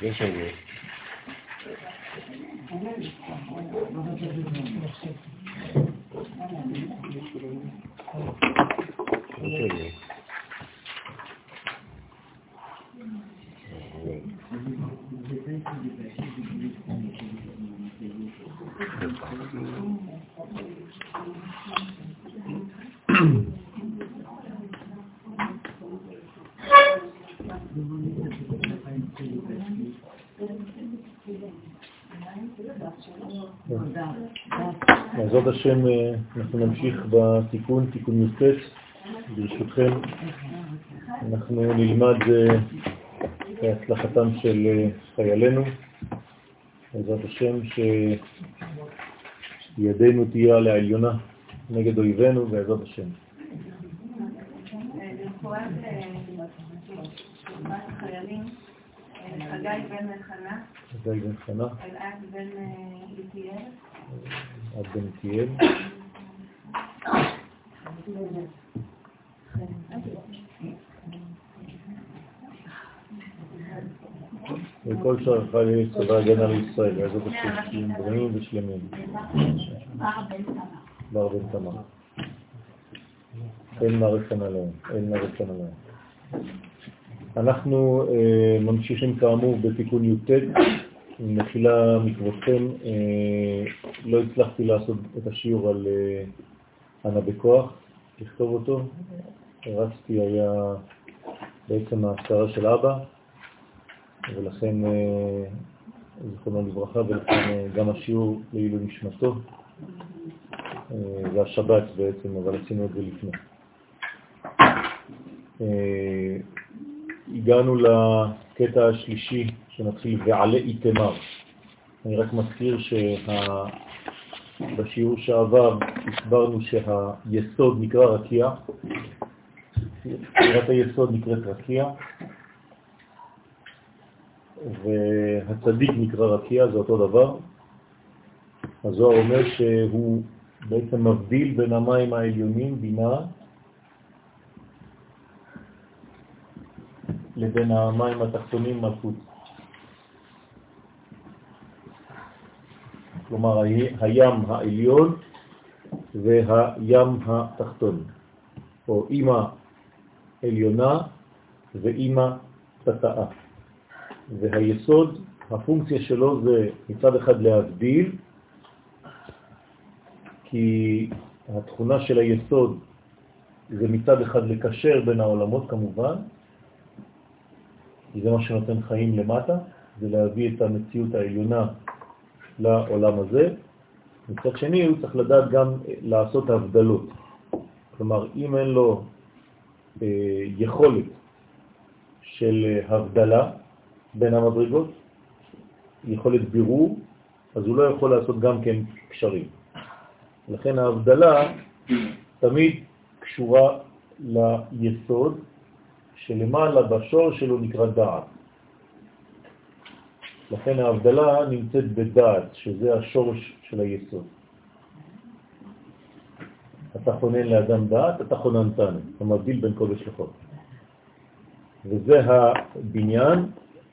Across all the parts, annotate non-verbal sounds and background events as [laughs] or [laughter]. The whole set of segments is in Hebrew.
Geç oluyor. בעזרת השם אה, אנחנו נמשיך בתיקון, תיקון י"ט, ברשותכם. אנחנו נלמד אה, הצלחתם של אה, חיילינו, בעזרת השם שידנו תהיה על העליונה נגד אויבינו, בעזרת השם. חגי בן חנה, אלעד בן איתיאל, עד בן איתיאל, וכל שאר חיילי צבא הגנה לישראל, השם, שיהיו בריאים ושלמים. בר בן תמר. אין מערכן עליהם, אין מערכן עליהם. אנחנו אה, ממשיכים כאמור בתיקון י"ט, מחילה מכבודכם, אה, לא הצלחתי לעשות את השיעור על אה, אנה בכוח, לכתוב אותו, רצתי היה בעצם ההפקרה של אבא, ולכן, אה, זכרונו לברכה, ולכן אה, גם השיעור לעילוי נשמתו, אה, זה השבת בעצם, אבל עשינו את זה לפני. אה, הגענו לקטע השלישי שמתחיל ועלה איתמר. אני רק מזכיר שבשיעור שה... שעבר הסברנו שהיסוד נקרא רקיע, ספירת היסוד נקראת רקיע, והצדיק נקרא רקיע, זה אותו דבר. הזוהר אומר שהוא בעצם מבדיל בין המים העליונים, בינה, לבין המים התחתונים מלכות. כלומר, הים העליון והים התחתון, או אימא עליונה ואימא תתאה. והיסוד, הפונקציה שלו זה מצד אחד להבדיל, כי התכונה של היסוד זה מצד אחד לקשר בין העולמות כמובן, כי זה מה שנותן חיים למטה, זה להביא את המציאות העליונה לעולם הזה. מצד שני, הוא צריך לדעת גם לעשות הבדלות. כלומר, אם אין לו אה, יכולת של הבדלה בין המדרגות, יכולת בירור, אז הוא לא יכול לעשות גם כן קשרים. לכן ההבדלה תמיד קשורה ליסוד, שלמעלה בשור שלו נקרא דעת. לכן ההבדלה נמצאת בדעת, שזה השורש של היסוד. אתה חונן לאדם דעת, אתה חוננתן, אתה מבדיל בין כל השלכות. וזה הבניין,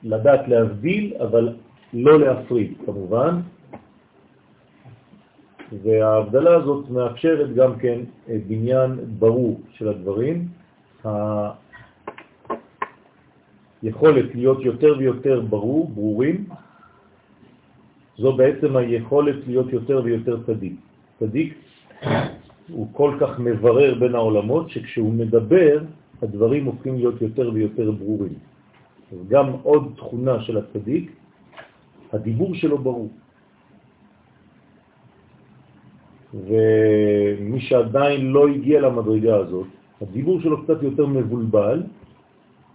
לדעת להבדיל, אבל לא להפריד, כמובן. וההבדלה הזאת מאפשרת גם כן בניין ברור של הדברים, היכולת להיות יותר ויותר ברור, ברורים, זו בעצם היכולת להיות יותר ויותר צדיק. צדיק הוא כל כך מברר בין העולמות, שכשהוא מדבר, הדברים הופכים להיות יותר ויותר ברורים. אז גם עוד תכונה של הצדיק, הדיבור שלו ברור. ומי שעדיין לא הגיע למדרגה הזאת, הדיבור שלו קצת יותר מבולבל,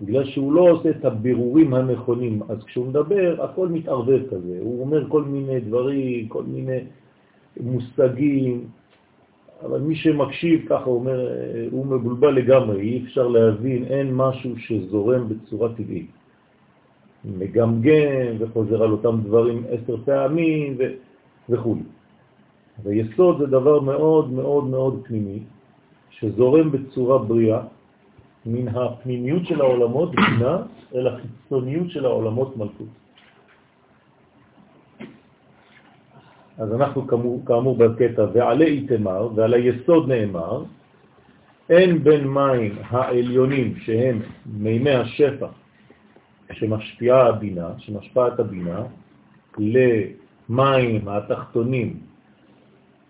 בגלל שהוא לא עושה את הבירורים הנכונים, אז כשהוא מדבר, הכל מתערבב כזה. הוא אומר כל מיני דברים, כל מיני מושגים, אבל מי שמקשיב, ככה אומר, הוא מבולבל לגמרי, אי אפשר להבין, אין משהו שזורם בצורה טבעית. מגמגם וחוזר על אותם דברים עשר פעמים ו... וכו'. ויסוד זה דבר מאוד מאוד מאוד פנימי, שזורם בצורה בריאה מן הפנימיות של העולמות בינה אל החיצוניות של העולמות מלכות. אז אנחנו כאמור, כאמור בקטע ועלי איתמר ועל היסוד נאמר אין בין מים העליונים שהם מימי השפע שמשפיעה הבינה, שמשפעת הבינה, למים התחתונים,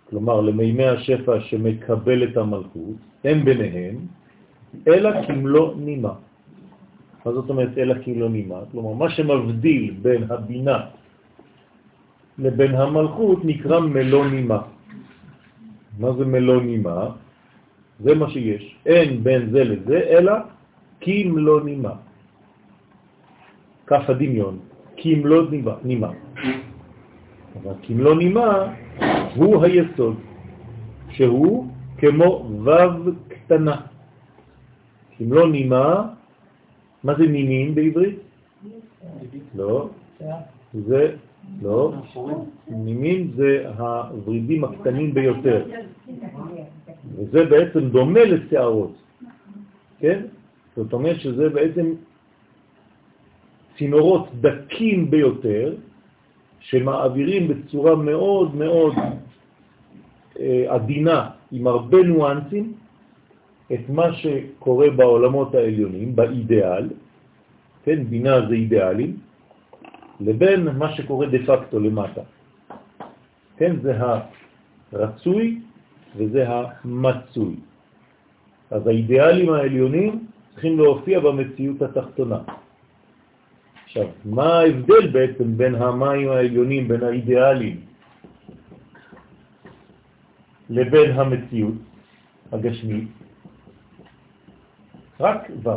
כלומר למימי השפע את המלכות, הם ביניהם, אלא כמלוא נימה. מה זאת אומרת אלא כמלוא נימה? כלומר, מה שמבדיל בין הבינה לבין המלכות נקרא מלוא נימה. מה זה מלוא נימה? זה מה שיש. אין בין זה לזה, אלא כמלוא נימה. כף הדמיון, כמלוא נימה. אבל כמלוא נימה הוא היסוד, שהוא כמו וו קטנה. כמלוא נימה, מה זה נימים בעברית? לא, זה, לא, נימים זה הוורידים הקטנים ביותר, וזה בעצם דומה לשערות, כן? זאת אומרת שזה בעצם צינורות דקים ביותר, שמעבירים בצורה מאוד מאוד אה, עדינה, עם הרבה ניואנסים, את מה שקורה בעולמות העליונים, באידאל, כן, בינה זה אידאלים, לבין מה שקורה דה פקטו למטה. כן, זה הרצוי וזה המצוי. אז האידאלים העליונים צריכים להופיע במציאות התחתונה. עכשיו, מה ההבדל בעצם בין המים העליונים, בין האידאלים, לבין המציאות הגשמית? רק ו'.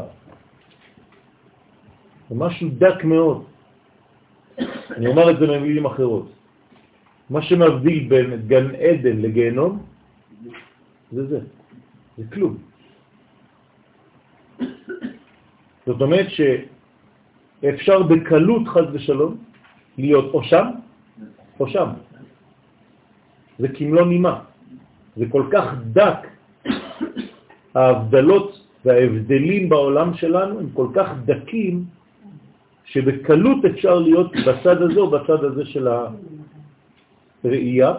זה משהו דק מאוד. אני אומר את זה במילים אחרות. מה שמבדיל בין גן עדן לגיהנום זה זה, זה כלום. זאת אומרת שאפשר בקלות חז ושלום להיות או שם או שם. זה כמלוא נימה. זה כל כך דק, ההבדלות וההבדלים בעולם שלנו הם כל כך דקים, שבקלות אפשר להיות בצד הזה או בצד הזה של הראייה,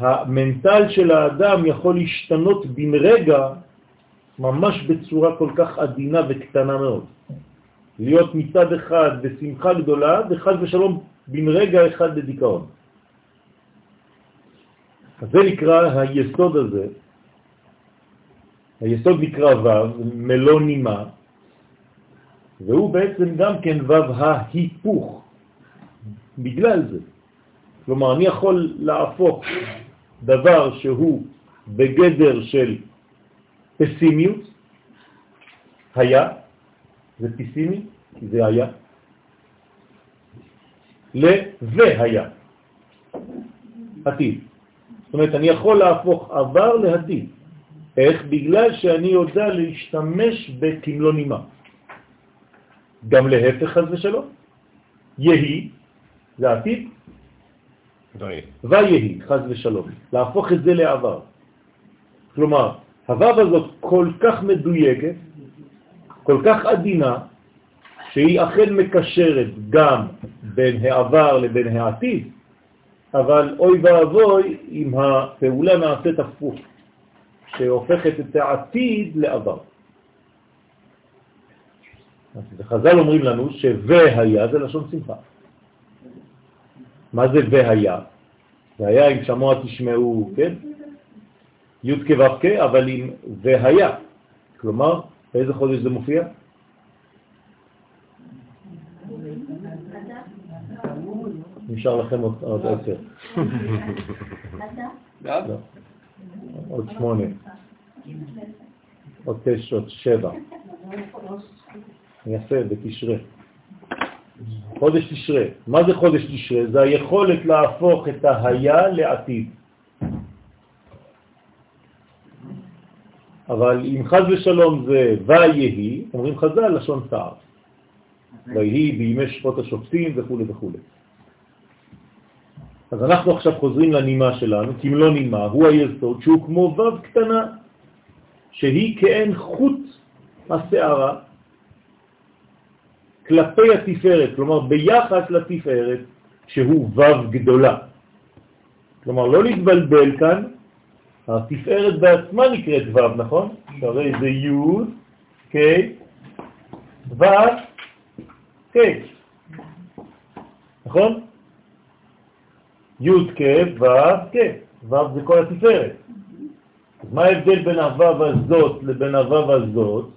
והמנטל של האדם יכול להשתנות בן רגע ממש בצורה כל כך עדינה וקטנה מאוד. להיות מצד אחד בשמחה גדולה, וחד ושלום בן רגע אחד בדיכאון. אז זה נקרא היסוד הזה, היסוד נקרא ו', מלוא נימה, והוא בעצם גם כן ו' ההיפוך, בגלל זה. כלומר, אני יכול להפוך דבר שהוא בגדר של פסימיות, היה, זה פסימי, זה היה, ל"והיה", עתיד. אומרת, אני יכול להפוך עבר לעתיד. איך? בגלל שאני יודע להשתמש בכמלוא נימה. גם להפך חז ושלום. יהי, זה עתיד, ויהי, חז ושלום. להפוך את זה לעבר. כלומר, הוו הזאת כל כך מדויקת, כל כך עדינה, שהיא אכן מקשרת גם בין העבר לבין העתיד, אבל אוי ואבוי אם הפעולה נעשית הפוך, שהופכת את העתיד לעבר. אז חז"ל אומרים לנו ש"והיה" זה לשון שמחה. מה זה והיה? והיה אם שמוע תשמעו, כן? י' כו' אבל אם והיה. כלומר, באיזה חודש זה מופיע? נשאר לכם עוד עשר. [laughs] לא. עוד שמונה. עוד תשע, עוד שבע. יפה, בתשרה. חודש תשרה. מה זה חודש תשרה? זה היכולת להפוך את ההיה לעתיד. אבל אם חז ושלום זה ויהי, אומרים חז"ל לשון צער. ויהי בימי שפות השופטים וכו' וכו'. אז אנחנו עכשיו חוזרים לנימה שלנו, כמלוא נימה, הוא היסוד שהוא כמו ו' קטנה, שהיא כאין חוט השערה כלפי התפארת, כלומר ביחס לתפארת שהוא ו' גדולה. כלומר, לא להתבלבל כאן, התפארת בעצמה נקראת ו', נכון? שהרי זה י', ק', ו', ק', נכון? י' כ', ו' כ', ו' זה כל התפארת. אז מה ההבדל בין הו' הזאת לבין הו' הזאת?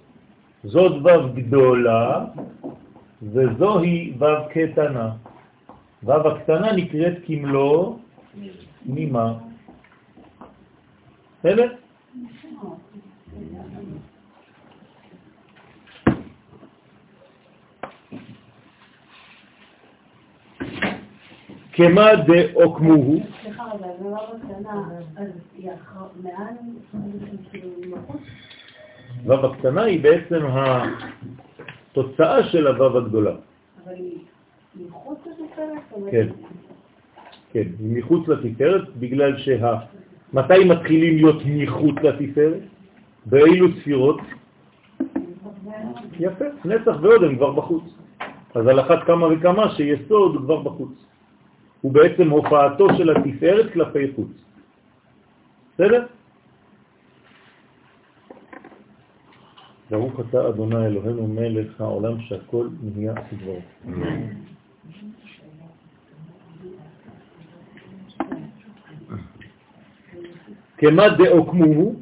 זאת ו' גדולה וזוהי ו' קטנה. ו' הקטנה נקראת כמלוא נימה. בסדר? כמה דאוקמוהו. סליחה רגע, זה לא בקטנה, אז היא מעל, ו' הקטנה היא בעצם התוצאה של הו' הגדולה. אבל היא מחוץ לתפארת? כן. כן, היא מחוץ לתפארת בגלל שה... מתי מתחילים להיות מחוץ לתפארת? באילו ספירות? יפה, נצח ועוד הם כבר בחוץ. אז על אחת כמה וכמה שיסוד הוא כבר בחוץ. הוא בעצם הופעתו של התפארת כלפי חוץ. בסדר? ברוך אתה אדוני אלוהינו מלך העולם שהכל נהיה כדברו. כמה דאוקמו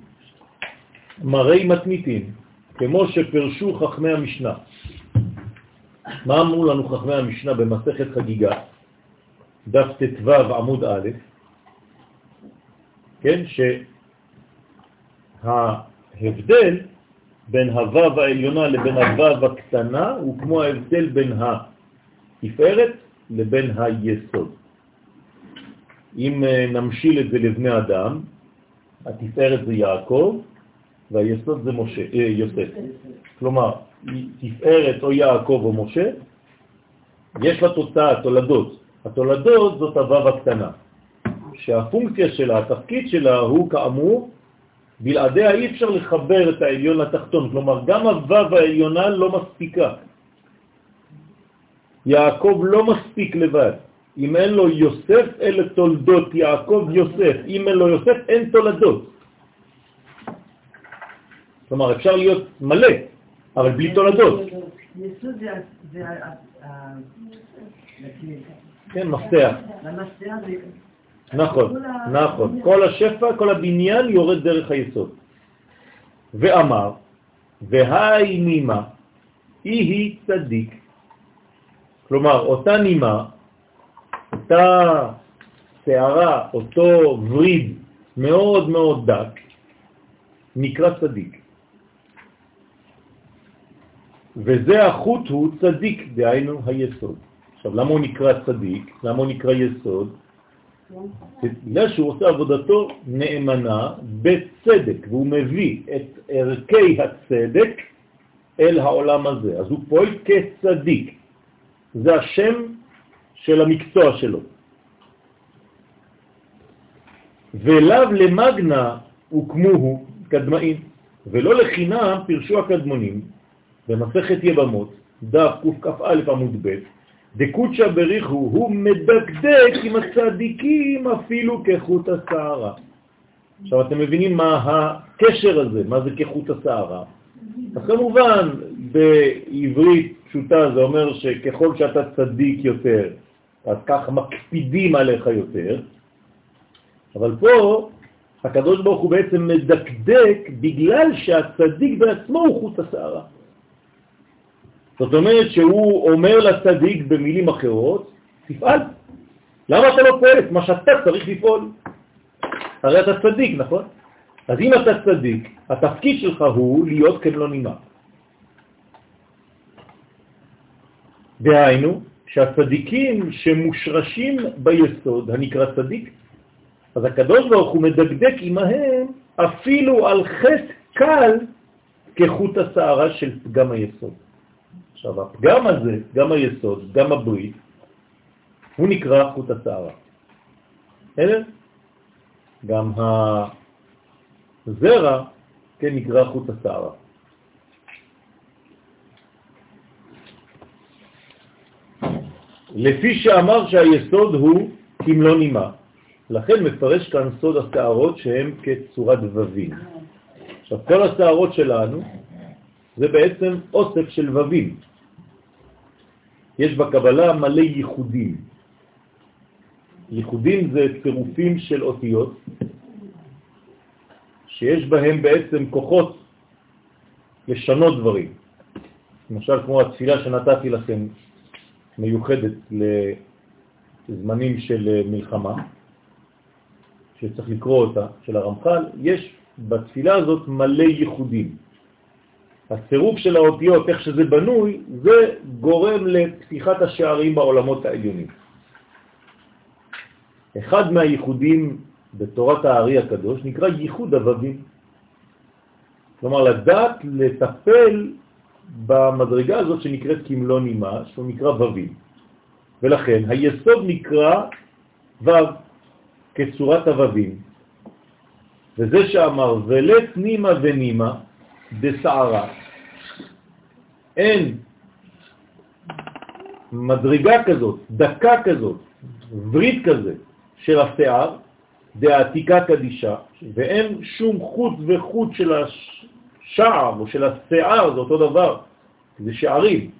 מראי מתמיתים, כמו שפרשו חכמי המשנה. מה אמרו לנו חכמי המשנה במסכת חגיגה, דף ט"ו עמוד א', כן, שההבדל בין הוו העליונה לבין הוו הקטנה הוא כמו ההבדל בין התפארת לבין היסוד. אם אה, נמשיל את זה לבני אדם, התפארת זה יעקב והיסוד זה משה, אה, יוסף. כלומר, תפארת או יעקב או משה, יש לה תוצאה, תולדות. התולדות זאת הוו הקטנה, שהפונקציה שלה, התפקיד שלה הוא כאמור בלעדיה אי אפשר לחבר את העליון לתחתון, כלומר גם הוו העליונה לא מספיקה. יעקב לא מספיק לבד. אם אין לו יוסף, אלה תולדות יעקב יוסף. אם אין לו יוסף, אין תולדות. כלומר, אפשר להיות מלא, אבל בלי תולדות. יסוד זה... כן, מפתח. נכון, נכון. כל השפע, כל הבניין יורד דרך היסוד. ואמר, והי נימה, היא היא צדיק. כלומר, אותה נימה, אותה שערה, אותו וריד מאוד מאוד דק, נקרא צדיק. וזה החוט הוא צדיק, דהיינו היסוד. עכשיו, למה הוא נקרא צדיק? למה הוא נקרא יסוד? בגלל שהוא עושה עבודתו נאמנה בצדק, והוא מביא את ערכי הצדק אל העולם הזה. אז הוא פועל כצדיק. זה השם של המקצוע שלו. ולאו למגנה הוקמוהו קדמאים, ולא לחינם פרשו הקדמונים במסכת יבמות, דף קכ"א עמוד ב', דקוצ'ה בריחו, הוא מדקדק עם הצדיקים אפילו כחוט השערה. עכשיו אתם מבינים מה הקשר הזה, מה זה כחוט השערה. אז כמובן בעברית פשוטה זה אומר שככל שאתה צדיק יותר, אז כך מקפידים עליך יותר, אבל פה הקדוש ברוך הוא בעצם מדקדק בגלל שהצדיק בעצמו הוא חוט השערה. זאת אומרת שהוא אומר לצדיק במילים אחרות, תפעל. למה אתה לא פועל את מה שאתה צריך לפעול? הרי אתה צדיק, נכון? אז אם אתה צדיק, התפקיד שלך הוא להיות כמלוא נימה. דהיינו, שהצדיקים שמושרשים ביסוד, הנקרא צדיק, אז הקדוש ברוך הוא מדקדק עמהם אפילו על חטא קל כחוט השערה של פגם היסוד. עכשיו, הפגם הזה, פגם היסוד, פגם הברית, הוא נקרא חוט השערה. בסדר? גם הזרע, כן, נקרא חוט השערה. לפי שאמר שהיסוד הוא כמלוא נימה. לכן מפרש כאן סוד השערות שהם כצורת ווים. עכשיו, כל השערות שלנו זה בעצם אוסף של ווים. יש בקבלה מלא ייחודים. ייחודים זה צירופים של אותיות שיש בהם בעצם כוחות לשנות דברים. למשל כמו התפילה שנתתי לכם מיוחדת לזמנים של מלחמה, שצריך לקרוא אותה, של הרמח"ל, יש בתפילה הזאת מלא ייחודים. הצירוף של האותיות, איך שזה בנוי, זה גורם לפתיחת השערים בעולמות העליונים. אחד מהייחודים בתורת הארי הקדוש נקרא ייחוד אבבים. כלומר, לדעת לטפל במדרגה הזאת שנקראת כמלוא נימה, שהוא נקרא ובים. ולכן היסוד נקרא וו כצורת הווים. וזה שאמר ולת נימה ונימה בסערה, אין מדרגה כזאת, דקה כזאת, ברית כזה של השיער, דעתיקה קדישה, ואין שום חוט וחוט של השער או של השיער, זה אותו דבר, זה שערים,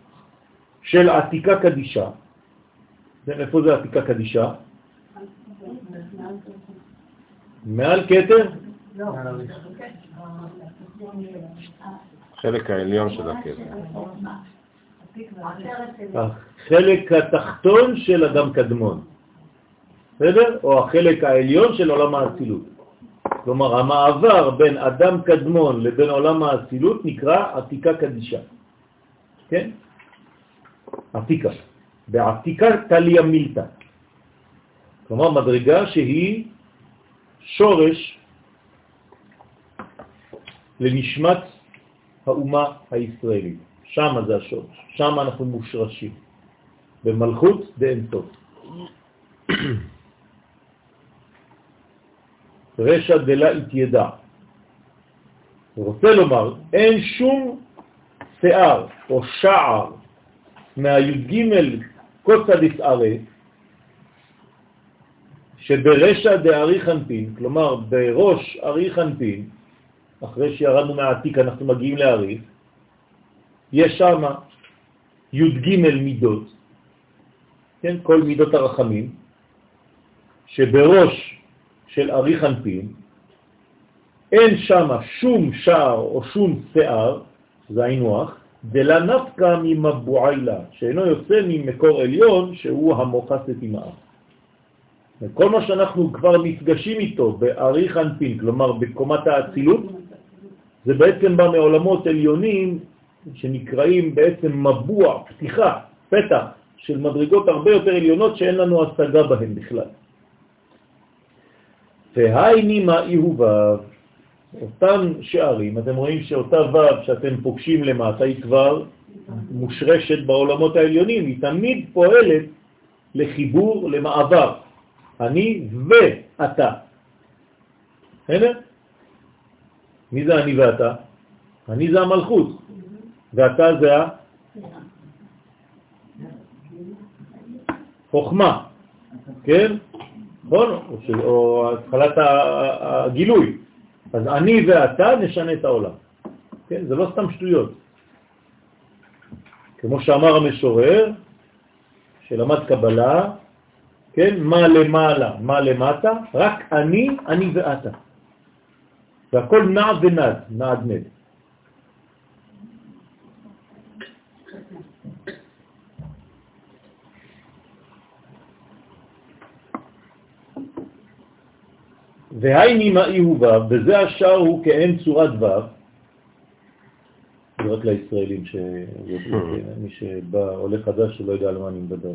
של עתיקה קדישה. איפה זה עתיקה קדישה? מעל כתר? חלק העליון של הכתר. החלק התחתון של אדם קדמון, בסדר? או החלק העליון של עולם האצילות. כלומר, המעבר בין אדם קדמון לבין עולם האצילות נקרא עתיקה קדישה. כן? עתיקה. בעתיקה תליה מילתא. כלומר, מדרגה שהיא שורש לנשמת האומה הישראלית. שם זה השורש, שם אנחנו מושרשים, במלכות באמצעות. [clears throat] רשע דלה התיידע. רוצה לומר, אין שום שיער או שער מהי"ג קוצה דסערי שברשע דארי חנפין, כלומר בראש ארי חנפין, אחרי שירדנו מהעתיק אנחנו מגיעים לארי, יש שם י"ג מידות, כן, כל מידות הרחמים, שבראש של ארי חנפין אין שם שום שער או שום שיער, זה היינו דלה נפקא ממבועילה, שאינו יוצא ממקור עליון שהוא המוחסת עם האף. כל מה שאנחנו כבר נפגשים איתו בארי חנפין, כלומר בקומת האצילות, זה בעצם בא מעולמות עליונים שנקראים בעצם מבוע, פתיחה, פתח של מדרגות הרבה יותר עליונות שאין לנו השגה בהן בכלל. והי נימה איהוביו, אותם שערים, אתם רואים שאותה ו' שאתם פוגשים למטה היא כבר מושרשת בעולמות העליונים, היא תמיד פועלת לחיבור, למעבר. אני ואתה. בסדר? מי זה אני ואתה? אני זה המלכות, ואתה זה החוכמה, כן? נכון? או התחלת הגילוי. אז אני ואתה נשנה את העולם. כן? זה לא סתם שטויות. כמו שאמר המשורר, שלמד קבלה, כן? מה למעלה, מה למטה, רק אני, אני ואתה. והכל נע ונד, נעד נד. והי נמאי הוא ו', וזה השאר הוא כאין צורת ו', זה רק לישראלים, שיודעים, מי שבא, עולה חדש שלא יודע על מה אני מדבר.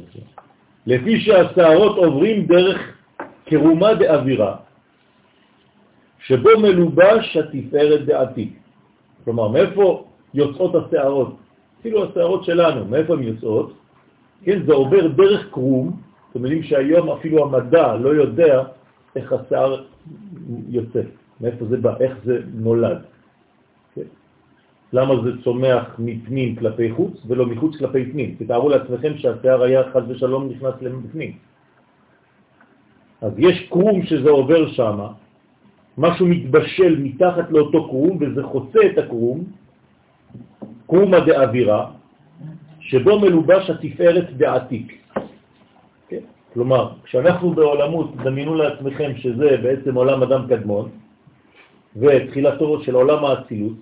לפי שהשערות עוברים דרך קרומה דאווירה, שבו מלובש התפארת דעתיק. כלומר, מאיפה יוצאות השערות? אפילו השערות שלנו, מאיפה הן יוצאות? כן, זה עובר דרך קרום, אתם יודעים שהיום אפילו המדע לא יודע איך השיער יוצא, מאיפה זה בא, איך זה נולד. כן? למה זה צומח מפנים כלפי חוץ ולא מחוץ כלפי פנים? תתארו לעצמכם שהשיער היה חד ושלום נכנס לפנים. אז יש קרום שזה עובר שם, משהו מתבשל מתחת לאותו קרום וזה חוצה את הקרום, קרומה דאווירה, שבו מלובש התפארת דעתיק. כן? כלומר, כשאנחנו בעולמות, דמיינו לעצמכם שזה בעצם עולם אדם קדמון, ותחילתו של עולם האצילות,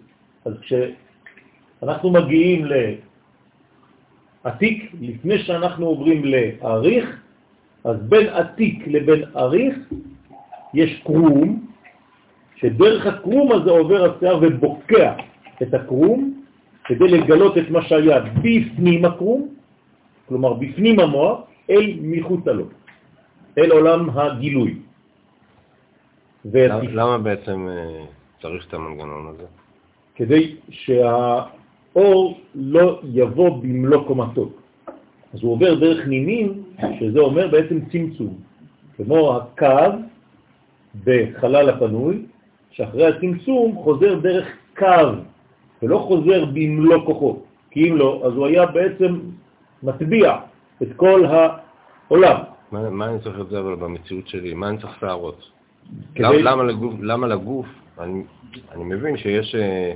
אז כשאנחנו מגיעים לעתיק, לפני שאנחנו עוברים לעריך, אז בין עתיק לבין עריך יש קרום, שדרך הקרום הזה עובר השיער ובוקע את הקרום, כדי לגלות את מה שהיה בפנים הקרום, כלומר בפנים המוח, אל מחוץ לו, אל עולם הגילוי. למה בעצם אה, צריך את המנגנון הזה? כדי שהאור לא יבוא במלוא קומתו. אז הוא עובר דרך נימים, שזה אומר בעצם צמצום. כמו הקו בחלל הפנוי, שאחרי הצמצום חוזר דרך קו ולא חוזר במלוא כוחו, כי אם לא, אז הוא היה בעצם מטביע את כל העולם. מה, מה אני צריך את זה אבל במציאות שלי? מה אני צריך שערות? כדי... למה, לגוף, למה לגוף? אני, אני מבין שיש, אה,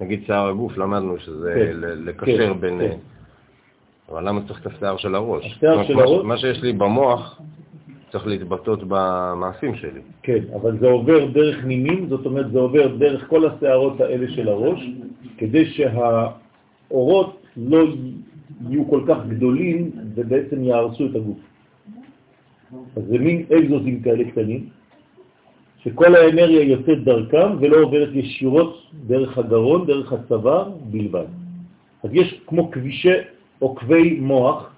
נגיד שיער הגוף, למדנו שזה כן, לקשר כן, בין... כן. אה, אבל למה צריך את השיער של הראש? השיער של הראש? מה שיש לי במוח צריך להתבטאות במעשים שלי. כן, אבל זה עובר דרך נימים, זאת אומרת זה עובר דרך כל השערות האלה של הראש, כדי שהאורות לא יהיו כל כך גדולים ובעצם יהרסו את הגוף. אז זה מין אקזוזים כאלה קטנים, שכל האנרגיה יוצאת דרכם ולא עוברת ישירות דרך הגרון, דרך הצוואר בלבד. אז יש כמו כבישי עוקבי מוח,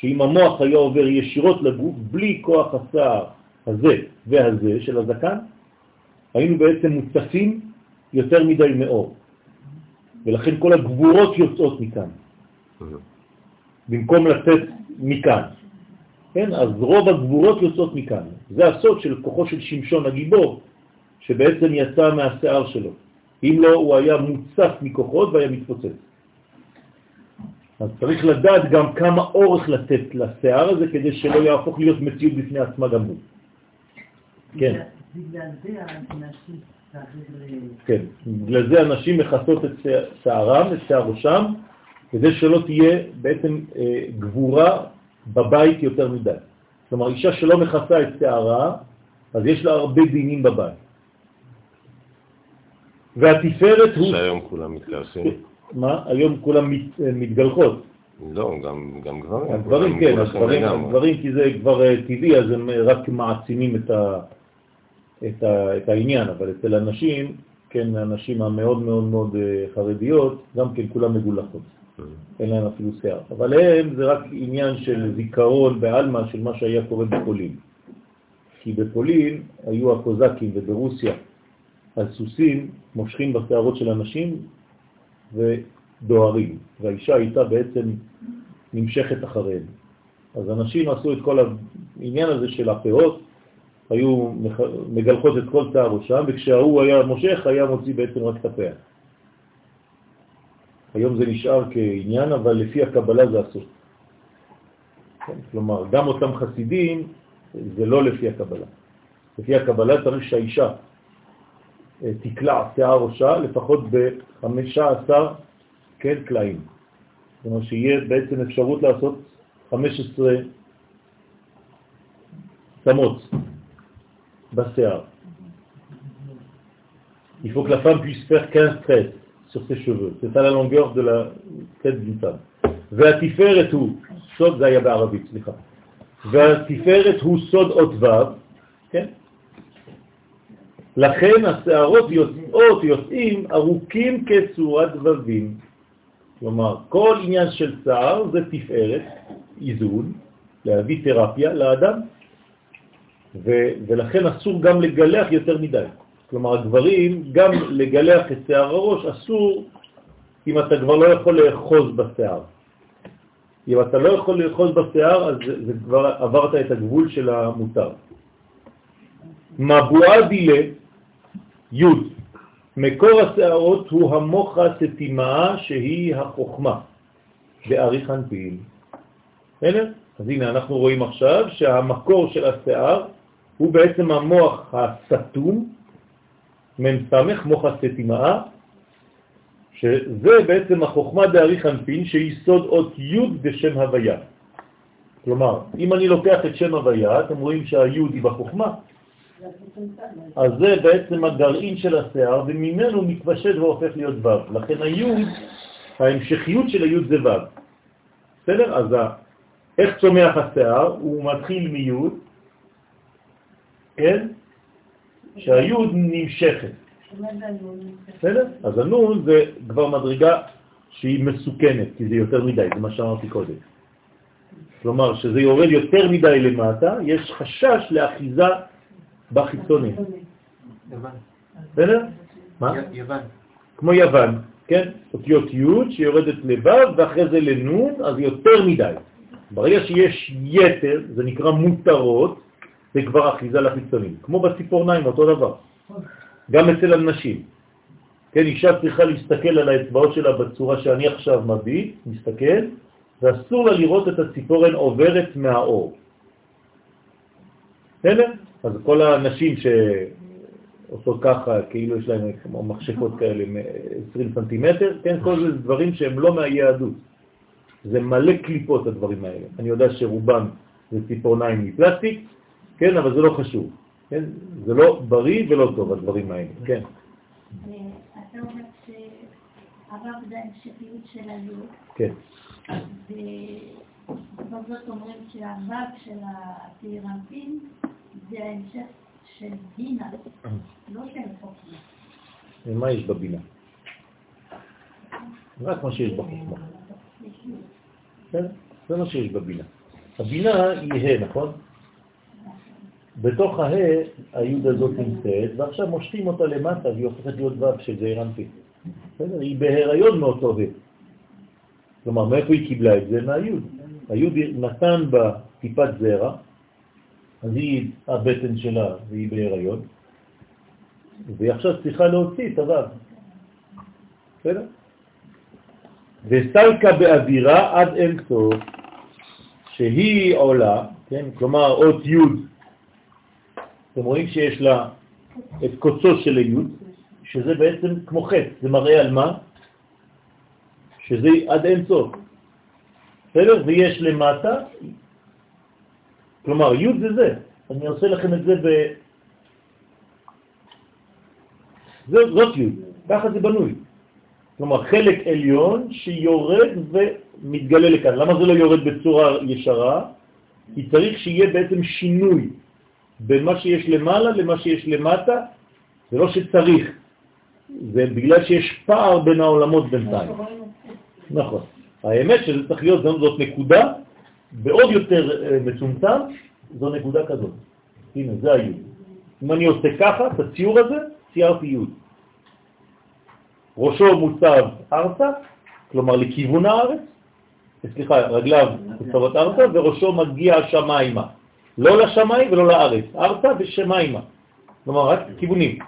שאם המוח היה עובר ישירות לגוף, בלי כוח הסער הזה והזה של הזקן, היינו בעצם מוצפים יותר מדי מאור. ולכן כל הגבורות יוצאות מכאן, במקום לצאת מכאן. כן? אז רוב הגבורות יוצאות מכאן. זה הסוד של כוחו של שמשון הגיבור, שבעצם יצא מהשיער שלו. אם לא, הוא היה מוצף מכוחות והיה מתפוצץ. אז צריך לדעת גם כמה אורך לתת לשיער הזה, כדי שלא יהפוך להיות מציאות בפני עצמה גם הוא. כן. כן, בגלל זה אנשים מכסות את שערם, את שיער ראשם, כדי שלא תהיה בעצם אה, גבורה בבית יותר מדי. כלומר, אישה שלא מכסה את שערה, אז יש לה הרבה דינים בבית. והתפארת הוא... שהיום כולם מתגלחים. מה? היום כולם מת, אה, מתגלחות. לא, גם, גם גברים. הגברים כן, הגברים, הגברים כי זה כבר אה, טבעי, אז הם רק מעצימים את ה... את, ה, את העניין, אבל אצל הנשים, כן, הנשים המאוד מאוד מאוד אה, חרדיות, גם כן כולם מגולחות. Mm. אין להם אפילו שיער. אבל הם זה רק עניין של זיכרון בעלמא של מה שהיה קורה בפולין. כי בפולין היו הקוזקים וברוסיה הסוסים מושכים בשערות של אנשים ודוהרים, והאישה הייתה בעצם נמשכת אחריהם. אז אנשים עשו את כל העניין הזה של הפאות, היו מגלחות את כל שיער ראשם, וכשהוא היה מושך היה מוציא בעצם רק את הפאה. היום זה נשאר כעניין, אבל לפי הקבלה זה אסור. כן? כלומר, גם אותם חסידים זה לא לפי הקבלה. לפי הקבלה צריך שהאישה תקלע שיער ראשה לפחות ב-15 כן, קלעים. זאת אומרת שיהיה בעצם אפשרות לעשות 15 צמות. basiar. Il faut que la femme puisse faire 15 tresses sur ses cheveux. C'est ça la longueur de la tête d'une femme. והתפארת הוא, סוד זה היה בערבית, סליחה. והתפארת הוא סוד אות ו', כן? לכן השערות יוצאות, יוצאים, ארוכים כצורת דבבים. כלומר, כל עניין של שער זה תפארת, איזון, להביא תרפיה לאדם, ו- ולכן אסור גם לגלח יותר מדי. כלומר, הגברים, גם לגלח את שיער הראש אסור אם אתה כבר לא יכול לאחוז בשיער. אם אתה לא יכול לאחוז בשיער, אז זה, זה כבר עברת את הגבול של המותר. מבואה דילה, י' מקור השערות הוא המוח הסתימה שהיא החוכמה, באריך אנפין. בסדר? אז הנה אנחנו רואים עכשיו שהמקור של השיער הוא בעצם המוח הסתום, מ"ס, מוח הסתימה, שזה בעצם החוכמה דאריך אנפין, שהיא סוד אות י' בשם הוויה. כלומר, אם אני לוקח את שם הוויה, אתם רואים שהי' היא בחוכמה, אז זה בעצם הגרעין של השיער, וממנו מתפשט והופך להיות ו'. לכן הי', ההמשכיות של הי' זה ו'. בסדר? אז איך צומח השיער? הוא מתחיל מי', כן? שהי' נמשכת. בסדר? אז הנון זה כבר מדרגה שהיא מסוכנת, כי זה יותר מדי, זה מה שאמרתי קודם. כלומר, שזה יורד יותר מדי למטה, יש חשש לאחיזה בחיצונים. בסדר? מה? יוון. כמו יוון, כן? אותיות י' שיורדת לבב ואחרי זה לנון, אז יותר מדי. ברגע שיש יתר, זה נקרא מותרות, זה כבר אחיזה לחיצונים. כמו בציפורניים, אותו דבר. גם אצל הנשים. כן, אישה צריכה להסתכל על האצבעות שלה בצורה שאני עכשיו מביט, מסתכל, ואסור לה לראות את הציפורן עוברת מהאור. בסדר? אז כל האנשים שעושות ככה, כאילו יש להם כמו מחשפות כאלה, 20 סנטימטר, כן, כל זה דברים שהם לא מהיהדות. זה מלא קליפות הדברים האלה. אני יודע שרובם זה ציפורניים מפלסטיק, כן, אבל זה לא חשוב. כן? זה לא בריא ולא טוב, הדברים האלה, כן. אתה אומר שהרב זה המשכיות של היוד. כן. ובכל זאת אומרים שהוו של התירנטין זה ההמשך של בינה, לא של חוכמה. ומה יש בבינה? רק מה שיש בחוכמה. זה מה שיש בבינה. הבינה היא ה', נכון? בתוך הה היוד הזאת נמצאת, ועכשיו מושכים אותה למטה והיא הופכת להיות ו' זעיר אנפין. בסדר? היא בהיריון מאותו ה'. כלומר, מאיפה היא קיבלה את זה? מהיוד. היוד נתן בה טיפת זרע, אז היא, הבטן שלה, והיא בהיריון, והיא עכשיו צריכה להוציא את הו'. בסדר? וסלקה באווירה עד אין סוף, שהיא עולה, כן? כלומר אות י' אתם רואים שיש לה את קוצו של היוד, שזה בעצם כמו חטא, זה מראה על מה? שזה עד אין סוף. בסדר? ויש למטה, כלומר יוד זה זה, אני עושה לכם את זה ב... זאת, זאת יוד, ככה זה בנוי. כלומר חלק עליון שיורד ומתגלה לכאן. למה זה לא יורד בצורה ישרה? כי צריך שיהיה בעצם שינוי בין מה שיש למעלה למה שיש למטה, זה לא שצריך, זה בגלל שיש פער בין העולמות בינתיים. נכון. האמת שזה צריך להיות, זאת נקודה, בעוד יותר אה, מצומצם, זו נקודה כזאת. הנה, זה היוד. אם אני עושה ככה, את הציור הזה, ציירתי יוד. ראשו מוצב ארצה, כלומר לכיוון הארץ, סליחה, רגליו מוצבות ארצה, וראשו מגיע השמיימה. לא לשמיים ולא לארץ, ארצה ושמיימה. כלומר, רק כיוונים.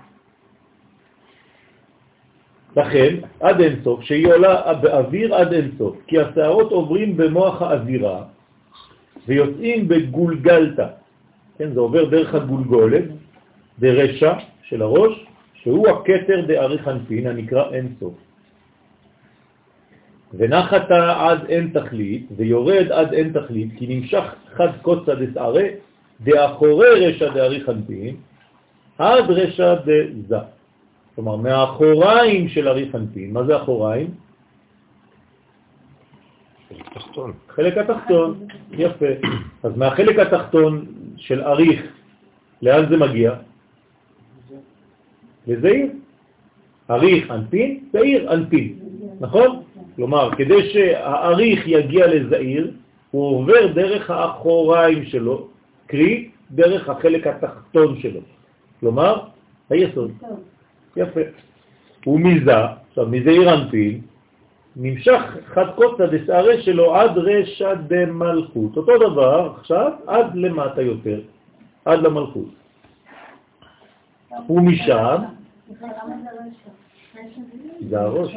לכן, עד אינסוף, שהיא עולה באוויר עד אינסוף, כי השערות עוברים במוח האווירה ויוצאים בגולגלתה. כן, זה עובר דרך הגולגולת, דרשע של הראש, שהוא הקטר דאריך אנפין הנקרא אינסוף. ונחת עד אין תכלית, ויורד עד אין תכלית, כי נמשך חד קוצה דסערה, דאחורי רשע דאריך אנפין, עד רשע דזה. כלומר, מהאחוריים של אריך אנפין, מה זה אחוריים? חלק. חלק התחתון, יפה. אז מהחלק התחתון של אריך, לאן זה מגיע? לזעיר. אריך אנפין, זעיר אנפין, נכון? כלומר, כדי שהאריך יגיע לזעיר, הוא עובר דרך האחוריים שלו, קרי, דרך החלק התחתון שלו. כלומר, היסוד. יפה. הוא מזה, עכשיו מזעיר אנפין, נמשך חד קוצה דסערה שלו עד רשע דמלכות. אותו דבר עכשיו עד למטה יותר, עד למלכות. ומשם... זה הראש.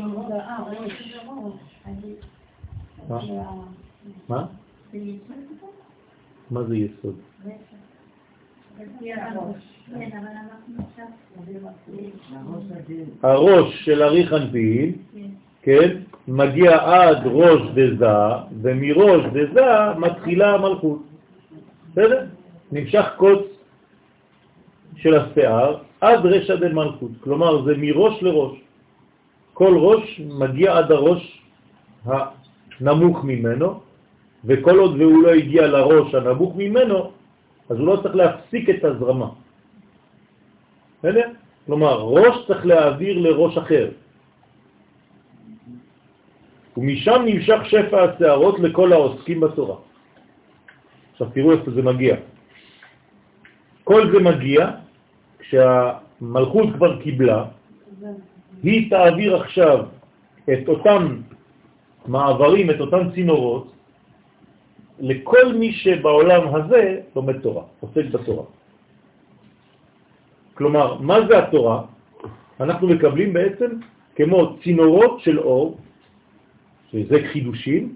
מה? מה זה יסוד? הראש של אריך אנפין, כן, מגיע עד ראש דזה, ומראש דזה מתחילה המלכות. בסדר? נמשך קוץ של השיער עד רשע דמלכות, כלומר זה מראש לראש. כל ראש מגיע עד הראש הנמוך ממנו, וכל עוד והוא לא הגיע לראש הנמוך ממנו, אז הוא לא צריך להפסיק את הזרמה. בסדר? כלומר, ראש צריך להעביר לראש אחר. ומשם נמשך שפע השערות לכל העוסקים בתורה. עכשיו תראו איפה זה מגיע. כל זה מגיע כשהמלכות כבר קיבלה, היא תעביר עכשיו את אותם מעברים, את אותם צינורות, לכל מי שבעולם הזה לומד תורה, עוסק בתורה. כלומר, מה זה התורה? אנחנו מקבלים בעצם כמו צינורות של אור, שזה חידושים,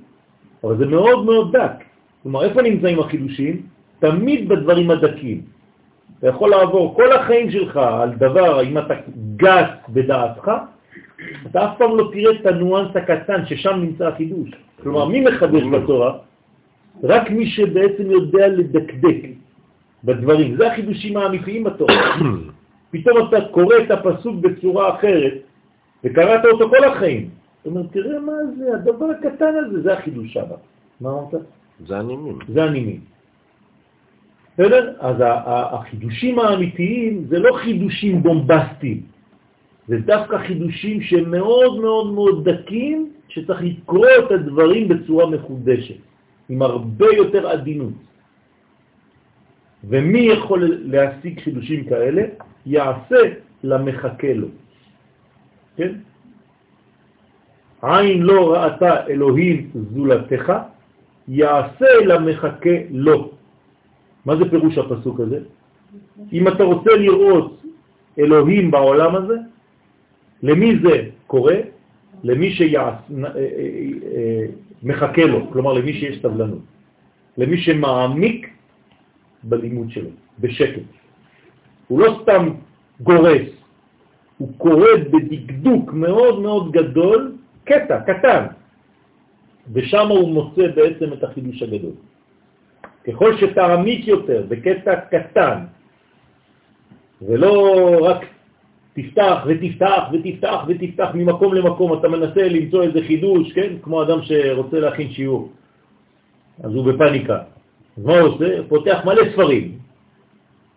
אבל זה מאוד מאוד דק. כלומר, איפה נמצאים החידושים? תמיד בדברים הדקים. אתה יכול לעבור כל החיים שלך על דבר, אם אתה גס בדעתך, אתה אף פעם לא תראה את הנואנס הקטן ששם נמצא החידוש. כלומר, מי מחדש בתורה? רק מי שבעצם יודע לדקדק בדברים. זה החידושים האמיתיים בתורה. [coughs] פתאום אתה קורא את הפסוק בצורה אחרת, וקראת אותו כל החיים. זאת אומרת, תראה מה זה, הדבר הקטן הזה, זה החידוש שם. מה אמרת? זה הנימים. זה הנימים. בסדר? אז החידושים האמיתיים זה לא חידושים בומבסטיים, זה דווקא חידושים שהם מאוד מאוד מאוד דקים, שצריך לקרוא את הדברים בצורה מחודשת, עם הרבה יותר עדינות. ומי יכול להשיג חידושים כאלה? יעשה למחכה לו. כן? עין לא ראתה אלוהים זולתך, יעשה למחכה לו. מה זה פירוש הפסוק הזה? אם אתה רוצה לראות אלוהים בעולם הזה, למי זה קורה? למי שמחכה אה, אה, לו, כלומר למי שיש סבלנות, למי שמעמיק בלימוד שלו, בשקט. הוא לא סתם גורס, הוא קורא בדקדוק מאוד מאוד גדול, קטע, קטן, ושם הוא מוצא בעצם את החידוש הגדול. ככל שתעמיק יותר בקטע קטן, ולא רק תפתח ותפתח ותפתח ותפתח ממקום למקום, אתה מנסה למצוא איזה חידוש, כן? כמו אדם שרוצה להכין שיעור, אז הוא בפניקה. אז מה הוא עושה? פותח מלא ספרים.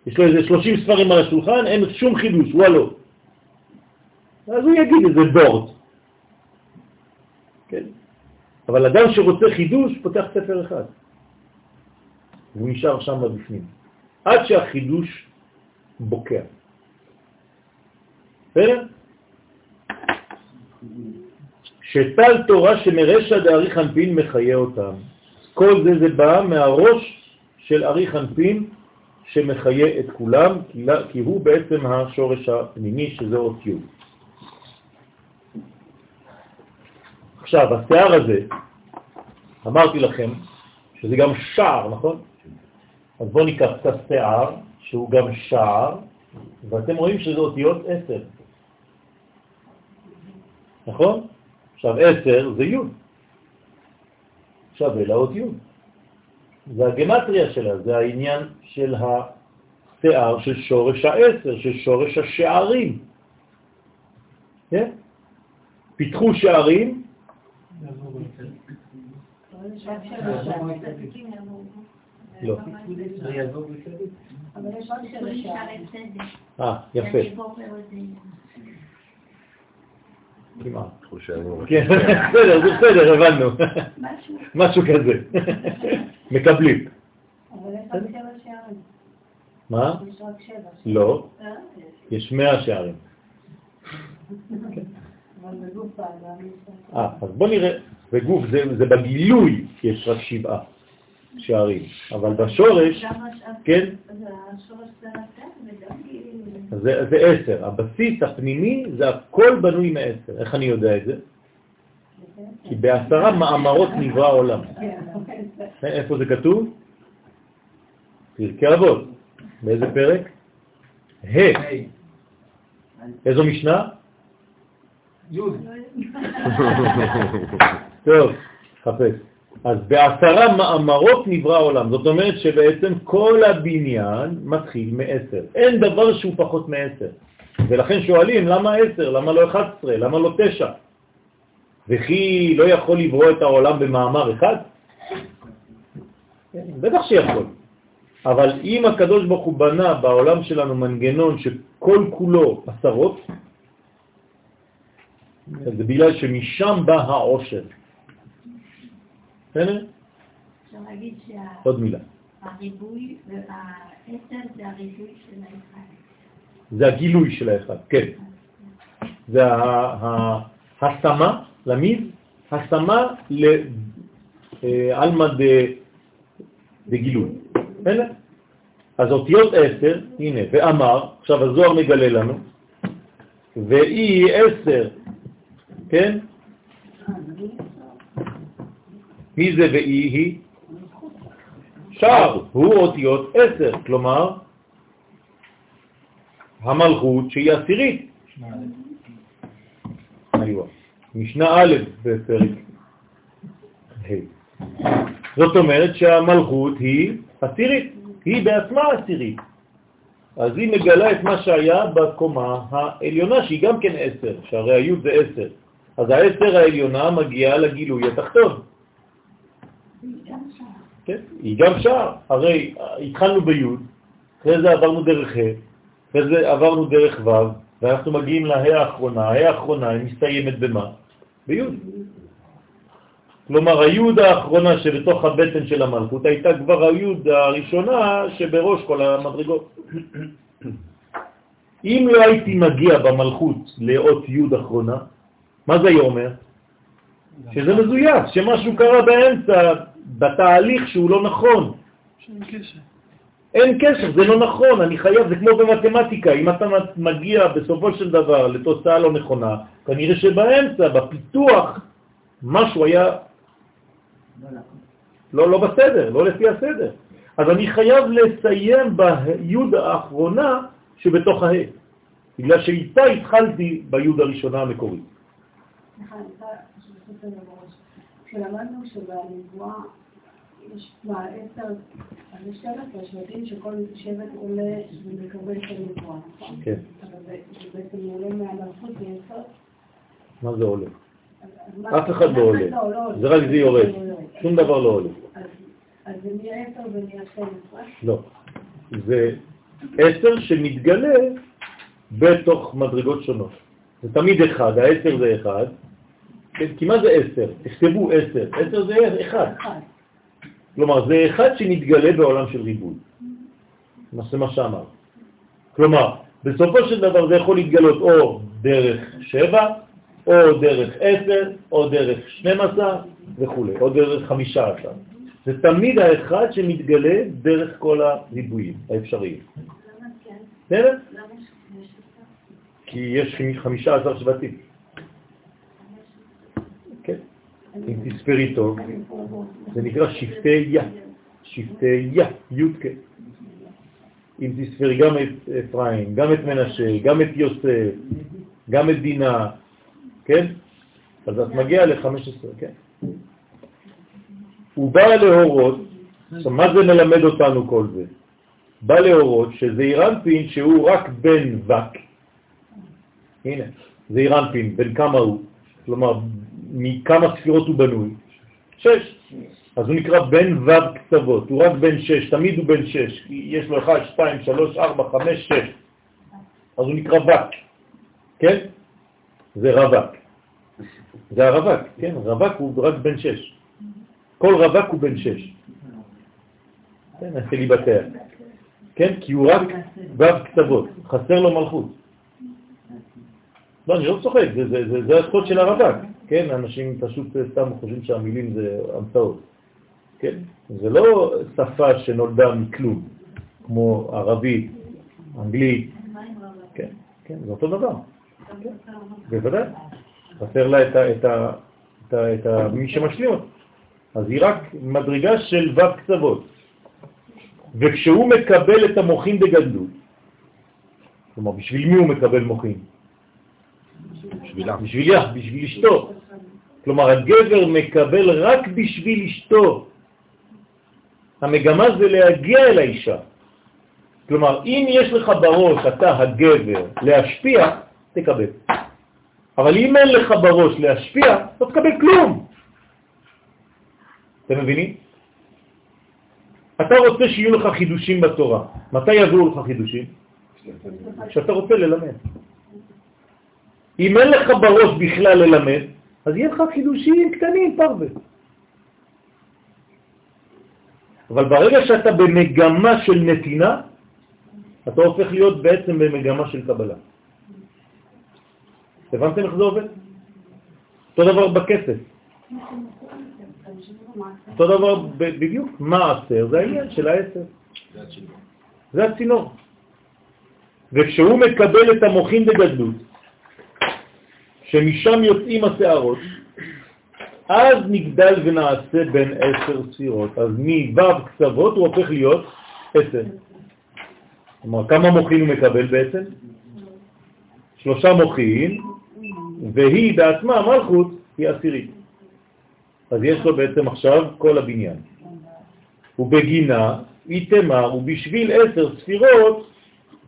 יש לו איזה 30 ספרים על השולחן, אין שום חידוש, וואלו. אז הוא יגיד איזה בורד. אבל אדם שרוצה חידוש, פותח ספר אחד. והוא נשאר שם בפנים. עד שהחידוש בוקע. בסדר? שטל תורה שמרשע דאריך אנפין מחיה אותם. כל זה זה בא מהראש של אריך אנפין שמחיה את כולם, כי הוא בעצם השורש הפנימי שזה אות י'. עכשיו, השיער הזה, אמרתי לכם שזה גם שער, נכון? אז בואו ניקח את השיער, שהוא גם שער, ואתם רואים שזה אותיות עשר. נכון? עכשיו עשר זה י' שווה לאות י'. זה הגמטריה שלה, זה העניין של השיער של שורש העשר, של שורש השערים. כן? פיתחו שערים. לא. אה, יפה. כמעט. בסדר, בסדר, הבנו. משהו. כזה. מקבלים. אבל יש רק שערים. מה? יש רק. לא? יש מאה שערים. אז בוא נראה, בגוף זה, זה בגילוי יש רק שבעה שערים, אבל בשורש, כן, זה זה כאילו... זה, זה עשר. הבסיס הפנימי זה הכל בנוי מעשר. איך אני יודע את זה? כי בעשרה מאמרות נברא העולם. איפה זה כתוב? פרקי אבות. באיזה פרק? ה'. איזו משנה? [laughs] טוב, חפש. אז בעשרה מאמרות נברא העולם. זאת אומרת שבעצם כל הבניין מתחיל מעשר. אין דבר שהוא פחות מעשר. ולכן שואלים, למה עשר? למה לא 11? למה לא תשע? וכי לא יכול לברוא את העולם במאמר אחד? בטח שיכול. אבל אם הקדוש ברוך הוא בנה בעולם שלנו מנגנון שכל כולו עשרות, זה בגלל שמשם בא העושר. בסדר? אפשר להגיד עוד מילה. שהריבוי והעשר זה הריבוי של האחד. זה הגילוי של האחד, כן. זה ההשמה, למיד, השמה לעלמא דגילוי. בסדר? אז אותיות עשר, הנה, ואמר, עכשיו הזוהר מגלה לנו, ואי עשר, כן? מי זה ואי היא? שער, הוא אותיות עשר, כלומר, המלכות שהיא עשירית. משנה א' בפרק ה'. זאת אומרת שהמלכות היא עשירית, היא בעצמה עשירית. אז היא מגלה את מה שהיה בקומה העליונה, שהיא גם כן עשר, שהרי הי' זה עשר. אז העשר העליונה מגיעה לגילוי התחתון. כן, היא גם שער. הרי התחלנו בי', אחרי זה עברנו דרך ה', אחרי זה עברנו דרך ו', ואנחנו מגיעים לה' האחרונה. הה' האחרונה היא מסתיימת במה? בי'. כלומר, היוד האחרונה שבתוך הבטן של המלכות הייתה כבר היוד הראשונה שבראש כל המדרגות. [coughs] אם לא הייתי מגיע במלכות לאות יוד אחרונה, מה זה אומר? שזה מזויף, שמשהו קרה באמצע, בתהליך שהוא לא נכון. אין קשר, זה לא נכון, אני חייב, זה כמו במתמטיקה, אם אתה מגיע בסופו של דבר לתוצאה לא נכונה, כנראה שבאמצע, בפיתוח, משהו היה לא, לא בסדר, לא לפי הסדר. אז אני חייב לסיים ביוד האחרונה שבתוך הה, בגלל שאיתה התחלתי ביוד הראשונה המקורית. כשלמדנו שבנבואה יש מה, עשר, אז יש 12 שבטים שכל שבט עולה ומקבל את הנבואה, נכון? כן. אבל זה בעצם עולה מהמלכות ליסוד. מה זה עולה? אף אחד לא עולה. זה רק זה יורד. שום דבר לא עולה. אז- זה נהיה 10 ונהיה 12. לא. זה עשר שמתגלה בתוך מדרגות שונות. זה תמיד אחד, העשר זה אחד. כן, כי מה זה עשר? תכתבו עשר. עשר זה אחד. אחד. כלומר, זה אחד שמתגלה בעולם של ריבוי. זה מה שאמר. כלומר, בסופו של דבר זה יכול להתגלות או דרך שבע, או דרך עשר, או דרך 12 וכו', או דרך 15. זה תמיד האחד שמתגלה דרך כל הריבועים האפשריים. למה כן? בסדר? למה יש אותה? כי יש 15 שבטים. כן. אם תספרי טוב, זה נקרא שבטי יא. שבטי יא, י' כ'. אם תספרי גם את אפרים, גם את מנשה, גם את יוסף, גם את דינה, כן? אז את מגיעה ל-15, כן? הוא בא להורות, עכשיו מה זה מלמד אותנו כל זה? בא להורות שזעיר אנפין שהוא רק בן וק, הנה, זעיר אנפין, בן כמה הוא? כלומר, מכמה ספירות הוא בנוי? שש. אז הוא נקרא בן ו' קצוות, הוא רק בן שש, תמיד הוא בן שש, יש לו 1, 2, 3, 4, 5, 6, אז הוא נקרא וק, כן? זה רווק. זה הרווק, כן? רווק הוא רק בן שש. כל רווק הוא בן שש. כן, הסליבטר. כן? כי הוא רק ו' קצוות, חסר לו מלכות. לא, אני לא צוחק, זה הזכות של הרווק, כן? אנשים פשוט סתם חושבים שהמילים זה המצאות, כן? זה לא שפה שנולדה מכלום, כמו ערבית, אנגלית, כן, כן, זה אותו דבר. בוודאי. חסר לה את, מי שמשלים אותה. אז היא רק מדרגה של ו' קצוות. וכשהוא מקבל את המוחים בגדלות, כלומר, בשביל מי הוא מקבל מוחים? בשבילה. בשבילה, בשביל אשתו. כלומר, הגבר מקבל רק בשביל אשתו. המגמה זה להגיע אל האישה. כלומר, אם יש לך בראש, אתה הגבר, להשפיע, תקבל. אבל אם אין לך בראש להשפיע, לא תקבל כלום. אתם מבינים? אתה רוצה שיהיו לך חידושים בתורה. מתי יבואו לך חידושים? כשאתה רוצה ללמד. אם אין לך בראש בכלל ללמד, אז יהיה לך חידושים קטנים, פרווה. אבל ברגע שאתה במגמה של נתינה, אתה הופך להיות בעצם במגמה של קבלה. הבנתם איך זה עובד? אותו דבר בכסף. אותו דבר בדיוק, מעשר זה העניין של העשר. זה הצינור. וכשהוא מקבל את המוחים בגדלות, שמשם יוצאים השערות, אז נגדל ונעשה בין עשר ספירות. אז מו' קצוות הוא הופך להיות עשר. כלומר, כמה מוחים הוא מקבל בעצם? שלושה מוחים, והיא בעצמה, מלכות, היא עשירית. אז יש לו בעצם עכשיו כל הבניין. ובגינה, איתמר, ובשביל עשר ספירות,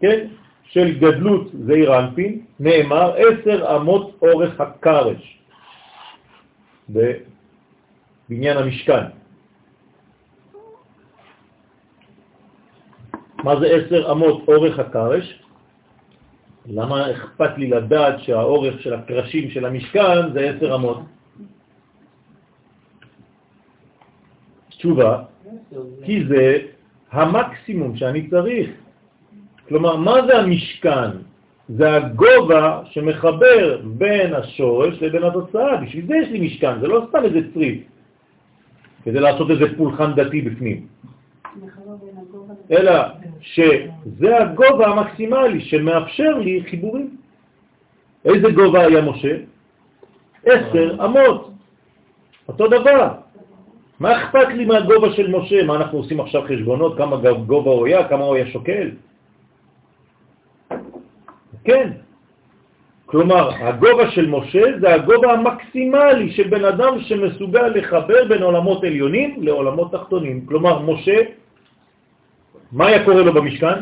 כן, של גדלות זעיר אנפין, נאמר עשר אמות אורך הקרש בבניין המשכן. מה זה עשר אמות אורך הקרש? למה אכפת לי לדעת שהאורך של הקרשים של המשכן זה עשר אמות? תשובה, כי זה המקסימום שאני צריך. כלומר, מה זה המשכן? זה הגובה שמחבר בין השורש לבין התוצאה. בשביל זה יש לי משכן, זה לא סתם איזה צריף, כדי לעשות איזה פולחן דתי בפנים. אלא שזה הגובה המקסימלי שמאפשר לי חיבורים. איזה גובה היה משה? עשר אמות. אותו דבר. מה אכפת לי מהגובה של משה? מה אנחנו עושים עכשיו חשבונות? כמה גובה הוא היה? כמה הוא היה שוקל? כן. כלומר, הגובה של משה זה הגובה המקסימלי של בן אדם שמסוגל לחבר בין עולמות עליונים לעולמות תחתונים. כלומר, משה, מה היה קורה לו במשכן?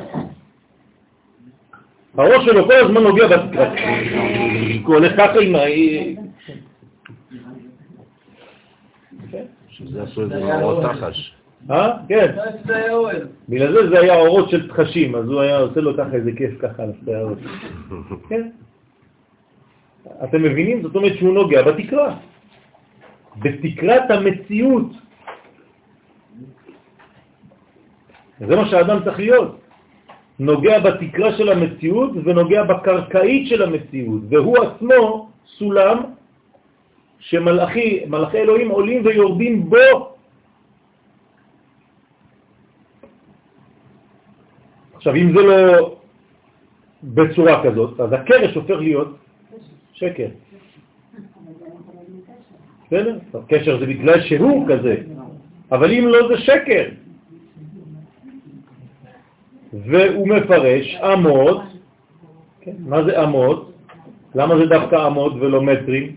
הראש שלו כל הזמן נוגע בתקרה. הוא הולך ככה עם ה... שזה עשו איזה מאורות תחש. אה? כן. בגלל זה זה היה אורות של תחשים, אז הוא היה עושה לו ככה איזה כיף ככה על השערות. [laughs] כן. אתם מבינים? זאת אומרת שהוא נוגע בתקרה. בתקרת המציאות. זה מה שהאדם צריך להיות. נוגע בתקרה של המציאות ונוגע בקרקעית של המציאות, והוא עצמו סולם שמלאכי, מלאכי אלוהים עולים ויורדים בו. עכשיו, אם זה לא בצורה כזאת, אז הקרש הופך להיות שקר. בסדר? קשר זה בגלל שהוא כזה, אבל אם לא זה שקר. והוא מפרש אמות, כן, מה זה אמות? למה זה דווקא אמות ולא מטרים?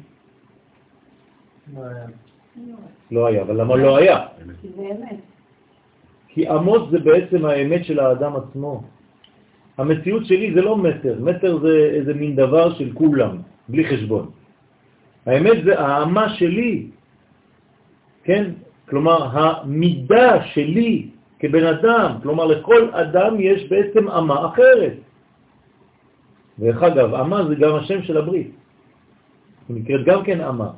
לא היה, אבל למה לא היה? כי אמות זה בעצם האמת של האדם עצמו. המציאות שלי זה לא מטר, מטר זה איזה מין דבר של כולם, בלי חשבון. האמת זה האמה שלי, כן? כלומר, המידה שלי כבן אדם, כלומר לכל אדם יש בעצם אמה אחרת. דרך אגב, אמה זה גם השם של הברית. היא נקראת גם כן אמה.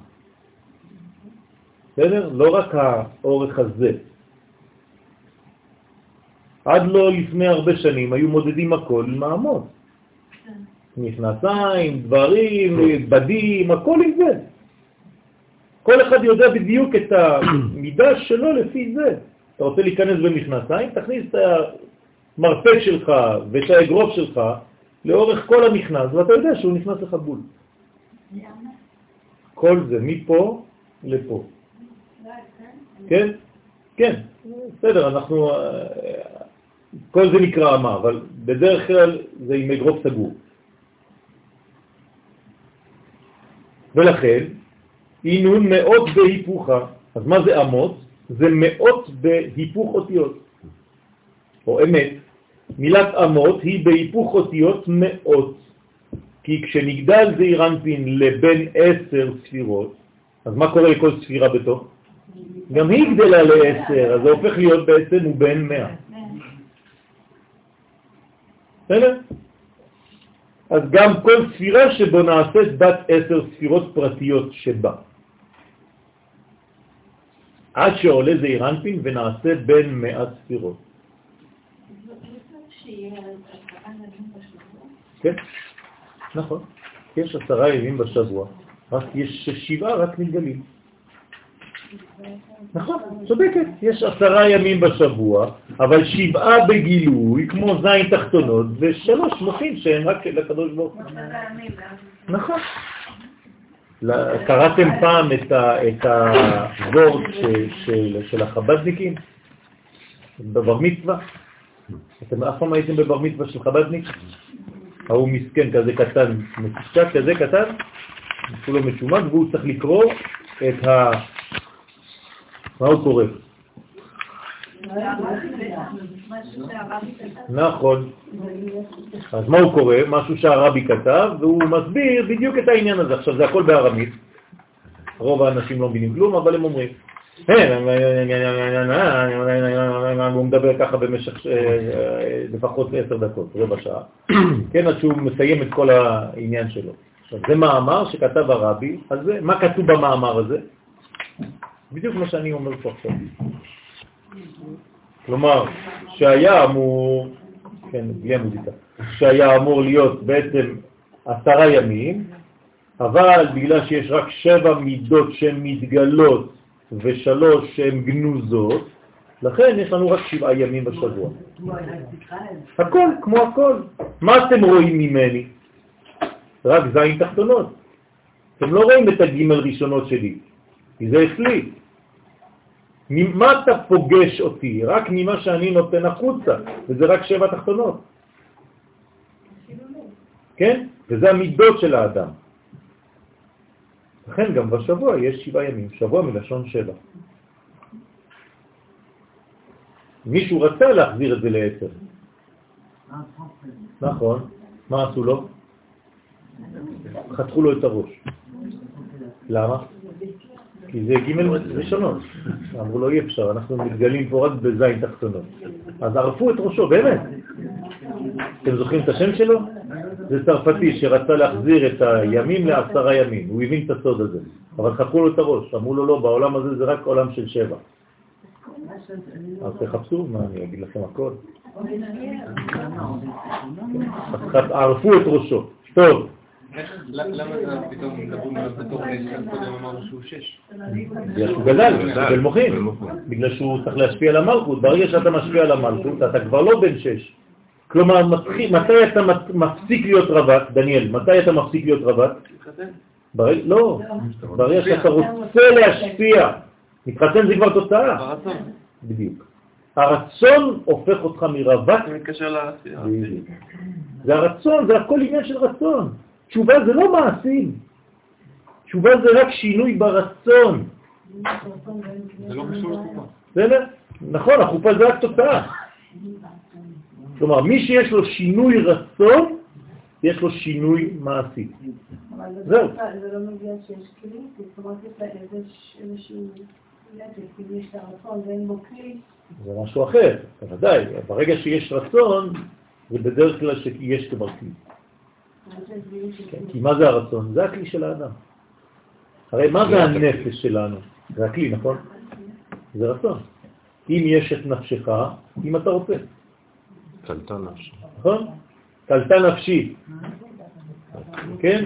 בסדר? לא רק האורך הזה. עד לא לפני הרבה שנים היו מודדים הכל עם האמות. מכנסיים, דברים, בדים, הכל עם זה. כל אחד יודע בדיוק את המידה שלו לפי זה. אתה רוצה להיכנס במכנסיים, תכניס את המרפק שלך ואת האגרוף שלך לאורך כל המכנס, ואתה יודע שהוא נכנס לך בול. כל זה, מפה לפה. כן? כן, בסדר, אנחנו... כל זה נקרא אמה, אבל בדרך כלל זה עם אגרוף סגור. ולכן, אינון מאות בהיפוכה. אז מה זה אמות? זה מאות בהיפוך אותיות, או אמת. מילת אמות היא בהיפוך אותיות מאות, כי כשנגדל זעיר אנפין לבין עשר ספירות, אז מה קורה לכל ספירה בתוך? גם היא גדלה לעשר, אז זה הופך להיות בעצם הוא בין מאה. אז גם כל ספירה שבו נעשית בת עשר ספירות פרטיות שבה. עד שעולה זה אירנפין ונעשה בין מאה ספירות. כן, נכון. יש עשרה ימים בשבוע, רק יש שבעה רק מתגלים. נכון, צודקת, יש עשרה ימים בשבוע, אבל שבעה בגילוי, כמו זין תחתונות, ושלוש מוחים שהם רק של הקדוש ברוך הוא. נכון. קראתם פעם את הוורד של החבדניקים בבר מצווה? אתם אף פעם הייתם בבר מצווה של חבדניק? ההוא מסכן כזה קטן, מקושקע כזה קטן, כולו משומק, והוא צריך לקרוא את ה... מה הוא קורא? נכון. אז מה הוא קורא? משהו שהרבי כתב, והוא מסביר בדיוק את העניין הזה. עכשיו, זה הכל בארמית. רוב האנשים לא מבינים כלום, אבל הם אומרים. הוא מדבר ככה במשך לפחות עשר דקות, רבע שעה. כן, עד שהוא מסיים את כל העניין שלו. עכשיו, זה מאמר שכתב הרבי, אז מה כתוב במאמר הזה? בדיוק מה שאני אומר פה עכשיו. כלומר, שהיה אמור, כן, בלי המוזיקה, שהיה אמור להיות בעצם עשרה ימים, אבל בגלל שיש רק שבע מידות שהן מתגלות ושלוש שהן גנוזות, לכן יש לנו רק שבעה ימים בשבוע. הכל, כמו הכל. מה אתם רואים ממני? רק זין תחתונות. אתם לא רואים את הגימל ראשונות שלי, כי זה אצלי. ממה אתה פוגש אותי? רק ממה שאני נותן החוצה, וזה רק שבע תחתונות. כן? וזה המידות של האדם. לכן גם בשבוע יש שבעה ימים, שבוע מלשון שבע. מישהו רצה להחזיר את זה לעשר. נכון, מה עשו לו? חתכו לו את הראש. למה? כי זה ג' ראשונות. אמרו לו אי אפשר, אנחנו מתגלים פה רק בזין תחתונות. אז ערפו את ראשו, באמת. אתם זוכרים את השם שלו? זה צרפתי שרצה להחזיר את הימים לעשרה ימים, הוא הבין את הסוד הזה, אבל חפרו לו את הראש, אמרו לו לא, בעולם הזה זה רק עולם של שבע. אז תחפשו, מה אני אגיד לכם הכל? אז ערפו את ראשו. טוב. למה פתאום מדברים עליו בתור עשר? קודם אמרנו שהוא שש. בגלל שהוא גדל, גדל מוחין. בגלל שהוא צריך להשפיע על המלכות. ברגע שאתה משפיע על המלכות, אתה כבר לא בן שש. כלומר, מתי אתה מפסיק להיות רווק, דניאל, מתי אתה מפסיק להיות רווק? לא, ברגע שאתה רוצה להשפיע. מתחתן זה כבר תוצאה. בדיוק. הרצון הופך אותך מרווק. זה מתקשר לעשייה. זה הרצון, זה הכל עניין של רצון. תשובה זה לא מעשים. תשובה זה רק שינוי ברצון. זה לא קשור לחופה. בסדר? נכון, החופה זה רק תוצאה. כלומר, מי שיש לו שינוי רצון, יש לו שינוי מעשי. זהו. זה לא מגיע שיש כלים, זאת אומרת, יש איזשהו... נפש, כאילו יש את הרצון ואין בו כלי. זה משהו אחר, בוודאי. ברגע שיש רצון, זה בדרך כלל שיש כבר כלי. כי מה זה הרצון? זה הכלי של האדם. הרי מה זה הנפש שלנו? זה הכלי, נכון? זה רצון. אם יש את נפשך, אם אתה רוצה. קלטה נפשי. נכון? קלטה נפשי. כן?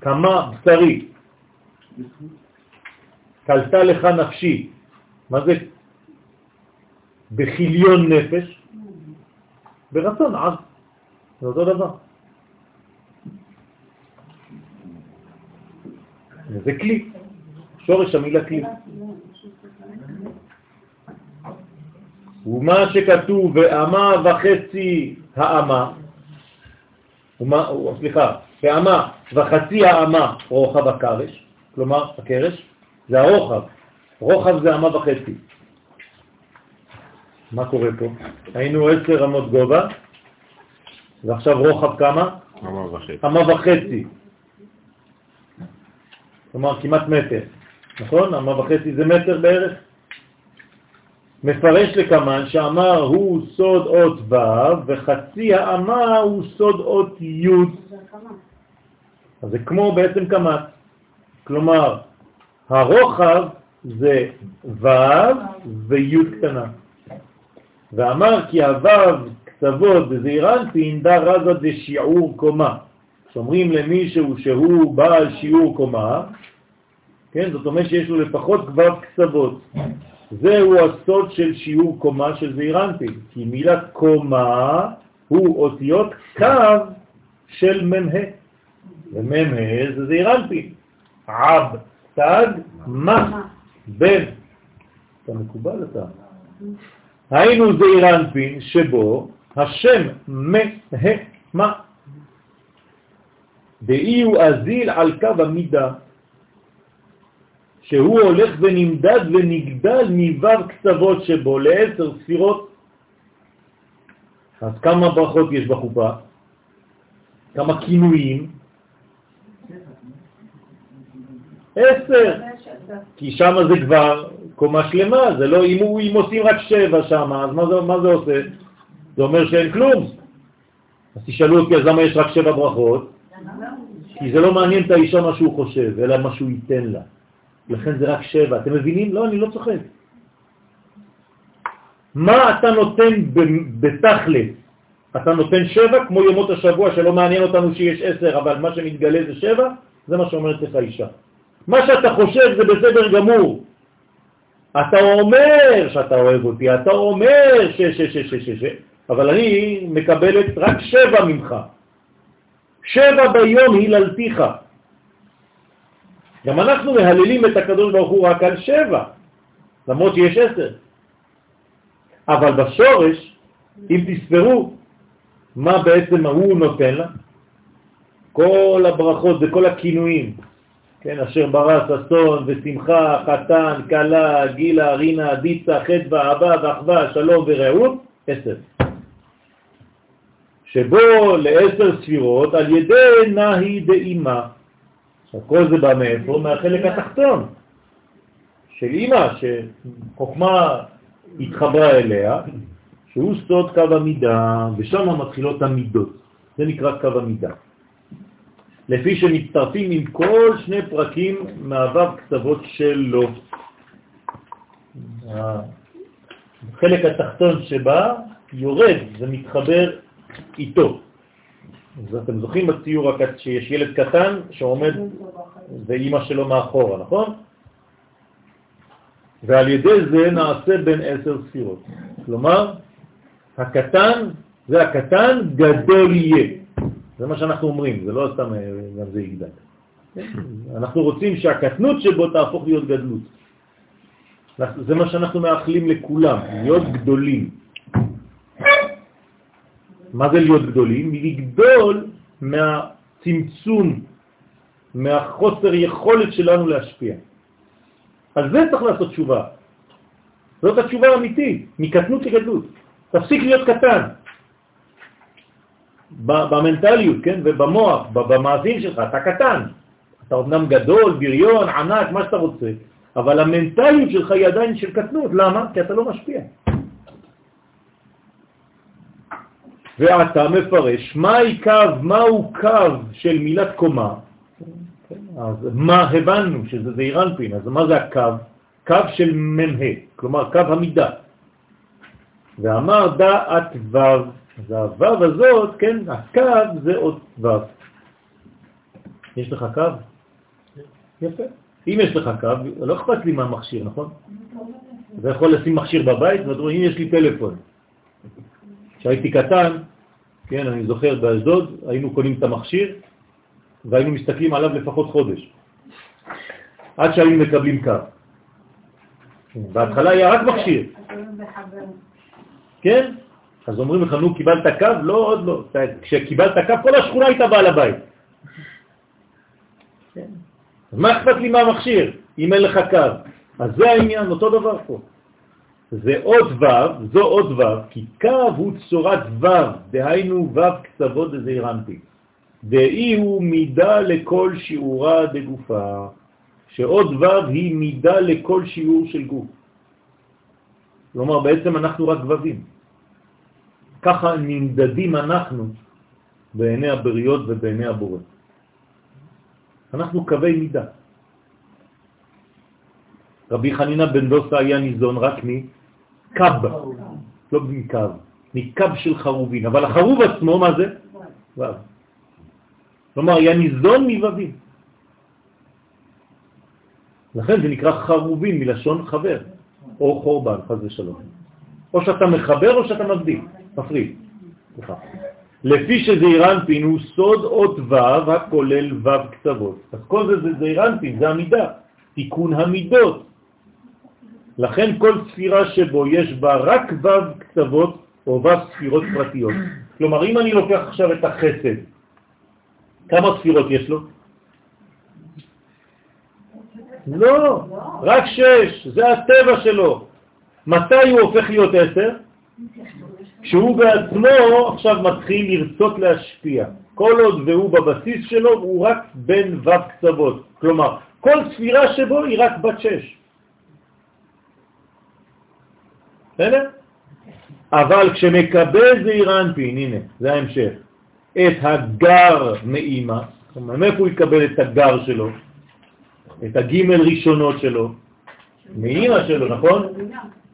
כמה בשרי. קלטה לך נפשי. מה זה? בחיליון נפש, ברצון עז. זה אותו דבר. זה כלי, שורש המילה כלי. ומה שכתוב ואמה וחצי האמה, ומה, סליחה, ואמה וחצי האמה רוחב הקרש, כלומר הקרש, זה הרוחב, רוחב זה אמה וחצי. מה קורה פה? היינו עשר רמות גובה, ועכשיו רוחב כמה? אמה וחצי. אמה וחצי. כלומר כמעט מטר, נכון? אמה וחצי זה מטר בערך? מפרש לקמן שאמר הוא סוד אות ו' וחצי האמה הוא סוד אות י'. אז זה כמו בעצם כמת. כלומר, הרוחב זה ו' וי' קטנה. ואמר כי הו' קצוות בזעירנטין דה רזה זה שיעור קומה. שאומרים למישהו שהוא בעל שיעור קומה, כן, זאת אומרת שיש לו לפחות כבר קצוות. זהו הסוד של שיעור קומה של זעירנטין, כי מילת קומה הוא אותיות קו של ממה, וממה זה זעירנטין. עב, תג, מה, בן. אתה מקובל אתה. היינו זעירנטין שבו השם מה, מה. דאי הוא אזיל על קו המידה. שהוא הולך ונמדד ונגדל מו' קצוות שבו לעשר ספירות. אז כמה ברכות יש בחופה? כמה כינויים? עשר. כי שם זה כבר קומה שלמה, זה לא, אם, אם עושים רק שבע שם, אז מה זה, מה זה עושה? זה אומר שאין כלום. אז תשאלו אותי, אז למה יש רק שבע ברכות? כי זה לא מעניין את האישה מה שהוא חושב, אלא מה שהוא ייתן לה. לכן זה רק שבע. אתם מבינים? לא, אני לא צוחק. מה אתה נותן בתכלס? אתה נותן שבע כמו יומות השבוע שלא מעניין אותנו שיש עשר, אבל מה שמתגלה זה שבע? זה מה שאומרת לך אישה. מה שאתה חושב זה בסדר גמור. אתה אומר שאתה אוהב אותי, אתה אומר ש... ש... ש... ש... ש... ש... אבל אני מקבלת רק שבע ממך. שבע ביום היללתיך. גם אנחנו מהללים את הקדוש ברוך הוא רק על שבע, למרות שיש עשר. אבל בשורש, אם תספרו, מה בעצם הוא נותן לה? כל הברכות וכל הכינויים, כן, אשר ברס, אסון ושמחה, חתן, קלה, גילה, רינה, דיצה, חדווה, אהבה ואחווה, שלום ורעות, עשר. שבו לעשר ספירות על ידי נהי דאימה. עכשיו, כל זה בא מאיפה? מהחלק התחתון של אימא, שחוכמה התחברה אליה, שהוא סוד קו המידה, ושם מתחילות המידות. זה נקרא קו המידה. לפי שמצטרפים עם כל שני פרקים מהוו קצוות שלו. החלק התחתון שבה יורד ומתחבר איתו. אז אתם זוכרים בציור שיש ילד קטן שעומד ואימא שלו מאחורה, נכון? ועל ידי זה נעשה בין עשר ספירות. כלומר, הקטן, זה הקטן, גדול יהיה. זה מה שאנחנו אומרים, זה לא סתם אה, גם זה יגדל. אנחנו רוצים שהקטנות שבו תהפוך להיות גדלות. זה מה שאנחנו מאחלים לכולם, להיות גדולים. מה זה להיות גדולים? לגדול מהצמצום, מהחוסר יכולת שלנו להשפיע. על זה צריך לעשות תשובה. זאת התשובה האמיתית, מקטנות לגדלות. תפסיק להיות קטן. במנטליות, כן, ובמוח, במאזין שלך, אתה קטן. אתה אומנם גדול, בריון, ענק, מה שאתה רוצה, אבל המנטליות שלך היא עדיין של קטנות. למה? כי אתה לא משפיע. ואתה מפרש מהי קו, מהו קו של מילת קומה. אז מה הבנו? שזה זעירנפין, אז מה זה הקו? קו של מ"ה, כלומר קו המידה. ואמר דעת ו', אז הו' הזאת, כן, הקו זה עוד ו'. יש לך קו? יפה. אם יש לך קו, לא אכפת לי מה המכשיר, נכון? אתה יכול לשים מכשיר בבית, ואתה אומר, הנה יש לי טלפון. כשהייתי קטן, כן, אני זוכר באשדוד, היינו קונים את המכשיר, והיינו מסתכלים עליו לפחות חודש, עד שהיינו מקבלים קו. בהתחלה היה רק מכשיר. כן? אז אומרים לך, נו, קיבלת קו? לא, עוד לא. כשקיבלת קו, כל השכונה הייתה בעל הבית. אז מה אכפת לי מהמכשיר, אם אין לך קו? אז זה העניין, אותו דבר פה. זה עוד ו', זו עוד ו', כי קו הוא צורת ו', דהיינו ו' קצוות דזעירנטי. דאי הוא מידה לכל שיעורה דגופה, שעוד ו' היא מידה לכל שיעור של גוף. כלומר, בעצם אנחנו רק ו"ים. ככה נמדדים אנחנו בעיני הבריות ובעיני הבורא. אנחנו קווי מידה. רבי חנינה בן דוסה היה ניזון רק מקב, לא מקו, מקב של חרובין, אבל החרוב עצמו, מה זה? ו'. כלומר, היה ניזון מבבים. לכן זה נקרא חרובין מלשון חבר, או חורבן, חז ושלום. או שאתה מחבר או שאתה מבדיל, מפריד. לפי שזעירנפין הוא סוד אות ו' הכולל ו' קצוות. אז כל זה זה זעירנפין, זה המידה, תיקון המידות. לכן כל ספירה שבו יש בה רק ו' קצוות או ו' ספירות פרטיות. כלומר, אם אני לוקח עכשיו את החסד, כמה ספירות יש לו? לא, רק שש, זה הטבע שלו. מתי הוא הופך להיות עשר? כשהוא בעצמו עכשיו מתחיל לרצות להשפיע. כל עוד והוא בבסיס שלו הוא רק בין ו' קצוות. כלומר, כל ספירה שבו היא רק בת שש. בסדר? אבל כשמקבל זעיר אנפין, הנה, זה ההמשך, את הגר מאימא, מאיפה הוא יקבל את הגר שלו? את הגימל ראשונות שלו? מאימא שלו, נכון?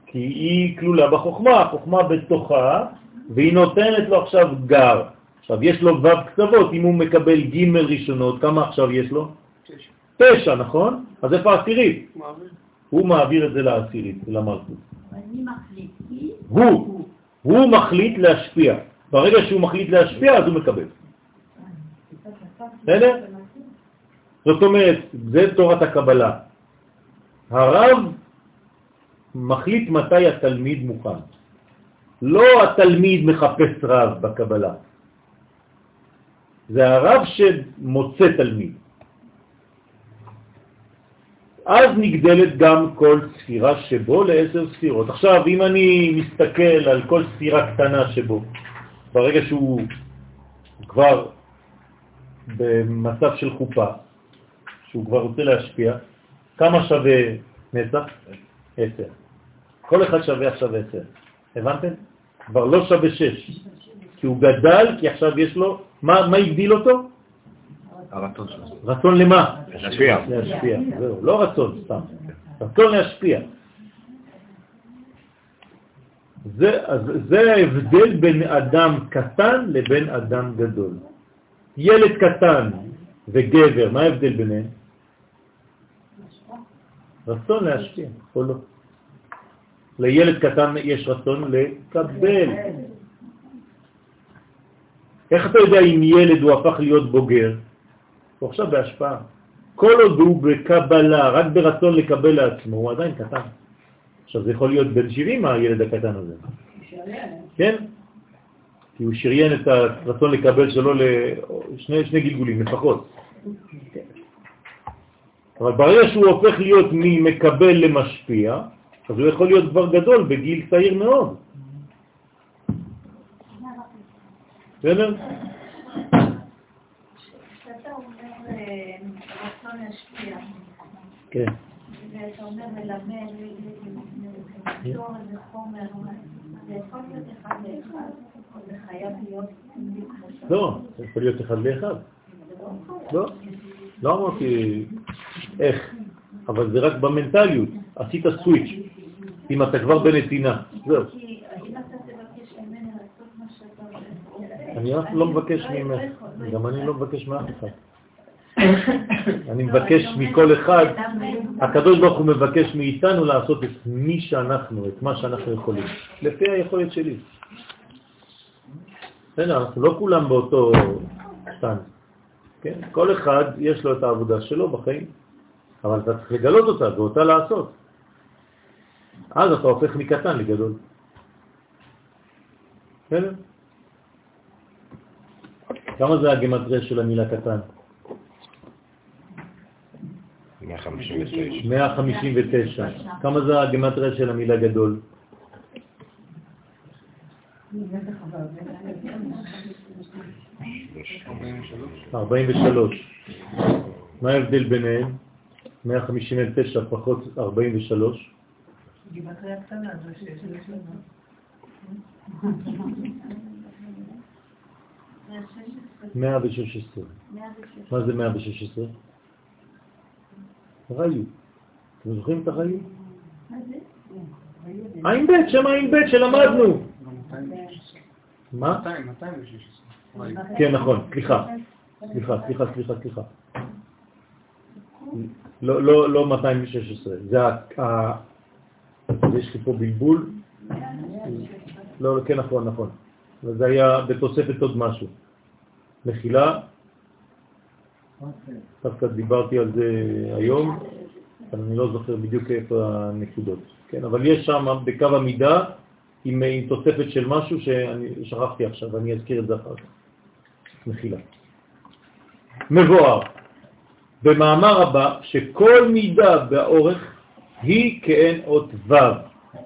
כי היא כלולה בחוכמה, החוכמה בתוכה, והיא נותנת לו עכשיו גר. עכשיו, יש לו ו' קצוות, אם הוא מקבל ג' ראשונות, כמה עכשיו יש לו? תשע. תשע, נכון? אז איפה העשירית? הוא מעביר את זה לעשירית, למלכות. הוא, הוא מחליט להשפיע. ברגע שהוא מחליט להשפיע, אז הוא מקבל. בסדר? זאת אומרת, זה תורת הקבלה. הרב מחליט מתי התלמיד מוכן. לא התלמיד מחפש רב בקבלה. זה הרב שמוצא תלמיד. אז נגדלת גם כל ספירה שבו לעשר ספירות. עכשיו, אם אני מסתכל על כל ספירה קטנה שבו, ברגע שהוא כבר במצב של חופה, שהוא כבר רוצה להשפיע, כמה שווה נצח? עשר. כל אחד שווה עכשיו עשר. הבנתם? כבר לא שווה שש. כי הוא גדל, כי עכשיו יש לו, מה, מה הגדיל אותו? הרצון שלו. רצון למה? להשפיע. להשפיע, זהו, לא רצון סתם. רצון להשפיע. זה, זה ההבדל בין אדם קטן לבין אדם גדול. ילד קטן וגבר, מה ההבדל ביניהם? רצון להשפיע, או לא. לילד קטן יש רצון לקבל. איך אתה יודע אם ילד הוא הפך להיות בוגר? הוא עכשיו בהשפעה. כל עוד הוא בקבלה, רק ברצון לקבל לעצמו, הוא עדיין קטן. עכשיו זה יכול להיות בן 70 הילד הקטן הזה. כן? כי הוא שריין את הרצון לקבל שלו לשני גלגולים לפחות. אבל ברגע שהוא הופך להיות ממקבל למשפיע, אז הוא יכול להיות כבר גדול בגיל צעיר מאוד. בסדר? כשאתה אומר שהרצון ישפיע. כן. ואתה אומר מלמד, לפתור איזה חומר, זה יכול להיות אחד לאחד, או זה חייב להיות בדיוק כמו שאתה לא, זה יכול להיות אחד לאחד. לא, לא אמרתי איך, אבל זה רק במנטליות. עשית סוויץ', אם אתה כבר בנתינה. זהו. אני לא מבקש ממך, גם אני לא מבקש מאף אחד. אני מבקש מכל אחד, הקדוש ברוך הוא מבקש מאיתנו לעשות את מי שאנחנו, את מה שאנחנו יכולים, לפי היכולת שלי. בסדר, אנחנו לא כולם באותו stand, כן? כל אחד יש לו את העבודה שלו בחיים, אבל אתה צריך לגלות אותה ואותה לעשות. אז אתה הופך מקטן לגדול. בסדר? כמה זה הגמטריה של המילה קטן? 159. 159. כמה זה הגמטריה של המילה גדול? 43. מה ההבדל ביניהם? 159 פחות 43. גימטריה קטנה, זה שיש לנו. מאה ושש עשרה. מה זה 116? ראיו. אתם זוכרים את הראיו? עין ב', שם עין ב' שלמדנו. מה? 216. כן, נכון, סליחה. סליחה, סליחה, סליחה, סליחה. לא, לא, לא 216, זה ה... יש לי פה בלבול. לא, כן, נכון, נכון. זה היה בתוספת עוד משהו. מחילה, דווקא דיברתי על זה היום, אני לא זוכר בדיוק איפה הנקודות. כן, אבל יש שם בקו המידה עם, עם תוספת של משהו שאני שכחתי עכשיו, ואני אזכיר את זה אחר כך. מחילה. מבואר במאמר הבא שכל מידה באורך היא כאין אות ו',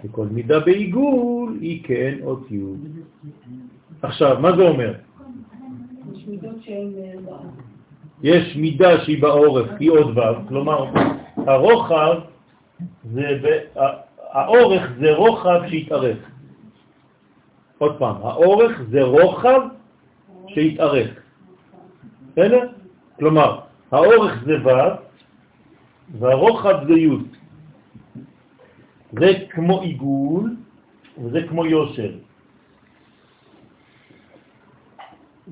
וכל מידה בעיגול היא כאין אות י'. עכשיו, מה זה אומר? יש מידות שהן. יש מידה שהיא באורך, היא עוד ו', כלומר, הרוחב זה, האורך זה רוחב שהתארך. עוד פעם, האורך זה רוחב שהתארך. בסדר? כלומר, האורך זה ו' והרוחב זה י'. זה כמו עיגול וזה כמו יושר.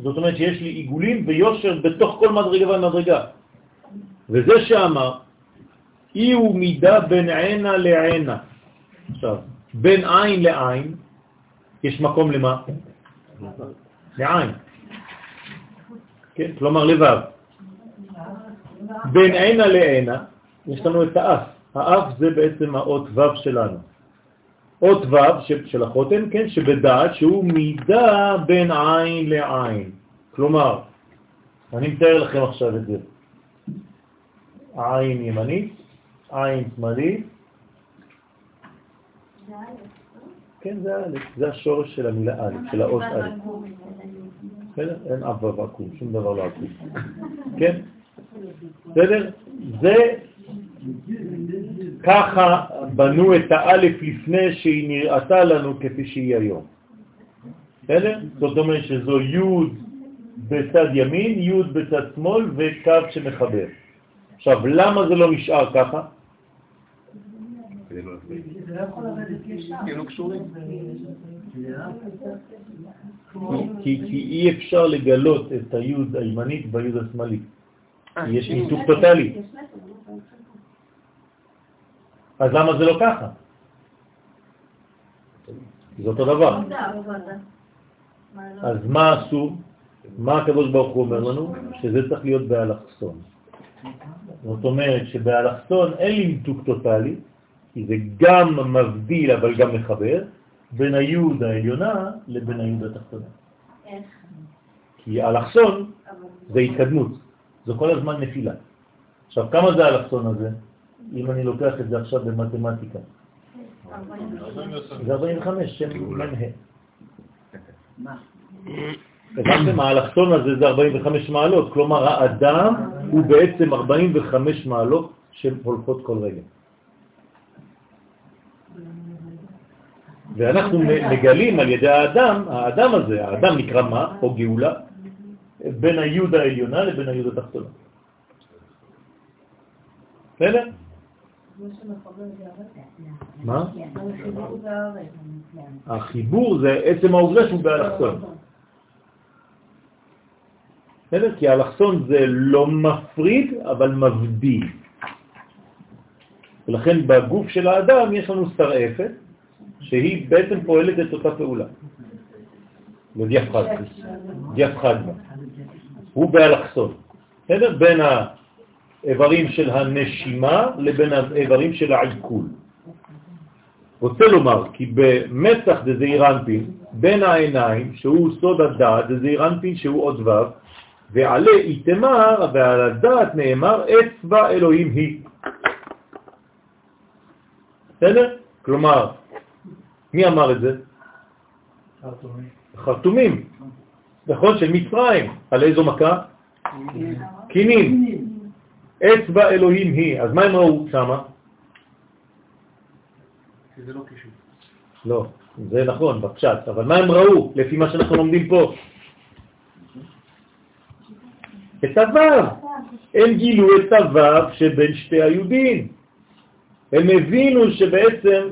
זאת אומרת שיש לי עיגולים ויושר בתוך כל מדרגה ומדרגה. וזה שאמר, אי הוא מידה בין עינה לעינה. עכשיו, בין עין לעין, יש מקום למה? לעין. כן, כלומר לבב. בין עינה לעינה, יש לנו את האף. האף זה בעצם האות ו' שלנו. אות ו' של החותם, כן, שבדעת שהוא מידה בין עין לעין. כלומר, אני מתאר לכם עכשיו את זה. עין ימנית, עין שמאלית, כן, זה א', זה השורש של המילה א', של האות א'. בסדר? אין אף ואקום, שום דבר לא עקום. כן? בסדר? זה, ככה בנו את האלף לפני שהיא נראתה לנו כפי שהיא היום. בסדר? זאת אומרת שזו י' בצד ימין, י' בצד שמאל וקו שמחבר. עכשיו, למה זה לא נשאר ככה? כי אי אפשר לגלות את היוד הימנית ביוד השמאלית. יש ניתוק טוטלי. אז למה זה לא ככה? זה אותו דבר. אז מה עשו? מה הקדוש ברוך הוא אומר לנו? שזה צריך להיות באלכסון. זאת אומרת שבאלכסון אין לי ניתוק טוטלי, כי זה גם מבדיל אבל גם מחבר, בין היוד העליונה לבין היוד התחתונה. כי אלכסון זה התקדמות, זה כל הזמן נפילה. עכשיו, כמה זה האלכסון הזה? אם אני לוקח את זה עכשיו במתמטיקה. זה 45, שם מנהה. הבנתם? האלכסון הזה זה 45 מעלות, כלומר האדם הוא בעצם 45 מעלות שהולכות כל רגע. ואנחנו מגלים על ידי האדם, האדם הזה, האדם נקרא מה? או גאולה, בין היוד העליונה לבין היוד התחתונה. בסדר? מה? החיבור זה עצם העובדה שהוא באלכסון. בסדר? כי האלכסון זה לא מפריד, אבל מבדיל. ולכן בגוף של האדם יש לנו שרעפת, שהיא בעצם פועלת את אותה פעולה. לדיאפחגמה. דיאפחגמה. הוא באלכסון. בסדר? בין האיברים של הנשימה לבין האיברים של העיכול. רוצה לומר כי במצח דזעירנפין, בין העיניים, שהוא סוד הדעת, דזעירנפין שהוא עוד ו', ועלה איתמר, ועל הדעת נאמר, אצבע אלוהים היא. בסדר? כלומר, מי אמר את זה? חרטומים. נכון, של מצרים. על איזו מכה? קינים. אצבע אלוהים היא. אז מה הם ראו שמה? זה לא קישור. לא, זה נכון, בפשט. אבל מה הם ראו, לפי מה שאנחנו לומדים פה? את הוו. הם גילו את הוו שבין שתי היהודים. הם הבינו שבעצם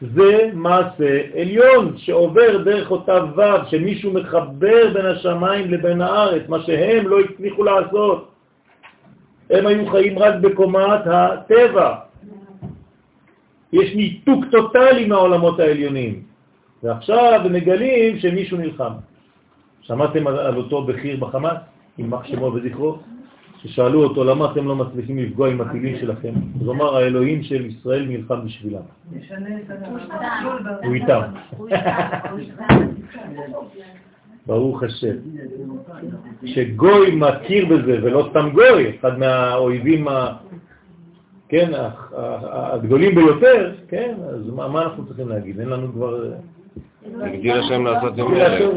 זה מעשה עליון שעובר דרך אותה וו, שמישהו מחבר בין השמיים לבין הארץ, מה שהם לא הצליחו לעשות. הם היו חיים רק בקומת הטבע. יש ניתוק טוטלי מהעולמות העליונים. ועכשיו מגלים שמישהו נלחם. שמעתם על אותו בכיר בחמאס, יימח שמו וזכרו? ששאלו אותו למה אתם לא מצליחים לפגוע עם הטילים שלכם, אז הוא אמר האלוהים של ישראל נלחם בשבילם. הוא איתם. [laughs] ברוך השם. שגוי מכיר בזה, ולא סתם גוי, אחד מהאויבים ה... כן, הגדולים ביותר, כן, אז מה, מה אנחנו צריכים להגיד? אין לנו כבר... הגדיל השם לעשות עם אלה.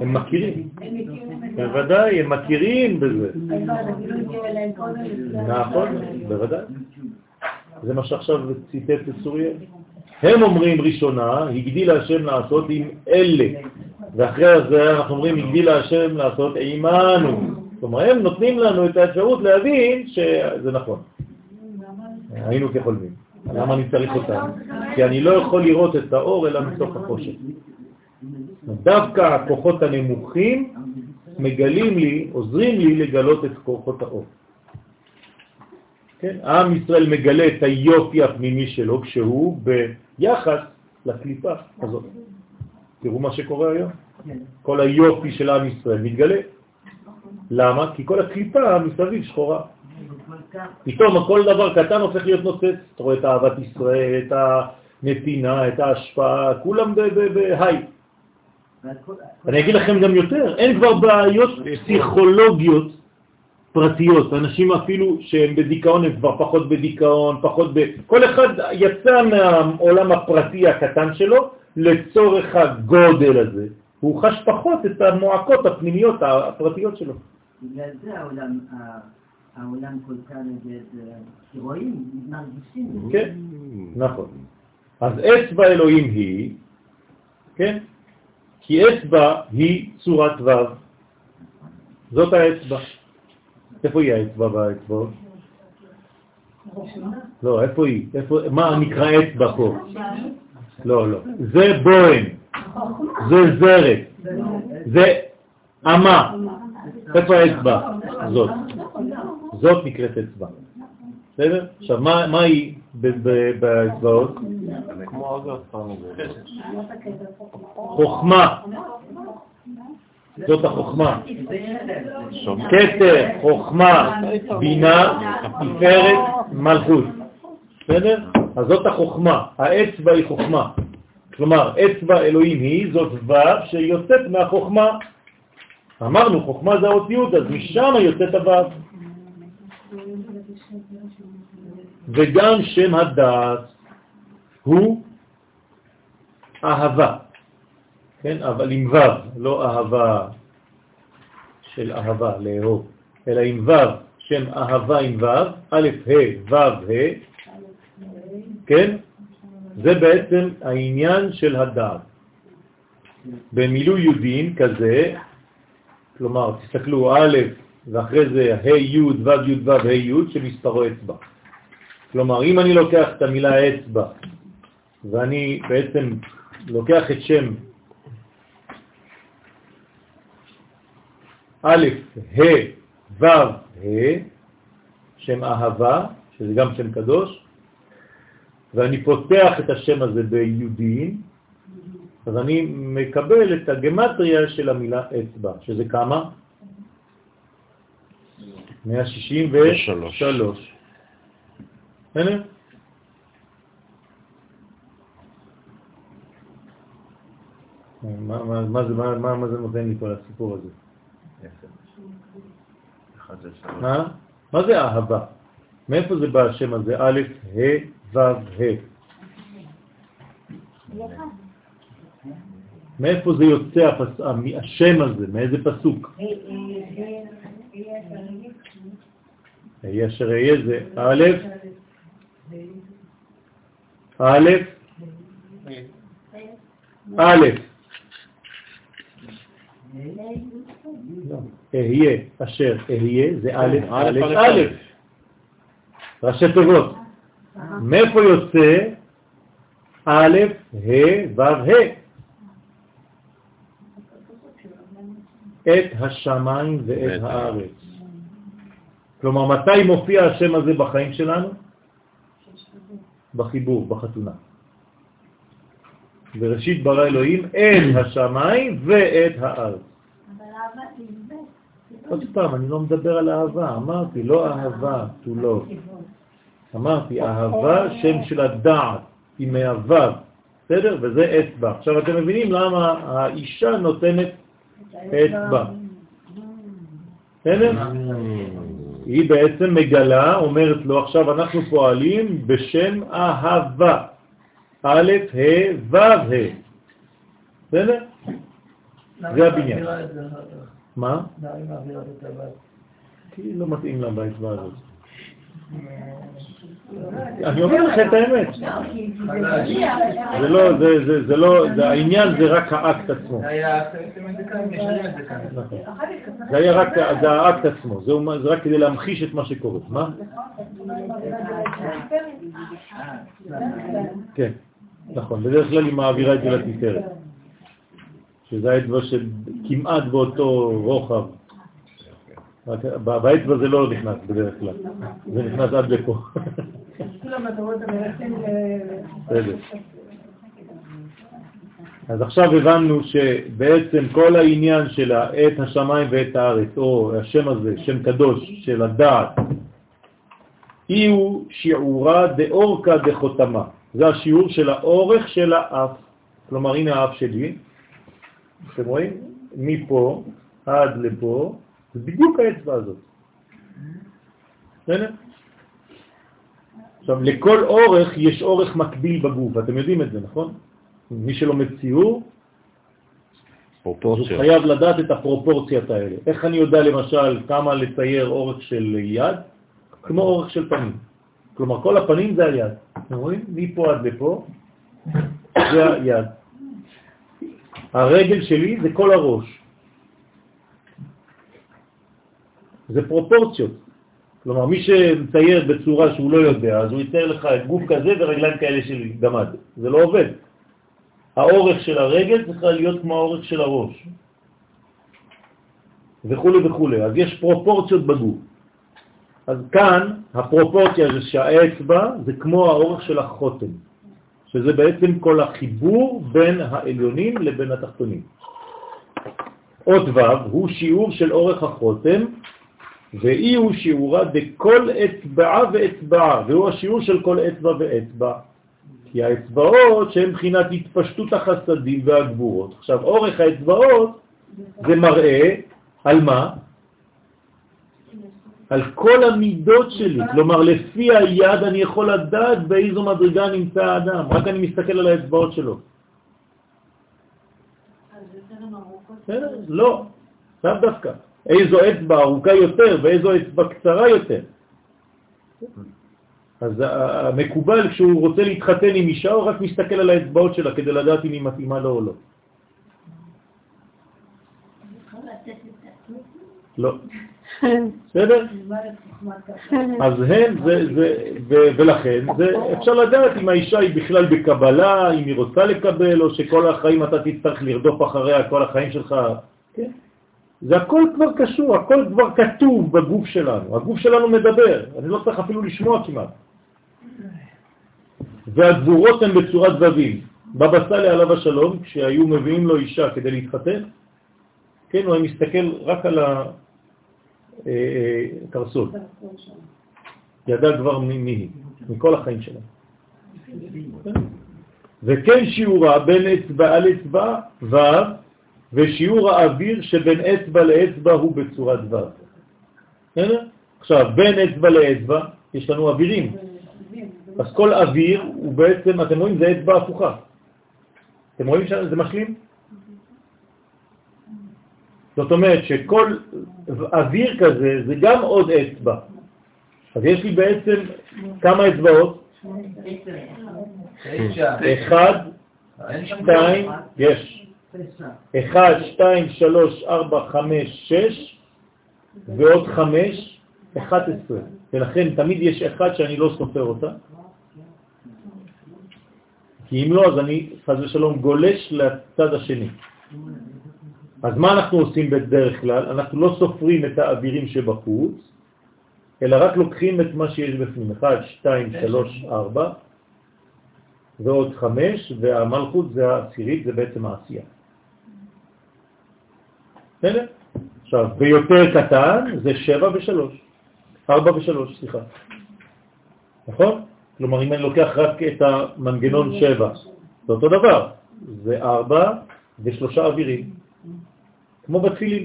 הם מכירים. בוודאי, הם מכירים בזה. נכון, בוודאי. זה מה שעכשיו ציטט את סוריה. הם אומרים ראשונה, הגדיל השם לעשות עם אלה. ואחרי זה אנחנו אומרים, הגדיל השם לעשות עימנו. כלומר, הם נותנים לנו את האפשרות להבין שזה נכון. היינו כחולמים. למה אני צריך אותם? כי אני לא יכול לראות את האור אלא מתוך החושך. דווקא הכוחות הנמוכים מגלים לי, עוזרים לי לגלות את כוחות האור. כן? עם ישראל מגלה את היופי הפנימי שלו כשהוא ביחס לקליפה הזאת. תראו מה שקורה היום. כל היופי של עם ישראל מתגלה. למה? כי כל הקליפה מסביב שחורה. פתאום כל דבר קטן הופך להיות נוצץ. אתה רואה את אהבת ישראל, את הנתינה, את ההשפעה, כולם בהיי. אני אגיד לכם גם יותר, אין כבר בעיות פסיכולוגיות פרטיות, אנשים אפילו שהם בדיכאון הם כבר פחות בדיכאון, פחות ב... כל אחד יצא מהעולם הפרטי הקטן שלו לצורך הגודל הזה, הוא חש פחות את המועקות הפנימיות הפרטיות שלו. בגלל זה העולם העולם כל כך נגד, כי רואים, מרגישים. כן, נכון. אז אצבע אלוהים היא, כן? כי אצבע היא צורת ו', זאת האצבע. איפה היא האצבע באצבעות? לא, איפה היא? מה נקרא אצבע פה? לא, לא. זה בוהן, זה זרת, זה אמה. איפה האצבע? זאת. זאת נקראת אצבע. בסדר? עכשיו, מה היא באצבעות? חוכמה. זאת החוכמה. כתר, חוכמה, בינה, תפארת, מלכות. בסדר? אז זאת החוכמה. האצבע היא חוכמה. כלומר, אצבע אלוהים היא זאת ו' שיוצאת מהחוכמה. אמרנו, חוכמה זה האותיות, אז משם יוצאת הו'. וגם שם הדעת הוא אהבה, כן? אבל עם ו', לא אהבה של אהבה, לאהוב, אלא עם ו', שם אהבה עם ו', א', ה', ו', ה', כן? זה בעצם העניין של הדעת. במילוי יודין כזה, כלומר, תסתכלו א', ואחרי זה ה' י' ו' י' ו' ה' י' שמספרו אצבע. כלומר, אם אני לוקח את המילה אצבע ואני בעצם לוקח את שם א', ה', ו', ה', שם אהבה, שזה גם שם קדוש, ואני פותח את השם הזה ביודין, אז אני מקבל את הגמטריה של המילה אצבע, שזה כמה? 163. הנה. מה זה נותן לי כל הסיפור הזה? מה זה אהבה? מאיפה זה בא השם הזה? א', ה', ו', ה'. מאיפה זה יוצא השם הזה? מאיזה פסוק? אהיה אשר אהיה זה א', א', א', אהיה אשר אהיה זה א', א', א', ראשי תיבות. מאיפה יוצא א', ה', ו', ה'? את השמיים ואת הארץ. כלומר, מתי מופיע השם הזה בחיים שלנו? בחיבור, בחתונה. בראשית ברא אלוהים את השמיים ואת הארץ. עוד פעם, אני לא מדבר על אהבה, אמרתי, לא אהבה, to love. אמרתי, אהבה, שם של הדעת, היא מהווה, בסדר? וזה אצבע. עכשיו אתם מבינים למה האישה נותנת אצבע. בסדר? היא בעצם מגלה, אומרת לו, עכשיו אנחנו פועלים בשם אהבה. א', ה', ו', ה'. בסדר? זה הבניין. מה? כי לא מתאים לה באצבע הזאת. אני אומר לך את האמת. זה לא, זה לא, העניין זה רק האקט עצמו. זה היה רק, זה האקט עצמו, זה רק כדי להמחיש את מה שקורה. מה? כן, נכון, בדרך כלל היא מעבירה את זה לתפארת. שזה האצבע שכמעט באותו רוחב. באצבע זה לא נכנס בדרך כלל, זה נכנס עד לפה. אז עכשיו הבנו שבעצם כל העניין של את השמיים ואת הארץ, או השם הזה, שם קדוש של הדעת, אי הוא שיעורה דאורקה דחותמה. זה השיעור של האורך של האף. כלומר, הנה האף שלי, אתם רואים? מפה עד לפה, זה בדיוק האצבע הזאת. בסדר? עכשיו, לכל אורך יש אורך מקביל בגוף, אתם יודעים את זה, נכון? מי שלומד ציור, הוא חייב לדעת את הפרופורציות האלה. איך אני יודע למשל כמה לצייר אורך של יד? כמו אורך של פנים. כלומר, כל הפנים זה היד. אתם רואים? מפה עד לפה זה היד. הרגל שלי זה כל הראש. זה פרופורציות. כלומר, מי שמצייר בצורה שהוא לא יודע, אז הוא יצייר לך גוף כזה ורגליים כאלה של גמד. זה לא עובד. האורך של הרגל צריך להיות כמו האורך של הראש. וכו' וכו'. אז יש פרופורציות בגוף. אז כאן הפרופורציה זה שהאצבע זה כמו האורך של החותם, שזה בעצם כל החיבור בין העליונים לבין התחתונים. עוד ו' הוא שיעור של אורך החותם ואי הוא שיעורה דכל אצבעה ואצבעה, והוא השיעור של כל אצבע ואצבע. כי האצבעות שהן מבחינת התפשטות החסדים והגבורות. עכשיו, אורך האצבעות זה מראה על מה? על כל המידות שלי. כלומר, לפי היד אני יכול לדעת באיזו מדרגה נמצא האדם, רק אני מסתכל על האצבעות שלו. לא, לאו דווקא. איזו אצבע ארוכה יותר ואיזו אצבע קצרה יותר. אז המקובל כשהוא רוצה להתחתן עם אישה הוא רק מסתכל על האצבעות שלה כדי לדעת אם היא מתאימה לו או לא. לא. בסדר? אז הם, זה, זה, ו, ולכן, זה, אפשר לדעת אם האישה היא בכלל בקבלה, אם היא רוצה לקבל, או שכל החיים אתה תצטרך לרדוף אחריה כל החיים שלך. כן? זה הכל כבר קשור, הכל כבר כתוב בגוף שלנו. הגוף שלנו מדבר, אני לא צריך אפילו לשמוע כמעט. והגבורות הן בצורת דבבים. בבא סאלי עליו השלום, כשהיו מביאים לו אישה כדי להתחתן, כן, הוא היה מסתכל רק על הקרסול. ידע כבר מי היא, מכל החיים שלה. וכן שיעורה בין אצבע על אצבע ו' ושיעור האוויר שבין אצבע לאצבע הוא בצורת ו'. עכשיו, בין אצבע לאצבע יש לנו אווירים. אז כל אוויר הוא בעצם, אתם רואים, זה אצבע הפוכה. אתם רואים שזה משלים? זאת אומרת שכל אוויר כזה זה גם עוד אצבע. אז יש לי בעצם כמה אצבעות? אחד, שתיים, יש. אחד, שתיים, שלוש, ארבע, חמש, שש, ועוד חמש, אחת עשרה. ולכן תמיד יש אחד שאני לא סופר אותה. כי אם לא, אז אני חז ושלום גולש לצד השני. אז מה אנחנו עושים בדרך כלל? אנחנו לא סופרים את האווירים שבחוץ, אלא רק לוקחים את מה שיש בפנים. 1, 2, 3, 4, ועוד 5, והמלכות זה העשירית, זה בעצם העשייה. בסדר? עכשיו, ביותר קטן זה 7 ו-3. 4 ו-3, סליחה. נכון? כלומר, אם אני לוקח רק את המנגנון 7, זה אותו דבר. זה 4 ושלושה אווירים. כמו בתפילין.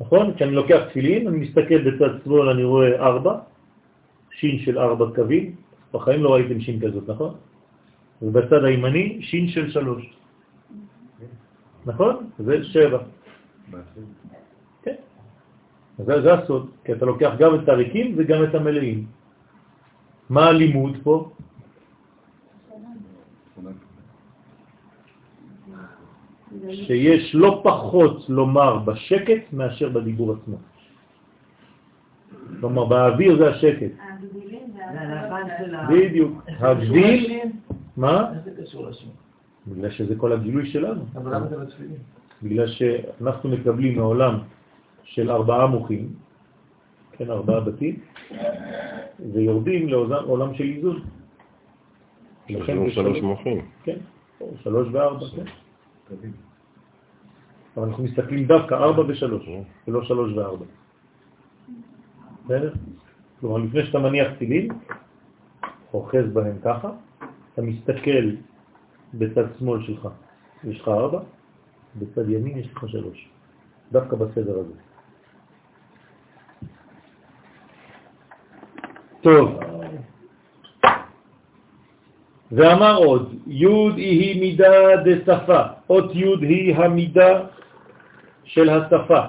נכון? כשאני לוקח תפילין, אני מסתכל בצד שמאל, אני רואה ארבע, שין של ארבע קווים, בחיים לא ראיתם שין כזאת, נכון? ובצד הימני, שין של שלוש. נכון? זה שבע. כן. זה, זה הסוד, כי אתה לוקח גם את הריקים וגם את המלאים. מה הלימוד פה? שיש לא פחות לומר בשקט מאשר בדיבור עצמו. כלומר, באוויר זה השקט. בדיוק. הגביל, מה? בגלל שזה כל הגילוי שלנו. אבל למה זה בתפילין? בגלל שאנחנו מקבלים מעולם של ארבעה מוחים, כן, ארבעה בתים, ויורדים לעולם של איזון. יש לנו שלוש מוחים. כן, שלוש וארבע, כן. אבל אנחנו מסתכלים דווקא ארבע ושלוש, ולא שלוש וארבע. בסדר? כלומר, לפני שאתה מניח טילים, אוחז בהם ככה, אתה מסתכל בצד שמאל שלך, יש לך ארבע, בצד ימין יש לך שלוש. דווקא בסדר הזה. טוב, ואמר עוד, י' היא מידה דשפה, אות י' היא המידה של השפה.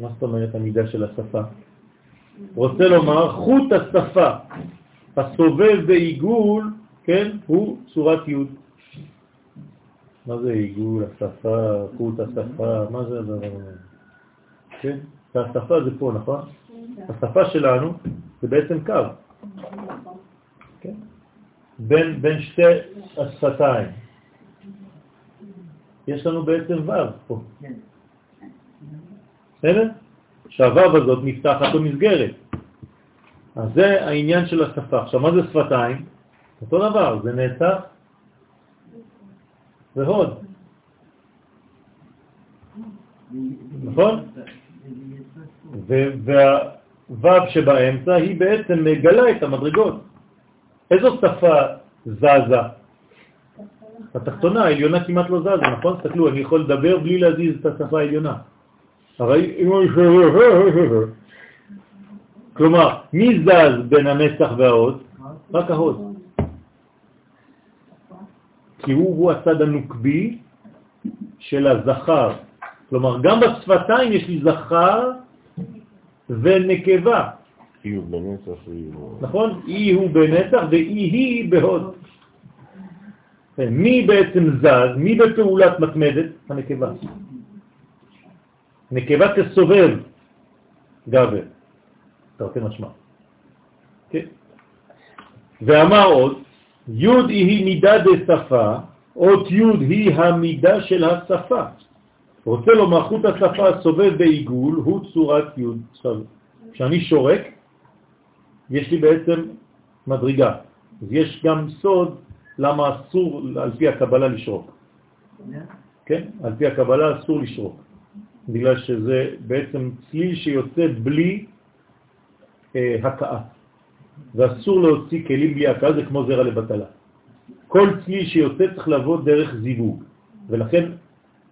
מה זאת אומרת המידה של השפה? רוצה לומר, חוט השפה, הסובב בעיגול, כן, הוא צורת י'. מה זה עיגול, השפה, חוט השפה, מה זה הדבר הזה? כן? השפה זה פה, נכון? השפה שלנו זה בעצם קו. כן? בין, בין שתי השפתיים. יש לנו בעצם ו' פה. בסדר? שהו' הזאת נפתחת במסגרת. אז זה העניין של השפה. עכשיו, מה זה שפתיים? אותו דבר, זה נצח והוד. נכון? והו' שבאמצע היא בעצם מגלה את המדרגות. איזו שפה זזה? התחתונה, העליונה כמעט לא זזה, נכון? תסתכלו, אני יכול לדבר בלי להזיז את השפה העליונה. הרי אם הוא כלומר, מי זז בין הנצח וההוד? רק ההוד. כי הוא, הוא הצד הנוקבי של הזכר. כלומר, גם בשפתיים יש לי זכר ונקבה. אי הוא בנצח, אי הוא... נכון? אי הוא בנצח ואי היא בהוד. מי בעצם זז? מי בפעולת מתמדת? הנקבה. נקבה תסובב גבר, תרתי משמע. כן? ואמר עוד, י' היא מידה דשפה, אות י' היא המידה של השפה. רוצה לומר, חוט השפה הסובב בעיגול הוא צורת י'. עכשיו, כשאני שורק, יש לי בעצם מדרגה. אז יש גם סוד למה אסור על פי הקבלה לשרוק. כן? על פי הקבלה אסור לשרוק. בגלל שזה בעצם צליל שיוצא בלי אה, הקאה. ואסור להוציא כלים בלי הקאה, זה כמו זרע לבטלה. כל צליל שיוצא צריך לבוא דרך זיווג, ולכן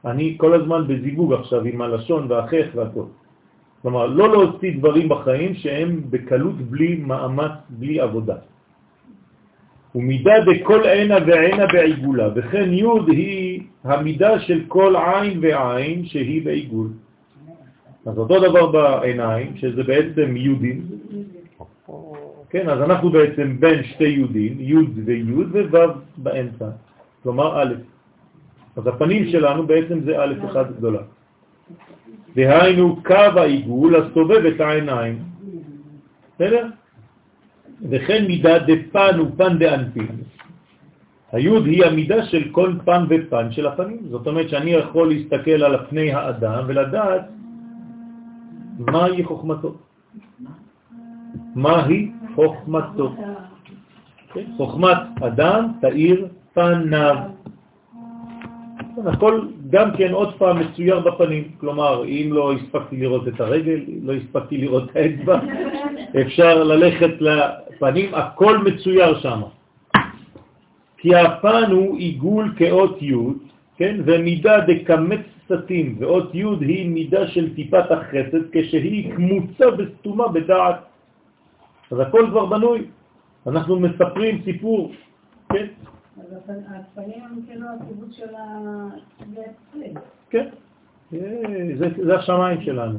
אני כל הזמן בזיווג עכשיו עם הלשון והחך והכל. כלומר, לא להוציא דברים בחיים שהם בקלות בלי מאמץ, בלי עבודה. ומידה בכל עינה ועינה בעיגולה, וכן י' היא המידה של כל עין ועין שהיא בעיגול. אז אותו דבר בעיניים, שזה בעצם יודים. כן, אז אנחנו בעצם בין שתי יודים, יוד ויוד ווו באמצע, כלומר א'. אז הפנים שלנו בעצם זה א' אחד גדולה. דהיינו קו העיגול הסובב את העיניים. בסדר? וכן מידה דפן ופן דאנפין. היוד היא המידה של כל פן ופן של הפנים. זאת אומרת שאני יכול להסתכל על פני האדם ולדעת מהי חוכמתו. מהי חוכמתו. כן? חוכמת אדם תאיר פניו. הכל גם כן עוד פעם מצויר בפנים, כלומר אם לא הספקתי לראות את הרגל, לא הספקתי לראות את האצבע, [laughs] אפשר ללכת לפנים, הכל מצויר שם. כי הפן הוא עיגול כאות י', כן, ומידה דקמץ סתים, ואות י' היא מידה של טיפת החסד כשהיא כמוצה וסתומה בדעת. אז הכל כבר בנוי. אנחנו מספרים סיפור, כן? אז הפנים הם כאילו הקיבוץ של ה... כן, זה, זה השמיים שלנו.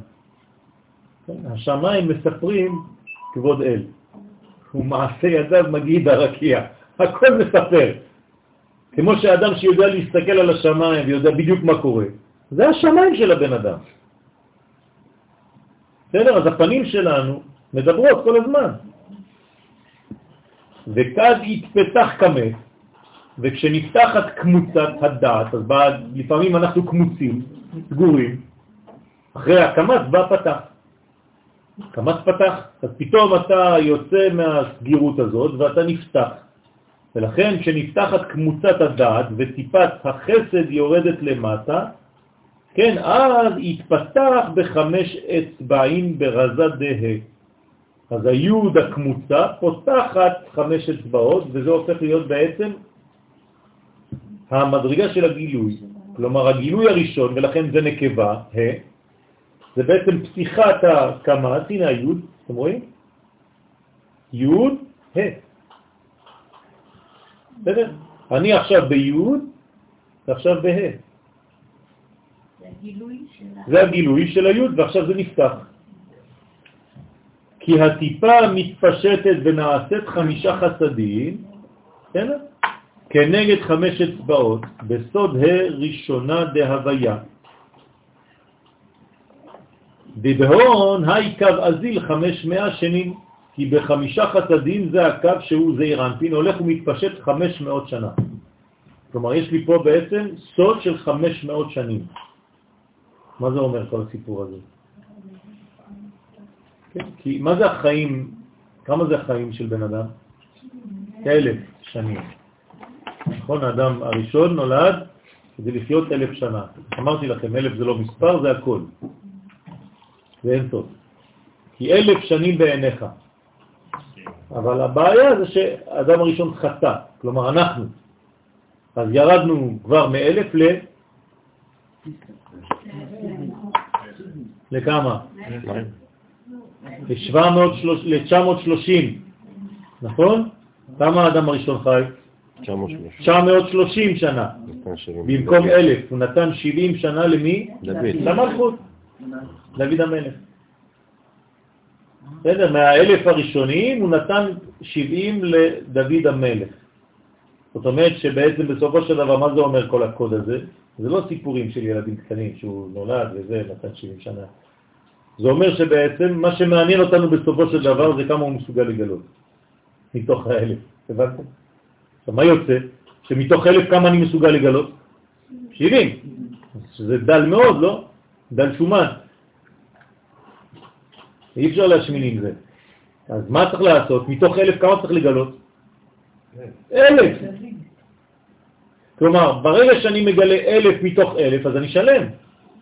כן, השמיים מספרים כבוד אל. ומעשה ידיו מגיד הרקיע. הכל מספר. כמו שאדם שיודע להסתכל על השמיים ויודע בדיוק מה קורה. זה השמיים של הבן אדם. בסדר? אז הפנים שלנו מדברות כל הזמן. וכד יתפתח כמת, וכשנפתחת כמוצת הדעת, אז בא, לפעמים אנחנו כמוצים, סגורים, אחרי הקמת בא פתח. קמת פתח, אז פתאום אתה יוצא מהסגירות הזאת ואתה נפתח. ולכן כשנפתחת כמוצת הדעת וטיפת החסד יורדת למטה, כן, אז יתפתח בחמש אצבעים ברזה דה. אז היוד הכמוצה פותחת חמש אצבעות, וזה הופך להיות בעצם המדרגה של הגילוי. כלומר, הגילוי הראשון, ולכן זה נקבה, ה, זה בעצם פתיחת הקמ"ס, הנה היוד, אתם רואים? יוד, ה. בסדר? אני עכשיו ביוד, ועכשיו בה. זה הגילוי של היוד, ועכשיו זה נפתח. כי הטיפה מתפשטת ונעשית חמישה חסדים, בסדר? כנגד חמש אצבעות, בסוד הראשונה דהוויה. דבהון היי קו אזיל חמש מאה שנים, כי בחמישה חסדים זה הקו שהוא זעיר אנפין, הולך ומתפשט חמש מאות שנה. כלומר, יש לי פה בעצם סוד של חמש מאות שנים. מה זה אומר כל הסיפור הזה? כן, כי מה זה החיים, כמה זה החיים של בן אדם? אלף שנים. נכון, האדם הראשון נולד כדי לחיות אלף שנה. אמרתי לכם, אלף זה לא מספר, זה הכל. זה אין סוף. כי אלף שנים בעיניך. אבל הבעיה זה שהאדם הראשון חטא, כלומר אנחנו. אז ירדנו כבר מאלף ל... לכמה? ל-930, נכון? כמה האדם הראשון חי? 930 שנה. במקום אלף, הוא נתן 70 שנה למי? למלכות, דוד המלך. בסדר, מהאלף הראשונים הוא נתן 70 לדוד המלך. זאת אומרת שבעצם בסופו של דבר, מה זה אומר כל הקוד הזה? זה לא סיפורים של ילדים קטנים שהוא נולד וזה, נתן 70 שנה. זה אומר שבעצם מה שמעניין אותנו בסופו של דבר זה כמה הוא מסוגל לגלות מתוך האלף. הבנתם? עכשיו, מה יוצא? שמתוך אלף כמה אני מסוגל לגלות? 70. שזה דל מאוד, לא? דל שומן. אי אפשר להשמין עם זה. אז מה צריך לעשות? מתוך אלף כמה צריך לגלות? אלף. כלומר, ברגע שאני מגלה אלף מתוך אלף, אז אני שלם.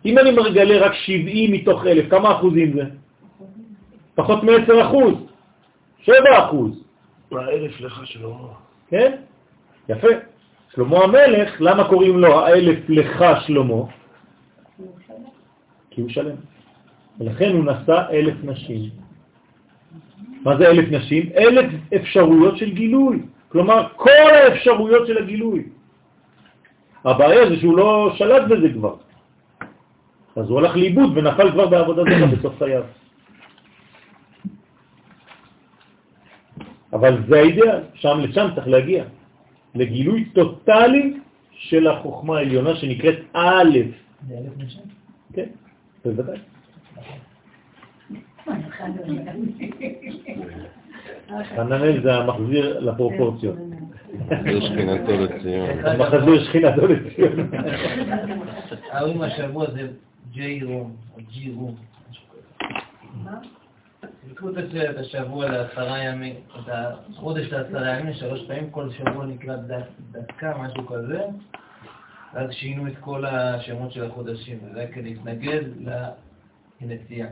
אם אני מגלה רק 70 מתוך אלף, כמה אחוזים זה? פחות מ-10 אחוז, 7 אחוז. האלף לך שלמה. כן? יפה. שלמה המלך, למה קוראים לו האלף לך שלמה? כי הוא שלם. ולכן הוא נשא אלף נשים. מה זה אלף נשים? אלף אפשרויות של גילוי. כלומר, כל האפשרויות של הגילוי. הבעיה זה שהוא לא שלט בזה כבר. אז הוא הלך לאיבוד ונפל כבר בעבודה זרה [coughs] בסוף חייו. אבל זה האידאל, שם לשם צריך להגיע. לגילוי טוטלי של החוכמה העליונה שנקראת א'. זה אלף נשם? כן, בוודאי. חננאל זה המחזיר לפרופורציות. זה שכינתו לציון. המחזיר שכינתו לציון. ההורים השבוע זה ג'יי רום, או ג'י רום. לקחו את השבוע לעשרה ימים, את החודש לעשרה ימים, שלוש פעמים, כל שבוע נקרא דקה, משהו כזה, ואז שינו את כל השמות של החודשים, וזה היה כדי להתנגד לנסיעה.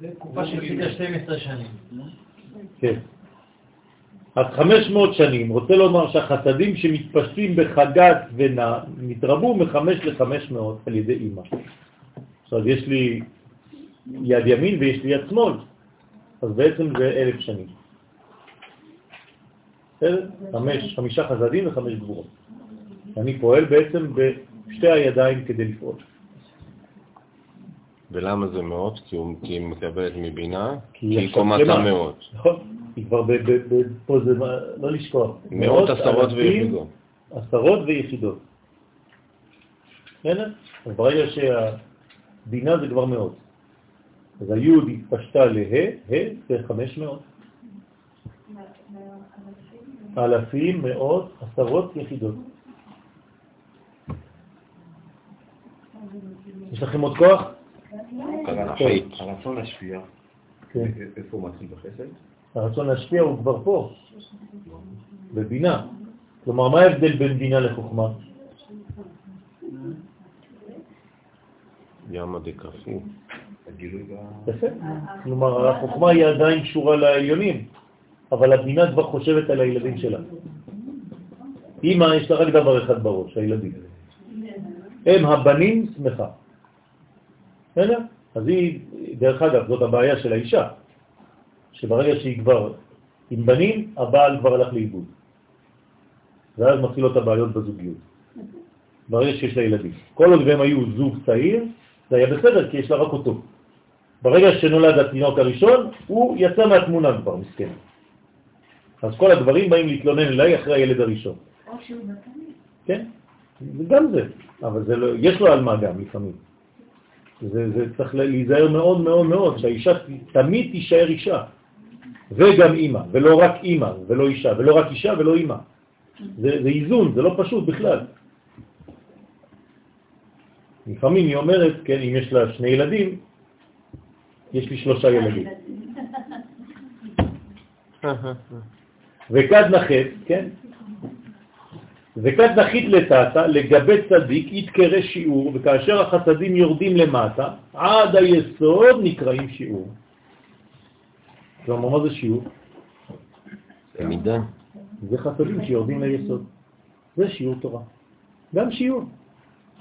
זה תקופה שהחזיקה 12 שנים. כן. אז 500 שנים, רוצה לומר שהחסדים שמתפשטים בחגת ונע מתרבו מחמש לחמש מאות על ידי אימא. עכשיו יש לי יד ימין ויש לי יד שמאל, אז בעצם זה אלף שנים. בסדר? חמש, חמישה חסדים וחמש גבורות. אני פועל בעצם בשתי הידיים כדי לפעול. ולמה זה מאות? כי הוא- כי היא מקבלת מבינה? כי היא היא עכשיו קומתה שלמה. מאות. נכון, היא כבר ב... ב- ב- פה זה לא לשכוח. מאות עשרות ויחידות. עשרות ויחידות. בסדר? אז ברגע שהבינה זה כבר מאות. אז היוד התפשטה לה, ה זה חמש מאות. אלפים, מאות, עשרות יחידות. יש לכם עוד כוח? חית. הרצון להשפיע, כן. איפה הוא מתחיל בחסד? הרצון להשפיע הוא כבר פה, בבינה. כלומר, מה ההבדל בין בינה לחוכמה? ימה דקפו. יפה. כלומר, החוכמה היא עדיין קשורה לעליונים, אבל הבינה כבר חושבת על הילדים שלה. אמא, יש לה רק דבר אחד בראש, הילדים. הם הבנים שמחה. בסדר? אז היא, דרך אגב, זאת הבעיה של האישה, שברגע שהיא כבר עם בנים, הבעל כבר הלך לאיבוד. ואז מתחילות הבעיות בזוגיות. ברגע שיש לה ילדים. כל עוד והם היו זוג צעיר, זה היה בסדר, כי יש לה רק אותו. ברגע שנולד התינוק הראשון, הוא יצא מהתמונה כבר, מסכן. אז כל הדברים באים להתלונן אליי אחרי הילד הראשון. או שהוא נתן כן, גם זה, אבל זה לא, יש לו על מה גם לפעמים. זה, זה צריך להיזהר מאוד מאוד מאוד, שהאישה תמיד תישאר אישה, וגם אימא, ולא רק אימא ולא אישה, ולא רק אישה ולא אימא. זה, זה איזון, זה לא פשוט בכלל. לפעמים היא אומרת, כן, אם יש לה שני ילדים, יש לי שלושה ילדים. [laughs] וכד נחת, כן? וכד נחית לטאטה לגבי צדיק יתקרא שיעור, וכאשר החסדים יורדים למטה, עד היסוד נקראים שיעור. כלומר, מה זה שיעור? מידה. זה חסדים שיורדים ליסוד. זה שיעור תורה. גם שיעור.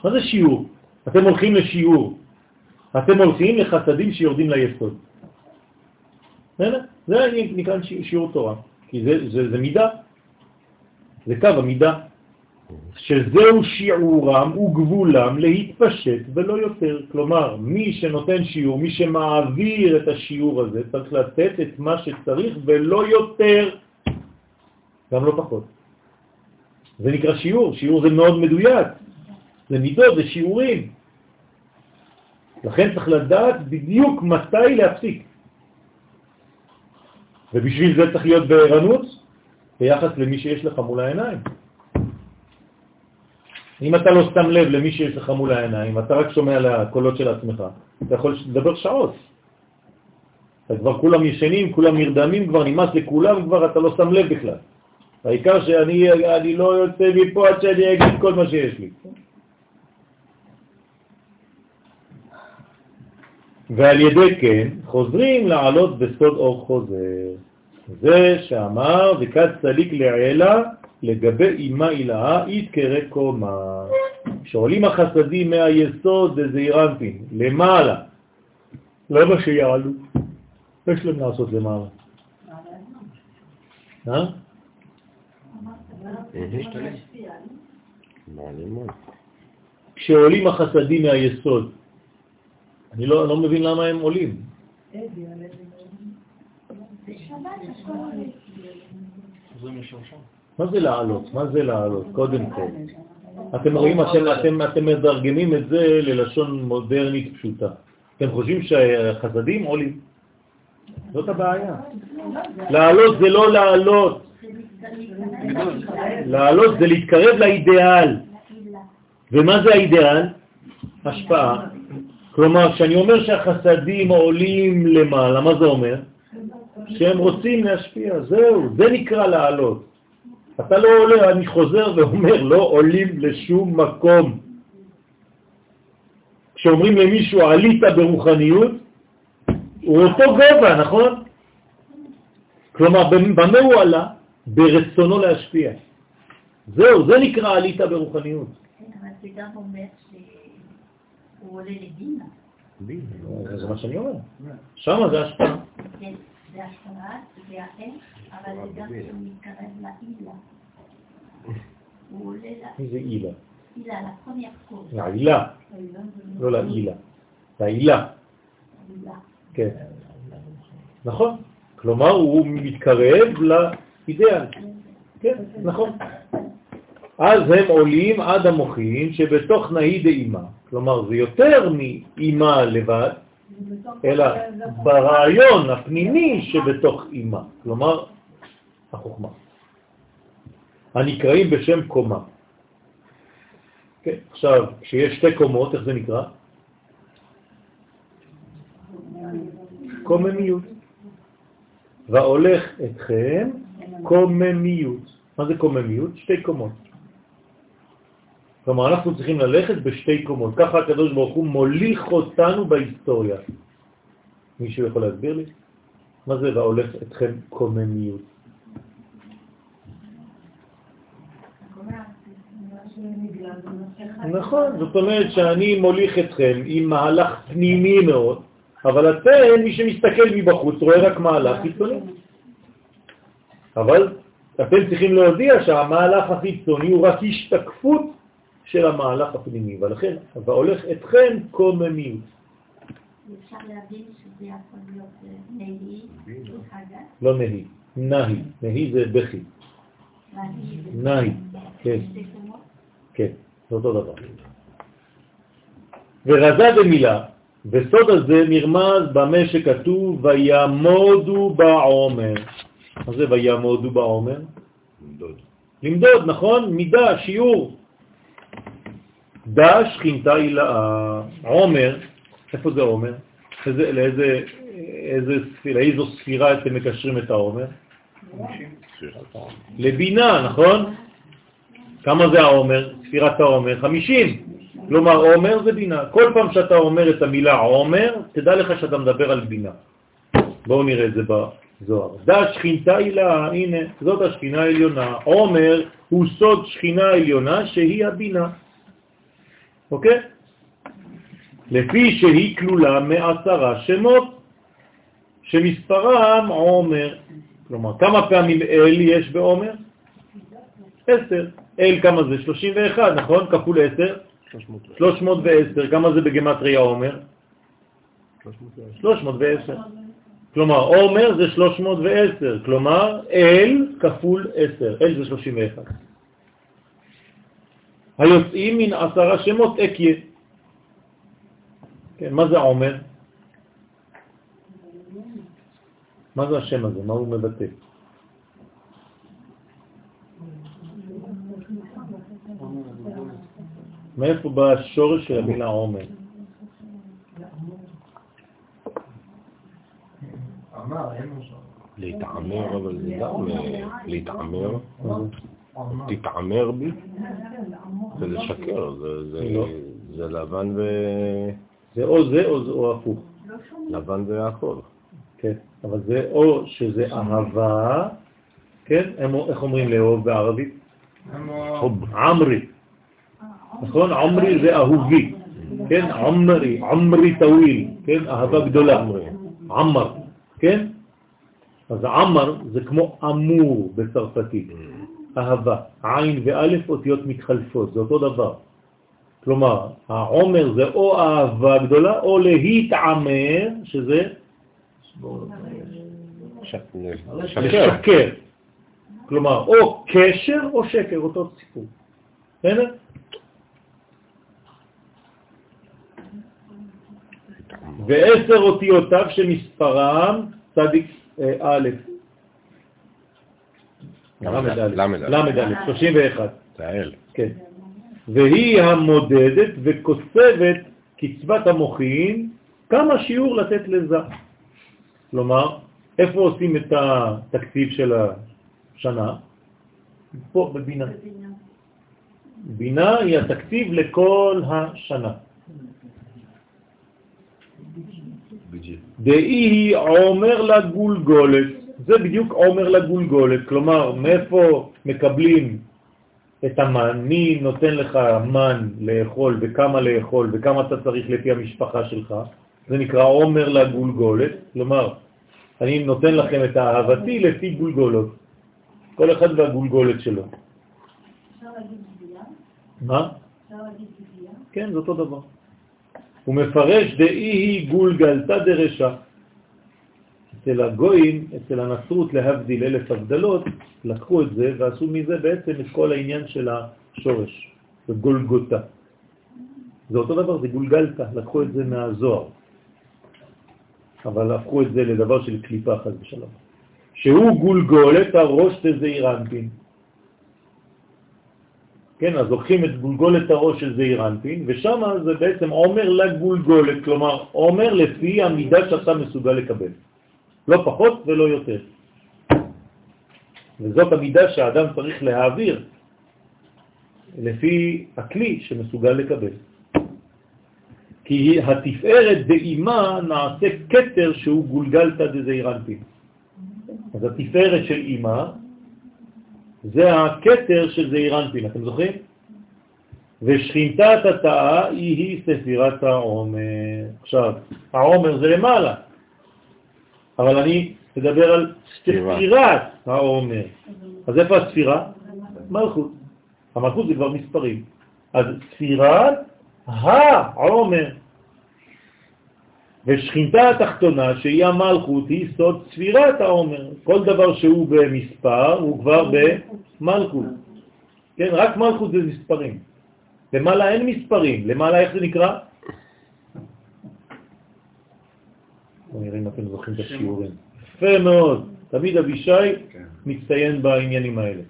מה זה שיעור? אתם הולכים לשיעור. אתם הולכים לחסדים שיורדים ליסוד. זה נקרא שיעור תורה, כי זה, זה, זה מידה. זה קו המידה, שזהו שיעורם וגבולם להתפשט ולא יותר. כלומר, מי שנותן שיעור, מי שמעביר את השיעור הזה, צריך לתת את מה שצריך ולא יותר, גם לא פחות. זה נקרא שיעור, שיעור זה מאוד מדויק, זה מידות, זה שיעורים. לכן צריך לדעת בדיוק מתי להפסיק. ובשביל זה צריך להיות בערנות ביחס למי שיש לך מול העיניים. אם אתה לא שם לב למי שיש לך מול העיניים, אתה רק שומע לקולות של עצמך, אתה יכול לדבר שעות. אתה כבר כולם ישנים, כולם נרדמים, כבר נמאס לכולם, כבר אתה לא שם לב בכלל. העיקר שאני אני לא יוצא מפה עד שאני אגיד כל מה שיש לי. ועל ידי כן חוזרים לעלות בסוד אור חוזר. זה שאמר וכד צליק לעילה לגבי אימה אילאה יתקרא קומה. כשעולים החסדים מהיסוד זה זעירנטים, למעלה. למה שיעלו? יש להם לעשות למעלה. אה? כשעולים החסדים מהיסוד, אני לא, לא מבין למה הם עולים. מה זה לעלות? מה זה לעלות? קודם כל. אתם רואים, אתם, אתם, אתם מדרגמים את זה ללשון מודרנית פשוטה. אתם חושבים שהחסדים עולים. זאת הבעיה. לעלות זה לא לעלות. לעלות זה להתקרב לאידאל. ומה זה האידאל? השפעה. כלומר, כשאני אומר שהחסדים עולים למעלה, מה זה אומר? שהם רוצים להשפיע, זהו, זה נקרא לעלות. אתה לא עולה, אני חוזר ואומר, לא עולים לשום מקום. כשאומרים למישהו עלית ברוחניות, הוא אותו גובה, נכון? כלומר, במה הוא עלה? ברצונו להשפיע. זהו, זה נקרא עלית ברוחניות. כן, אבל זה גם אומר שהוא עולה לבינה. זה מה שאני אומר. שמה זה השפעה. כן, זה השפעה, זה האש, אבל זה גם מתקרב לאילה. [laughs] הוא עולה מי זה אילה? לאילה, לפרמיère cause. לעילה, לא לעילה. לעילה, כן. נכון. כלומר, הוא מתקרב לאידאל. כן, נכון. אז הם עולים עד המוחין שבתוך נהי דאימה. כלומר, זה יותר מאימה לבד, אלא ברעיון הפנימי שבתוך אימה. כלומר, החוכמה. הנקראים בשם קומה. כן, עכשיו, כשיש שתי קומות, איך זה נקרא? קוממיות. והולך אתכם קוממיות. מה זה קוממיות? שתי קומות. כלומר, אנחנו צריכים ללכת בשתי קומות. ככה הקדוש ברוך הוא מוליך אותנו בהיסטוריה. מישהו יכול להסביר לי? מה זה והולך אתכם קוממיות? נכון, זאת אומרת שאני מוליך אתכם עם מהלך פנימי מאוד, אבל אתם, מי שמסתכל מבחוץ, רואה רק מהלך חיצוני. אבל אתם צריכים להודיע שהמהלך החיצוני הוא רק השתקפות של המהלך הפנימי, ולכן, והולך אתכם קוממיות. אפשר להבין שזה יכול להיות אה, נהי, לא נהי, נהי, נהי זה בכי, נהי, כן, כן, זה אותו דבר. ורזה במילה, בסוד הזה נרמז במה שכתוב וימודו בעומר. מה זה וימודו בעומר? למדוד. למדוד, נכון? מידה, שיעור. דה שכינתה הילאה. עומר, איפה זה עומר? איזה, לאיזה, איזה, לאיזו ספירה אתם מקשרים את העומר? לבינה, נכון? כמה זה העומר? ספירת העומר? 50. כלומר, עומר זה בינה. כל פעם שאתה אומר את המילה עומר, תדע לך שאתה מדבר על בינה. בואו נראה את זה בזוהר. דה שכינתה הילה, הנה, זאת השכינה העליונה. עומר הוא סוד שכינה עליונה שהיא הבינה. אוקיי? לפי שהיא כלולה מעשרה שמות, שמספרם עומר. כלומר, כמה פעמים אל יש בעומר? 10. אל כמה זה? 31, נכון? כפול 10? 310. כמה זה בגמטריה עומר? 310. כלומר, עומר זה 310, כלומר, אל כפול 10, אל זה 31. היוצאים מן עשרה שמות אקיה. כן, מה זה עומר? מה זה השם הזה? מה הוא מבטא? מאיפה בא השורש של המילה עומר? להתעמר, אבל זה גם אה, להתעמר. תתעמר בי? זה לשקר, זה- זה- לא. זה לבן ו... זה או זה או זה או הפוך. לבן ויעקב. כן, אבל זה או שזה אהבה, כן? איך אומרים לאהוב בערבית? חוב. עמרי. נכון? עמרי זה אהובי. כן? עמרי, עמרי טוויל. כן? אהבה גדולה. עמר. כן? אז עמר זה כמו אמור בצרפתית. אהבה. עין ואלף אותיות מתחלפות, זה אותו דבר. כלומר, העומר זה או אהבה גדולה או להתעמר, שזה שקר. לשקר. כלומר, או קשר או שקר, אותו סיפור. בסדר? ועשר אותיותיו שמספרם צדיק אה, א', למד א', למד א'. למד א', 31, זה האל. כן. והיא המודדת וקוצבת קצבת המוחין, כמה שיעור לתת לזה. כלומר, איפה עושים את התקציב של השנה? פה בבינה. בינה היא התקציב לכל השנה. בדיוק. דאי עומר לגולגולת, זה בדיוק עומר לגולגולת, כלומר מאיפה מקבלים את המן, מי נותן לך מן לאכול וכמה לאכול וכמה אתה צריך לפי המשפחה שלך, זה נקרא עומר לגולגולת, כלומר אני נותן לכם את האהבתי לפי גולגולות, כל אחד והגולגולת שלו. אפשר להגיד גבייה? מה? אפשר להגיד גבייה? כן, זה אותו דבר. הוא מפרש דאי היא גולגלתא דרשע. אצל הגויים, אצל הנצרות להבדיל אלף הבדלות, לקחו את זה ועשו מזה בעצם את כל העניין של השורש, זה גולגותה. זה אותו דבר, זה גולגלתא, לקחו את זה מהזוהר. אבל הפכו את זה לדבר של קליפה חס ושלום. שהוא גולגולת הראש תזעיר אנפין. כן, אז לוקחים את גולגולת הראש של זעיר אנפין, ושם זה בעצם עומר לגולגולת, כלומר עומר לפי המידה שאתה מסוגל לקבל. לא פחות ולא יותר. וזאת המידה שהאדם צריך להעביר לפי הכלי שמסוגל לקבל. כי התפארת באימה נעשה קטר שהוא גולגלתא דזעיר אנפין. אז התפארת של אימה זה הקטר של זעיר אנפין, אתם זוכרים? ושכינתת התאה היא היא ספירת העומר. עכשיו, העומר זה למעלה, אבל אני מדבר על ספירת העומר. אז איפה הספירה? מלכות. המלכות זה כבר מספרים. אז ספירת העומר. ושכינתה התחתונה, שהיא המלכות, היא סוד ספירת העומר. כל דבר שהוא במספר הוא כבר במלכות. כן, רק מלכות זה מספרים. למעלה אין מספרים. למעלה איך זה נקרא? בואו נראה אם אתם זוכרים את השיעורים. יפה מאוד. תמיד אבישי מצטיין בעניינים האלה.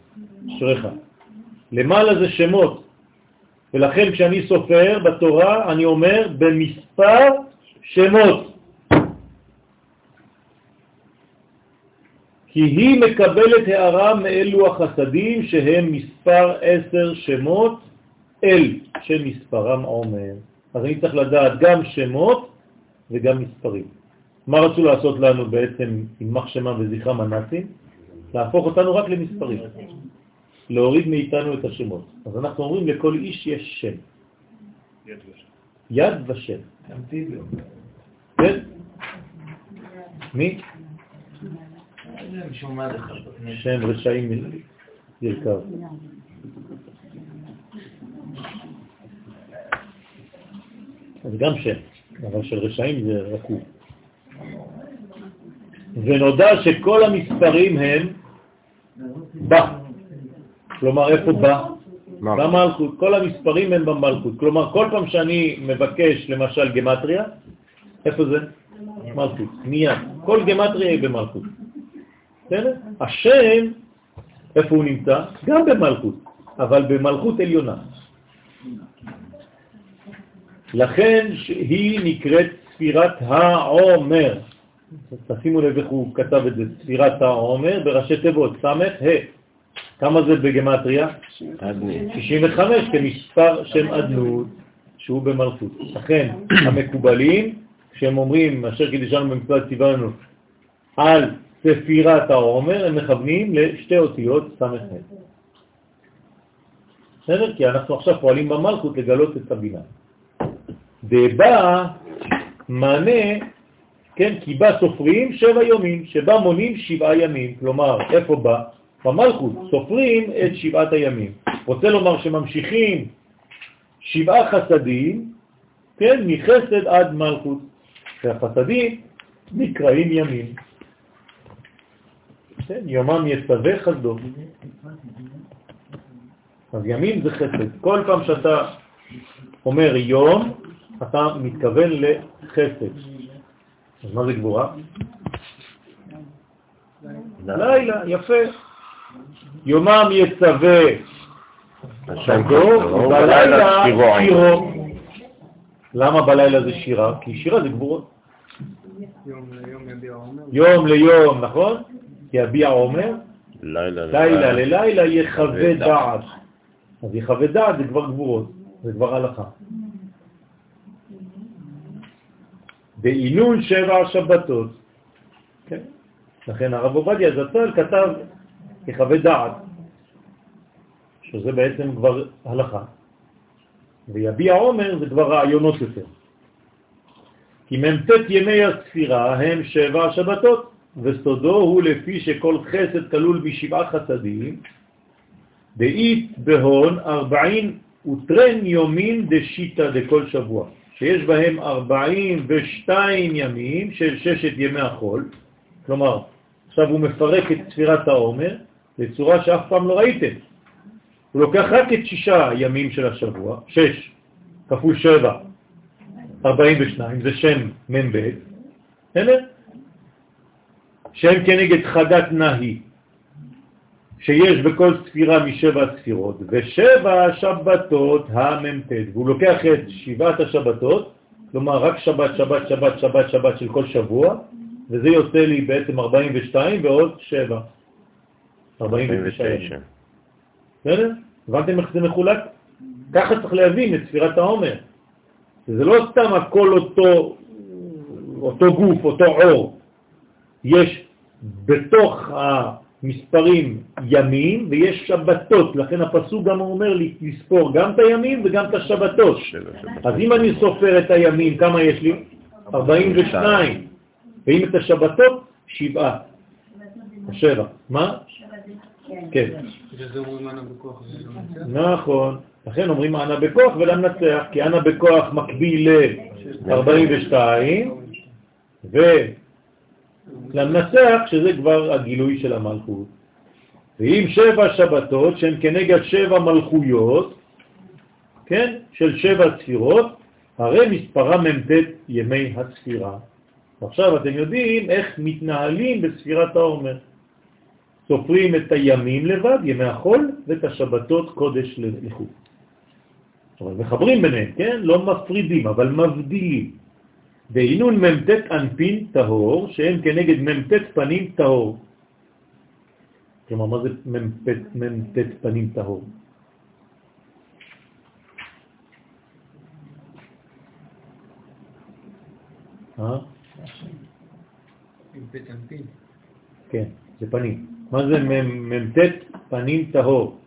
אשריך. למעלה זה שמות. ולכן כשאני סופר בתורה, אני אומר במספר שמות. כי היא מקבלת הערה מאלו החסדים שהם מספר עשר שמות אל שמספרם עומר. אז אני צריך לדעת גם שמות וגם מספרים. מה רצו לעשות לנו בעצם עם מחשמה וזכרם הנאצים? להפוך אותנו רק למספרים. להוריד מאיתנו את השמות. אז אנחנו אומרים לכל איש יש שם. יד ושם. כן? מי? שם רשעים ירכב. אז גם שם, אבל של רשעים זה רקוב. ונודע שכל המספרים הם בא. כלומר, איפה בא? במלכות. כל המספרים הם במלכות. כלומר, כל פעם שאני מבקש, למשל, גמטריה, איפה זה? מלכות. מיד. כל גמטריה היא במלכות. בסדר? השם, איפה הוא נמצא? גם במלכות, אבל במלכות עליונה. לכן היא נקראת ספירת העומר. תשימו לב איך הוא כתב את זה, ספירת העומר, בראשי תיבות, סמך, ה'. כמה זה בגמטריה? 65 כמספר שם אדנות שהוא במלכות. לכן המקובלים, כשהם אומרים אשר קידשנו במצוות ציוונו על ספירת העומר, הם מכוונים לשתי אותיות סמך בסדר? כי אנחנו עכשיו פועלים במלכות לגלות את הבינה. דבא מענה, כן, כי בא סופרים שבע יומים, שבא מונים שבעה ימים. כלומר, איפה בא? במלכות, סופרים את שבעת הימים. רוצה לומר שממשיכים שבעה חסדים, כן, מחסד עד מלכות. והחסדים נקראים ימים. כן, יומם יצווה חסדו. אז ימים זה חסד. כל פעם שאתה אומר יום, אתה מתכוון לחסד. אז מה זה גבורה? לילה, יפה. יומם יצווה חסדו, בלילה שירו. למה בלילה זה שירה? כי שירה זה גבורות. יום ליום, נכון? יביע עומר, לילה ללילה יחווה דעת. אז יחווה דעת זה כבר גבורות, זה כבר הלכה. בעינון שבע שבתות. כן? לכן הרב עובדיה זצ"ל כתב יחווה דעת, שזה בעצם כבר הלכה. ויביע עומר זה כבר רעיונות יותר. כי מ"ט ימי הספירה הם שבע שבתות, וסודו הוא לפי שכל חסד כלול בשבעה חסדים, דאית בהון ארבעין וטרן יומין דשיטה דכל שבוע, שיש בהם ארבעים ושתיים ימים של ששת ימי החול, כלומר, עכשיו הוא מפרק את ספירת העומר בצורה שאף פעם לא ראיתם. הוא לוקח רק את שישה ימים של השבוע, שש כפול שבע, ארבעים ושניים, זה שם מ"ב, בסדר? שם כנגד חדת נהי, שיש בכל ספירה משבע ספירות, ושבע שבתות המ"ט, והוא לוקח את שבעת השבתות, כלומר רק שבת, שבת, שבת, שבת, שבת של כל שבוע, וזה יוצא לי בעצם 42 ועוד 7. 49. בסדר? הבנתם איך זה מחולק? ככה צריך להבין את ספירת העומר. זה לא סתם הכל אותו, אותו גוף, אותו עור. יש בתוך המספרים ימים ויש שבתות, לכן הפסוק גם אומר לי לספור גם את הימים וגם את השבתות. אז אם אני סופר את הימים, כמה יש לי? 42. ואם את השבתות, שבעה. שבע. מה? כן. נכון. לכן אומרים אנה בכוח ולמנצח, כי אנה בכוח מקביל ל-42 ולמנצח שזה כבר הגילוי של המלכות. ואם שבע שבתות שהן כנגד שבע מלכויות, כן, של שבע ספירות, הרי מספרה מ"ט ימי הספירה. ועכשיו אתם יודעים איך מתנהלים בספירת העומר. סופרים את הימים לבד, ימי החול, ואת השבתות קודש לחוץ. אבל מחברים ביניהם, כן? לא מפרידים, אבל מבדילים. בעינון מ"ט אנפין טהור, שהם כנגד מ"ט פנים טהור. כלומר, מה זה מ"ט פנים טהור? אה? כן, זה פנים. מה זה מ"ט פנים טהור?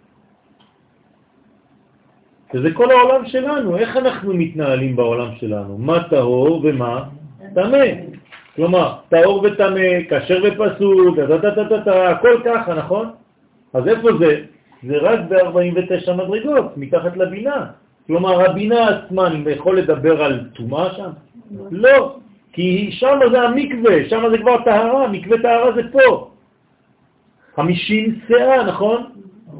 שזה כל העולם שלנו, איך אנחנו מתנהלים בעולם שלנו, מה טהור ומה טמא. כלומר, טהור וטמא, כשר ופסול, הכל ככה, נכון? אז איפה זה? זה רק ב-49 מדרגות, מתחת לבינה. כלומר, הבינה עצמה, אני יכול לדבר על טומאה שם? לא, כי שם זה המקווה, שם זה כבר טהרה, מקווה טהרה זה פה. 50 שאה, נכון?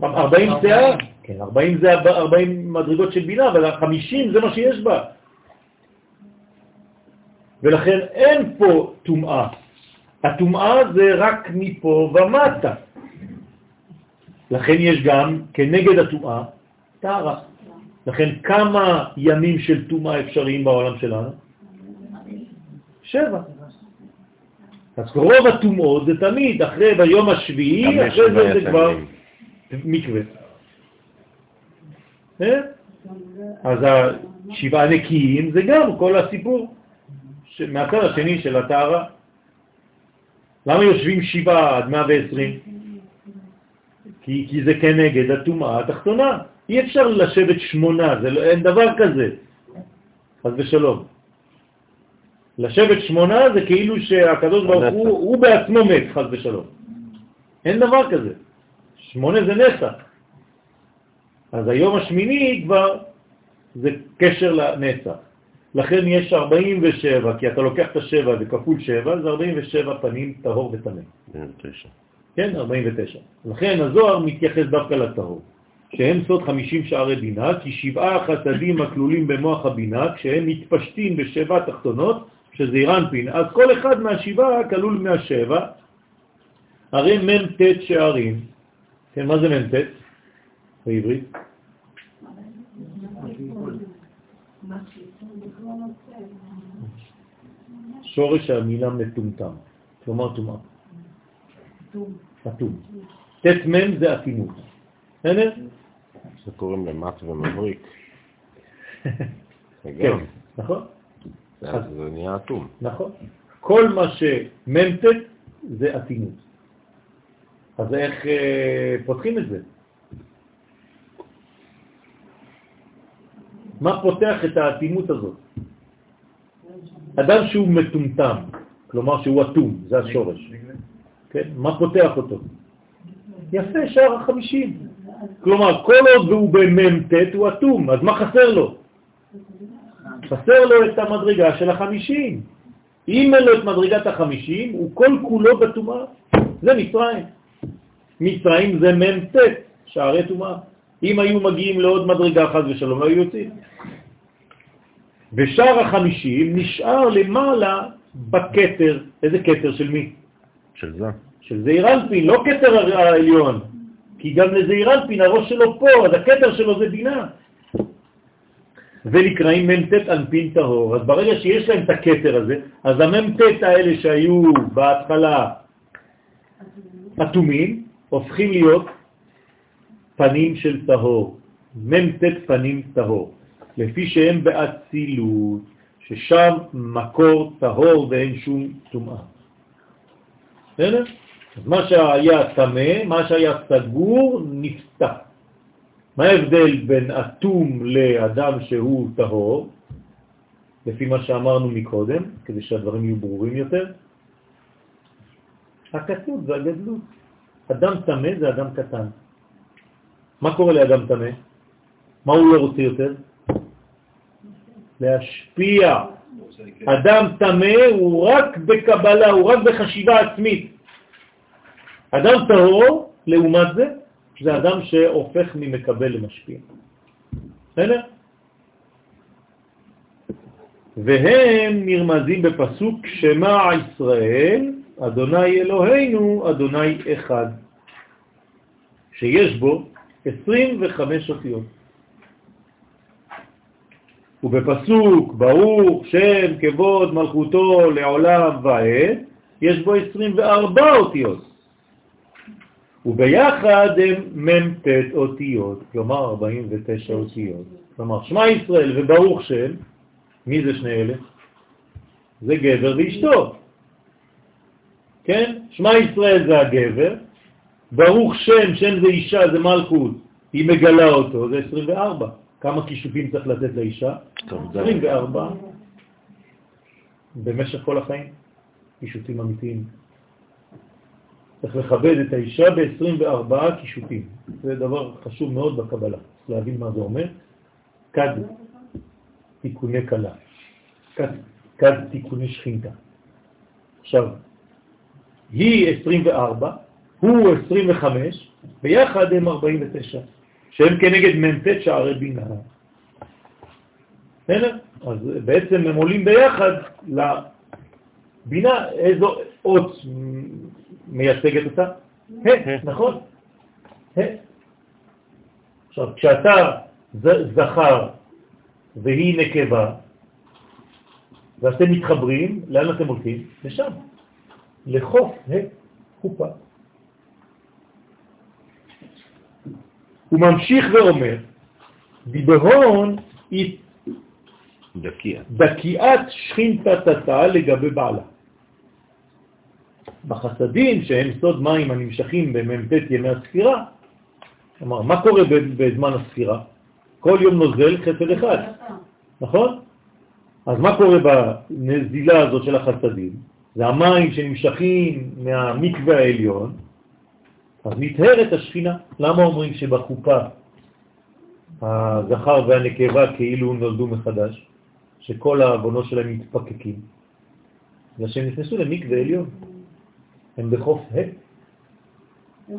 40 שאה? כן, 40 זה 40 מדרגות של בינה, אבל 50 זה מה שיש בה. ולכן אין פה טומאה. הטומאה זה רק מפה ומטה. לכן יש גם, כנגד הטומאה, טהרה. לכן כמה ימים של טומאה אפשריים בעולם שלנו? שבע. אז רוב הטומאות זה תמיד, אחרי ביום השביעי, אחרי זה זה כבר מקווה. אה? אז השבעה נקיים זה גם כל הסיפור מהצד השני של הטהרה. למה יושבים שבעה עד 120? כי, כי זה כנגד הטומאה התחתונה. אי אפשר לשבת שמונה, זה לא, אין דבר כזה. אז בשלום. לשבת שמונה זה כאילו שהקדוש ברוך הוא, הוא בעצמו מת, חס ושלום. אין דבר כזה. שמונה זה נצח. אז היום השמיני כבר זה קשר לנצח. לכן יש 47, כי אתה לוקח את השבע וכפול שבע, זה 47 פנים טהור וטמא. 49. כן, 49. לכן הזוהר מתייחס דווקא לטהור, שהם סוד 50 שערי בינה, כי שבעה חסדים הכלולים במוח הבינה, כשהם מתפשטים בשבע תחתונות, שזה אירנפין, אז כל אחד מהשבעה כלול מהשבע, הרי מ"ט שערים. כן, מה זה מ"ט בעברית? שורש המילה מטומטם, כלומר טומאה. אטום. ט' מ' זה אטימות. בסדר? זה קוראים למט ומבריק. כן, נכון. זה נהיה אטום. נכון. כל מה שמ"ט זה אטימות. אז איך אה, פותחים את זה? מה פותח את האטימות הזאת? אדם שהוא מטומטם, כלומר שהוא אטום, זה השורש. כן? מה פותח אותו? יפה, שער החמישים. כלומר, כל עוד הוא במ"ט הוא אטום, אז מה חסר לו? חסר לו את המדרגה של החמישים. אם אין לו את מדרגת החמישים, הוא כל כולו בטומאה. זה מצרים. מצרים זה מ"ט, שערי טומאה. אם היו מגיעים לעוד מדרגה חז ושלום, לא היו יוצאים. ושאר החמישים נשאר למעלה בקטר. איזה קטר של מי? של זה. של זעיר אנפין, לא קטר העליון. כי גם לזעיר אנפין, הראש שלו פה, אז הקטר שלו זה בינה. ונקראים מ"ט אנפין טהור. אז ברגע שיש להם את הקטר הזה, אז המ"ט האלה שהיו בהתחלה אטומים, הופכים להיות פנים של טהור. מ"ט פנים טהור. לפי שהם באצילות, ששם מקור טהור ואין שום טומאה. בסדר? אז מה שהיה תמה, מה שהיה סגור, נפתח. מה ההבדל בין אטום לאדם שהוא טהור, לפי מה שאמרנו מקודם, כדי שהדברים יהיו ברורים יותר? הקטנות והגדלות. אדם תמה זה אדם קטן. מה קורה לאדם תמה? מה הוא לא רוצה יותר? להשפיע. אדם תמה הוא רק בקבלה, הוא רק בחשיבה עצמית. אדם טהור, לעומת זה, זה אדם שהופך ממקבל למשפיע. בסדר? והם נרמזים בפסוק שמע ישראל, אדוני אלוהינו, אדוני אחד, שיש בו 25 אותיות. ובפסוק ברוך שם כבוד מלכותו לעולם ועד, יש בו 24 אותיות. וביחד הם מ"ט אותיות, כלומר 49 אותיות. כלומר, שמע ישראל וברוך שם, מי זה שני אלה? זה גבר ואשתו. כן? שמע ישראל זה הגבר, ברוך שם, שם זה אישה, זה מלכות, היא מגלה אותו, זה 24. כמה כישופים צריך לתת לאישה? 24 במשך כל החיים, כישופים אמיתיים. צריך לכבד את האישה ב-24 קישוטים. זה דבר חשוב מאוד בקבלה, להבין מה זה אומר. כד תיקוני קלה, כד, כד תיקוני שכינתה. עכשיו, היא 24, הוא 25, ביחד הם 49, שהם כנגד מ"ט שערי בינה. בסדר? אז בעצם הם עולים ביחד לבינה, איזו אות מייצגת אותה? ה', נכון? ה'. עכשיו, כשאתה זכר והיא נקבה, ואתם מתחברים, לאן אתם הולכים? לשם, לחוף ה', חופה. הוא ממשיך ואומר, דיברון היא דקיעת שכינתתתה לגבי בעלה. בחסדים, שהם סוד מים הנמשכים במ"ט ימי הספירה, כלומר, מה קורה בזמן הספירה? כל יום נוזל חסד אחד, נכון? אז מה קורה בנזילה הזאת של החסדים? זה המים שנמשכים מהמקווה העליון, אז נטהרת השכינה. למה אומרים שבחופה הזכר והנקבה כאילו נולדו מחדש, שכל העוונות שלהם מתפקקים? זה שהם נכנסו למקווה עליון. הם בחוף ה',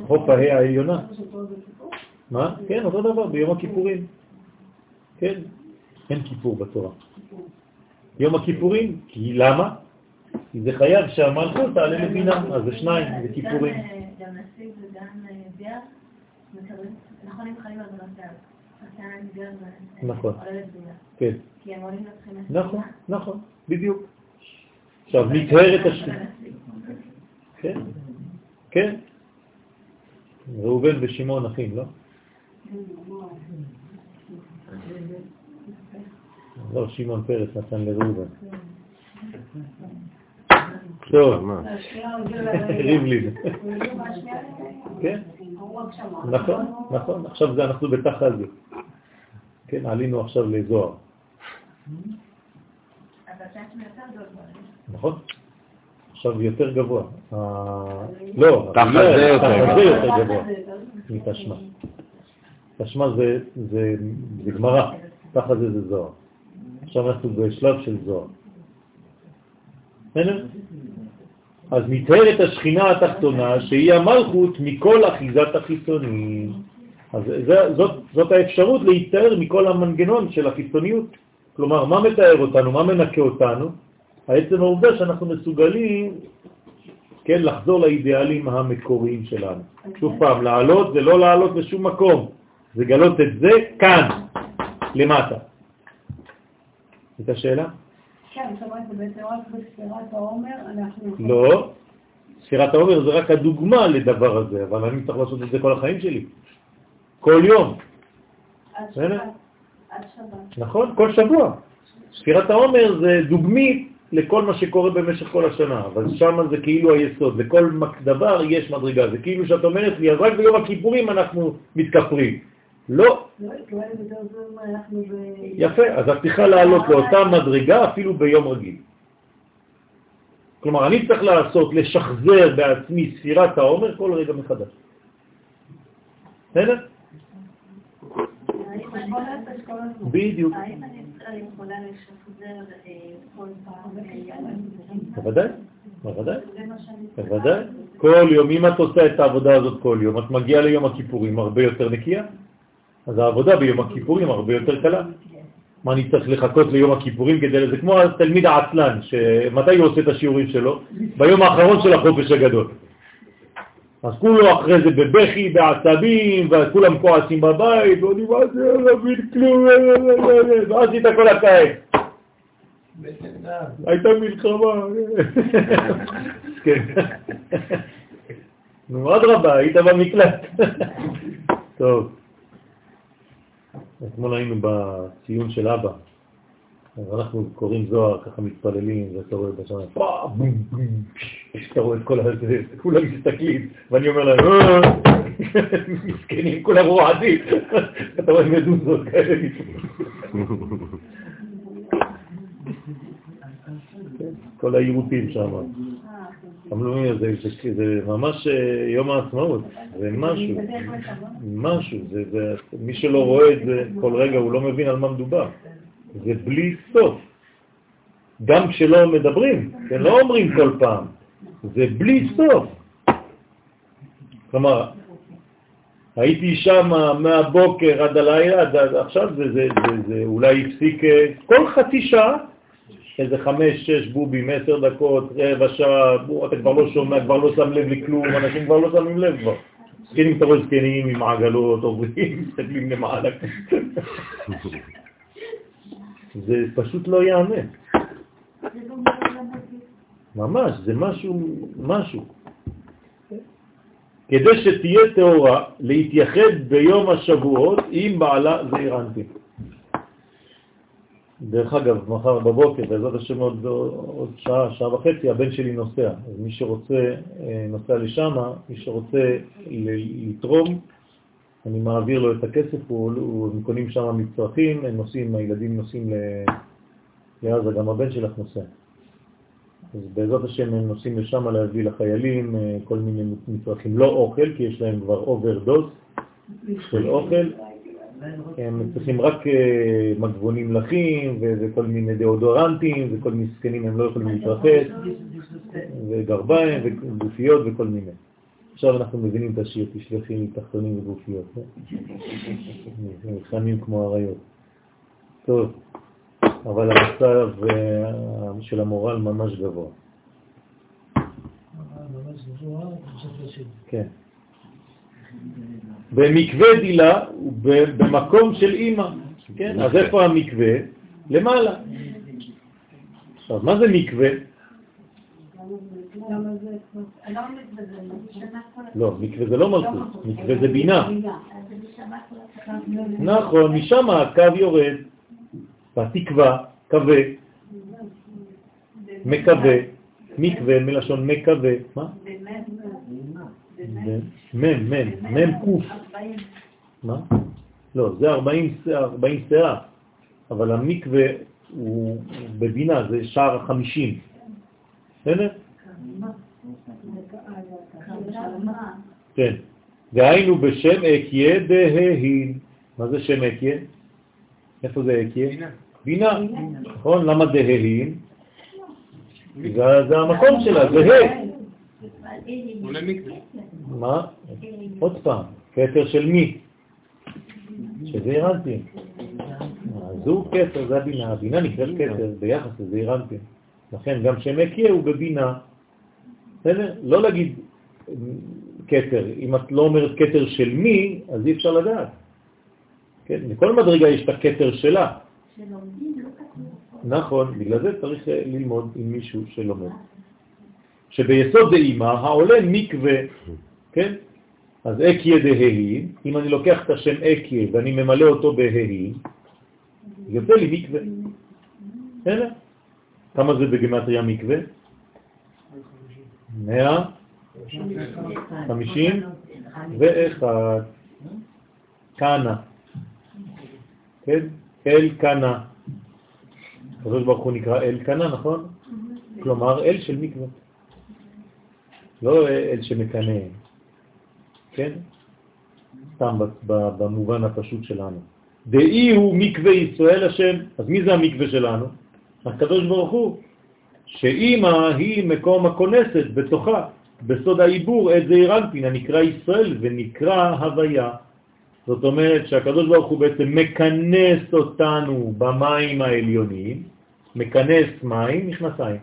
חוף ה' העליונה. מה? כן, אותו דבר, ביום הכיפורים. כן, אין כיפור בתורה. יום הכיפורים, כי למה? כי זה חייב שהמלכות תעלה לבינה, אז זה שניים, זה כיפורים. גם נסיב וגם ביאר, נכון הם חיים על בנותיו. נכון, כן. כי הם עולים. נכון, נכון, בדיוק. עכשיו, נטהרת השכינה. כן, כן. ראובן ושמעון אחים, לא? לא, שמעון פרס נתן לראובן. טוב, ריבלין. כן, נכון, נכון, עכשיו זה אנחנו בתח הזה. כן, עלינו עכשיו לזוהר. נכון. עכשיו יותר גבוה. לא, תחת זה יותר גבוה מתשמע. תשמע זה גמרא, תחת זה זה זוהר. עכשיו אנחנו בשלב של זוהר. בסדר? אז נתארת השכינה התחתונה שהיא המלכות מכל אחיזת החיצונים. אז זאת, זאת האפשרות להתאר מכל המנגנון של החיצוניות. כלומר, מה מתאר אותנו? מה מנקה אותנו? העצם העובדה שאנחנו מסוגלים, כן, לחזור לאידיאלים המקוריים שלנו. שוב פעם, לעלות זה לא לעלות לשום מקום, זה גלות את זה כאן, למטה. את השאלה? כן, זאת אומרת, בעצם רק בספירת העומר, אנחנו... לא, ספירת העומר זה רק הדוגמה לדבר הזה, אבל אני צריך לעשות את זה כל החיים שלי. כל יום. עד שבת. נכון, כל שבוע. ספירת העומר זה דוגמית לכל מה שקורה במשך כל השנה, אבל שם זה כאילו היסוד, לכל דבר יש מדרגה, זה כאילו שאת אומרת לי, אז רק ביום הכיפורים אנחנו מתכפרים. לא. יפה, אז את צריכה לעלות לאותה מדרגה אפילו ביום רגיל. כלומר, אני צריך לעשות, לשחזר בעצמי ספירת העומר כל רגע מחדש. בסדר? בדיוק. האם אני יכולה לשחזר אה, כל פעם? בוודאי, בוודאי, בוודאי. כל יום, אם את עושה את העבודה הזאת כל יום, את מגיעה ליום הכיפורים הרבה יותר נקייה, אז העבודה ביום הכיפורים הרבה יותר קלה. מה אני צריך לחכות ליום הכיפורים כדי לזה? כמו התלמיד העצלן, שמתי הוא עושה את השיעורים שלו? ביום האחרון של החופש הגדול. אז כולו אחרי זה בבכי, בעצבים, וכולם כועסים בבית, ואני מה זה, לא מבין כלום, ואז עשית כל הקיץ. הייתה מלחמה. כן. נו, אדרבה, היית במקלט. טוב. אתמול היינו בציון של אבא, אז אנחנו קוראים זוהר, ככה מתפללים, ואתה רואה בשנה, בום, בום, אתה רואה את כל הזה, כולם מסתכלים, ואני אומר להם, אה, מסכנים, כולם רועדים, אתה רואה מדוזות כאלה. כל העירותים שם. המלומי הזה, זה, ממש אה, יום העצמאות, זה משהו, משהו, מי שלא רואה את זה כל רגע הוא לא מבין על מה מדובר, זה בלי סוף, גם כשלא מדברים, כן, לא אומרים כל פעם, זה בלי סוף. כלומר, הייתי שם מהבוקר עד הלילה, עד עכשיו זה, זה, זה, זה אולי הפסיק אה, כל חצי שעה, איזה חמש, שש בובים, עשר דקות, רבע שעה, בוא, אתה כבר לא שומע, כבר לא שם לב לכלום, אנשים כבר לא שמים לב כבר. זקנים, אתה רואה זקנים עם עגלות, עוברים, מסתכלים למעלה. זה פשוט לא יאמן. ממש, זה משהו, משהו. כדי שתהיה תאורה להתייחד ביום השבועות עם בעלה זעיר אנפין. דרך אגב, מחר בבוקר, בעזרת השם עוד, עוד שעה, שעה וחצי, הבן שלי נוסע. אז מי שרוצה אה, נוסע לשם, מי שרוצה לתרום, אני מעביר לו את הכסף, הוא, הוא, הם קונים שם מצרכים, הם נוסעים, הילדים נוסעים לעזה, גם הבן שלך נוסע. אז בעזרת השם הם נוסעים לשם להביא לחיילים אה, כל מיני מצרכים, לא אוכל, כי יש להם כבר overdose של אוכל, הם צריכים רק אה, מגבונים לחים וכל מיני דאודורנטים וכל מיני סקנים, הם לא יכולים להתרחץ, וגרביים וגופיות וכל מיני. עכשיו אנחנו מבינים את השיר, תשלחי לי תחתונים וגופיות. אה? חמים כמו אריות. טוב. אבל המצב אה, של המורל ממש גבוה. כן. במקווה דילה במקום של אימא, כן? אז איפה המקווה? למעלה. עכשיו, מה זה מקווה? לא, מקווה זה לא מלכות, מקווה זה בינה. נכון, משם הקו יורד. והתקווה, קווה, מקווה, מקווה מלשון מקווה, מה? מם, מם, מם קוף. מה? לא, זה 40 שאה, אבל המקווה הוא בבינה, זה שער החמישים. בסדר? כן. והיינו בשם אקיה דההין. מה זה שם אקיה? איפה זה אקיה? בינה. נכון? למה דההים? זה המקום שלה, זה ה'. מה? עוד פעם, כתר של מי? שזה אירנטים. זו כתר, זה הבינה. הבינה נקראת כתר ביחס לזה אירנטים. לכן גם שם אקיה הוא בבינה. בסדר? לא להגיד כתר. אם את לא אומרת כתר של מי, אז אי אפשר לדעת. כן? לכל מדרגה יש את הכתר שלה. נכון, בגלל זה צריך אה, ללמוד עם מישהו שלומד. שביסוד דאימא העולה מקווה, כן? אז אקיה דהי, אם אני לוקח את השם אקיה ואני ממלא אותו בהי, יוצא לי מקווה. בסדר? כמה זה בגמטריה מקווה? 151. כנה. כן? אל קנה. הקדוש ברוך הוא נקרא אל קנה, נכון? כלומר, אל של מקווה. לא אל שמקנה, כן? סתם במובן הפשוט שלנו. דאי הוא מקווה ישראל השם, אז מי זה המקווה שלנו? הקדוש ברוך הוא, שאימא היא מקום הכונסת בתוכה, בסוד העיבור את זעיר אנפין, הנקרא ישראל ונקרא הוויה. זאת אומרת שהקדוש ברוך הוא בעצם מכנס אותנו במים העליוניים, מכנס מים, מכנסיים,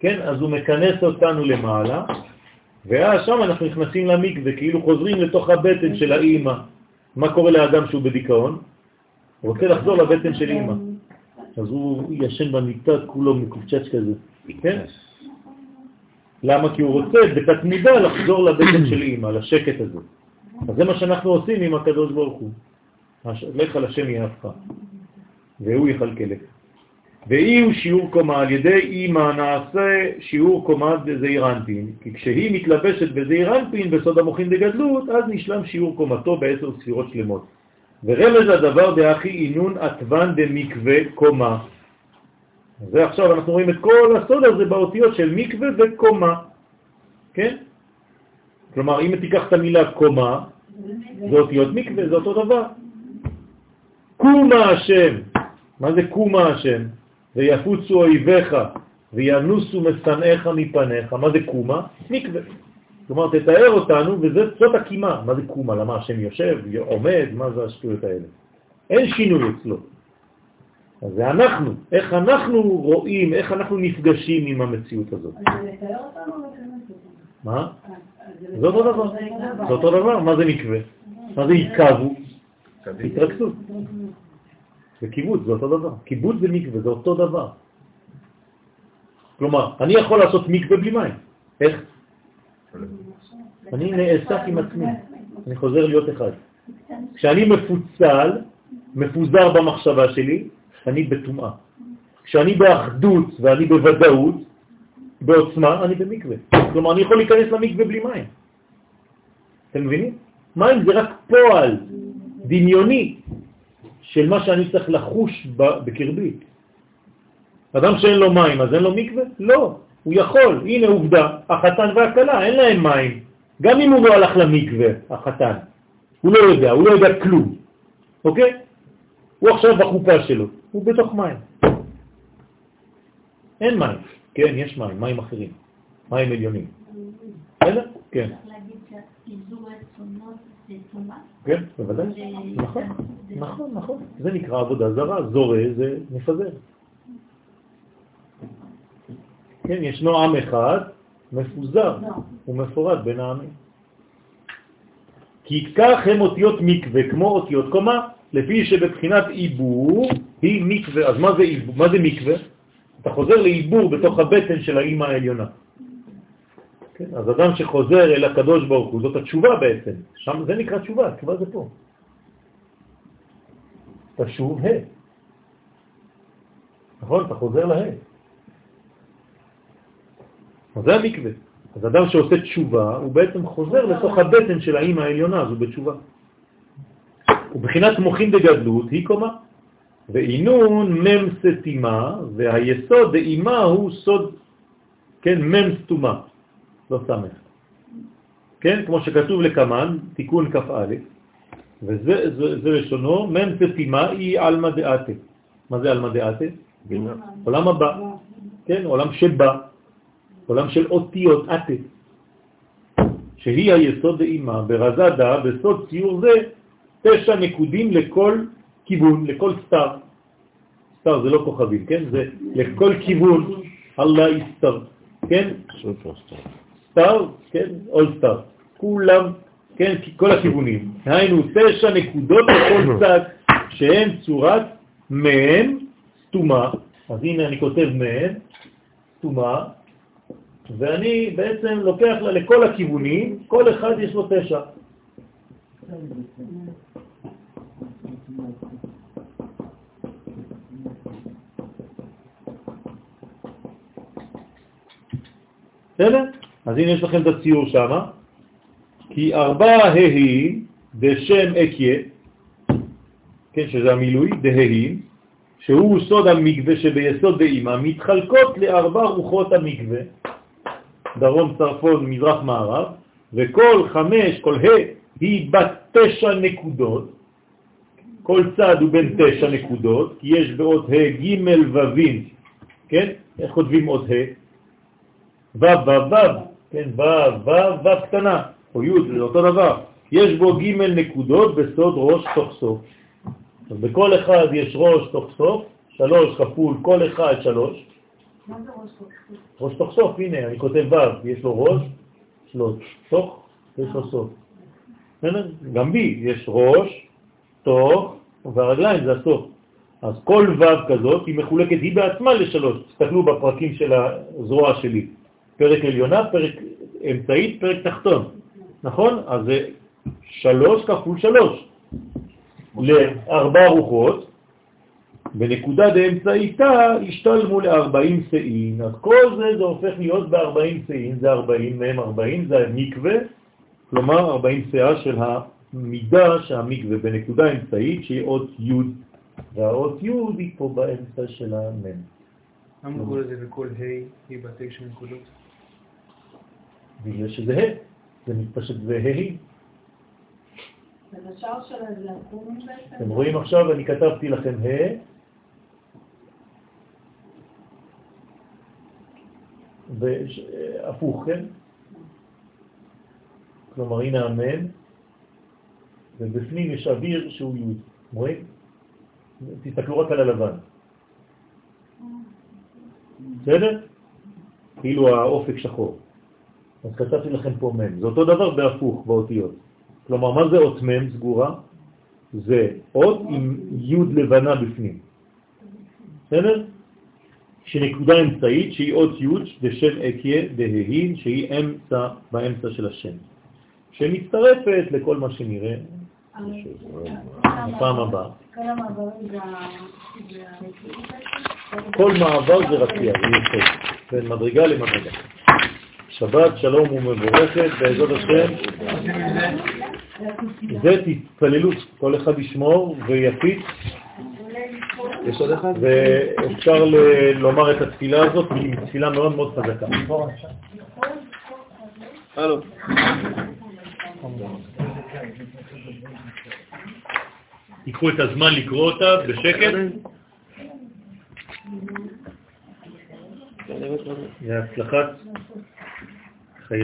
כן? אז הוא מכנס אותנו למעלה, ואז שם אנחנו נכנסים למקווה, כאילו חוזרים לתוך הבטן של האימא. מה קורה לאדם שהוא בדיכאון? הוא רוצה לחזור לבטן של אימא. אז הוא ישן במיטה כולו מקופצ'ץ' כזה, כן? למה? כי הוא רוצה בתת מידה לחזור לבטן של אימא, לשקט הזה. אז זה מה שאנחנו עושים עם הקדוש ברוך הוא. לך על השם יאהבך, והוא יכלכלך. ואי הוא שיעור קומה, על ידי אימא נעשה שיעור קומה בזעיר אנפין, כי כשהיא מתלבשת בזעיר אנפין בסוד המוחין דגדלות, אז נשלם שיעור קומתו בעשר ספירות שלמות. ורמז הדבר דאחי אינון עטבן דמקווה קומה. זה עכשיו אנחנו רואים את כל הסוד הזה באותיות של מקווה וקומה. כן? כלומר, אם תיקח את המילה קומה, זה אותיות מקווה, זה אותו דבר. קומה השם, מה זה קומה השם? ויפוצו אויביך וינוסו משנאיך מפניך, מה זה קומה? מקווה. כלומר, תתאר אותנו, וזאת הקימה. מה זה קומה? למה השם יושב, עומד, מה זה השטויות האלה? אין שינוי אצלו. אז זה אנחנו, איך אנחנו רואים, איך אנחנו נפגשים עם המציאות הזאת. מה? אז זה אותו דבר. זה אותו דבר, מה זה מקווה? מה זה יקבו? התרכזות. זה קיבוץ, זה אותו דבר. קיבוץ זה מקווה, זה אותו דבר. כלומר, אני יכול לעשות מקווה בלי מים. איך? אני נאסף עם עצמי, אני חוזר להיות אחד. כשאני מפוצל, מפוזר במחשבה שלי, אני בטומאה. כשאני באחדות ואני בוודאות, בעוצמה, אני במקווה. כלומר, אני יכול להיכנס למקווה בלי מים. אתם מבינים? מים זה רק פועל דמיוני של מה שאני צריך לחוש בקרבי. אדם שאין לו מים, אז אין לו מקווה? לא, הוא יכול. הנה עובדה, החתן והכלה, אין להם מים. גם אם הוא לא הלך למקווה, החתן. הוא לא יודע, הוא לא יודע כלום. אוקיי? הוא עכשיו בחופה שלו, הוא בתוך מים. אין מים. כן, יש מים, מים אחרים. מים עליונים. בסדר? כן. כן, בוודאי. נכון, נכון, נכון. זה נקרא עבודה זרה, זורה זה מפזר. כן, ישנו עם אחד מפוזר ומפורד בין העמים. כי כך הם אותיות מקווה, כמו אותיות קומה, לפי שבבחינת עיבור היא מקווה. אז מה זה? מה זה מקווה? אתה חוזר לעיבור בתוך הבטן של האימא העליונה. כן? אז אדם שחוזר אל הקדוש ברוך הוא, זאת התשובה בעצם. שם זה נקרא תשובה, תשובה זה פה. תשוב ה'. נכון? אתה חוזר לה'. אז זה המקווה. אז אדם שעושה תשובה, הוא בעצם חוזר לתוך הבטן של האימא העליונה, הזו בתשובה. ובחינת מוחין דגדלות היא קומה. ועינון מם סתימה, והיסוד דאימה הוא סוד, כן, מם סתומה, לא סמך. כן, כמו שכתוב לקמן, תיקון כ"א, וזה זה, זה לשונו, מם סתימה היא אלמא דעתה. מה זה אלמא דעתה? עולם הבא, כן, עולם שבא, עולם של אותיות עתה, שהיא היסוד דאימה, ברזה דה, בסוד ציור זה, תשע נקודים לכל כיוון, לכל סתר. סתר זה לא כוכבים, כן? זה לכל כיוון, אללה יסתר, כן? סתר, כן? אול סתר. כולם, כן? כל הכיוונים. היינו תשע נקודות לכל צד, [coughs] שהן צורת מהן סתומה. אז הנה אני כותב מהן סתומה, ואני בעצם לוקח לה לכל הכיוונים, כל אחד יש לו תשע. בסדר? אז הנה יש לכם את הציור שם. כי ארבע ההים בשם אקיה, כן, שזה המילוי, דהים, שהוא סוד המקווה שביסוד דאימה, מתחלקות לארבע רוחות המקווה, דרום, צרפון, מזרח, מערב, וכל חמש, כל ה' היא בת תשע נקודות, כל צד הוא בין תשע נקודות, כי יש באות ה' ג' וו', כן? איך כותבים אות ה'? ו' ו' ו', כן, ו' ו' ו' קטנה, או י', זה אותו דבר. יש בו ג' נקודות בסוד ראש תוך סוף. אז בכל אחד יש ראש תוך סוף, שלוש כפול כל אחד שלוש. מה זה ראש תוך סוף? ראש תוך סוף, הנה, אני כותב ו', יש לו ראש, לו תוך, יש לו סוף. גם בי יש ראש, תוך, והרגליים זה הסוף. אז כל ו' כזאת היא מחולקת היא בעצמה לשלוש. תסתכלו בפרקים של הזרוע שלי. פרק עליונה, פרק אמצעית, פרק תחתון. נכון? אז זה שלוש כפול שלוש. לארבע רוחות, בנקודה דאמצעיתה השתלמו ל-40 סעין. אז כל זה זה הופך להיות ב-40 סעין, זה 40 מהם 40, זה המקווה, כלומר 40 סעה של המידה שהמקווה בנקודה אמצעית שהיא אות י' והאות י' היא פה באמצע של המם. למה קורא לזה בכל ה' היא בתשע נקודות? בגלל שזה ה', זה מתפשט וה'. אז השער שלה זה לקום בעצם? אתם רואים עכשיו, אני כתבתי לכם ה', והפוך, כן? כלומר, הנה המם, ובפנים יש אוויר שהוא י', רואים? תסתכלו רק על הלבן. בסדר? כאילו האופק שחור. אז כתבתי לכם פה מ', זה אותו דבר בהפוך באותיות. כלומר, מה זה אות מ' סגורה? זה אות עם י' לבנה בפנים. בסדר? שנקודה אמצעית שהיא אות י' בשם אקיה דההין שהיא אמצע באמצע של השם. שמצטרפת לכל מה שנראה בפעם הבאה. כל מעבר זה רקיע, זה יוצא, בין מדרגה למדרגה. שבת שלום ומבורכת, בעזרת השם. זה תתפללו, כל אחד ישמור ויפיץ. יש עוד אחד? ואפשר לומר את התפילה הזאת, היא תפילה מאוד מאוד חזקה. הלו. תיקחו את הזמן לקרוא אותה בשקט. להצלחת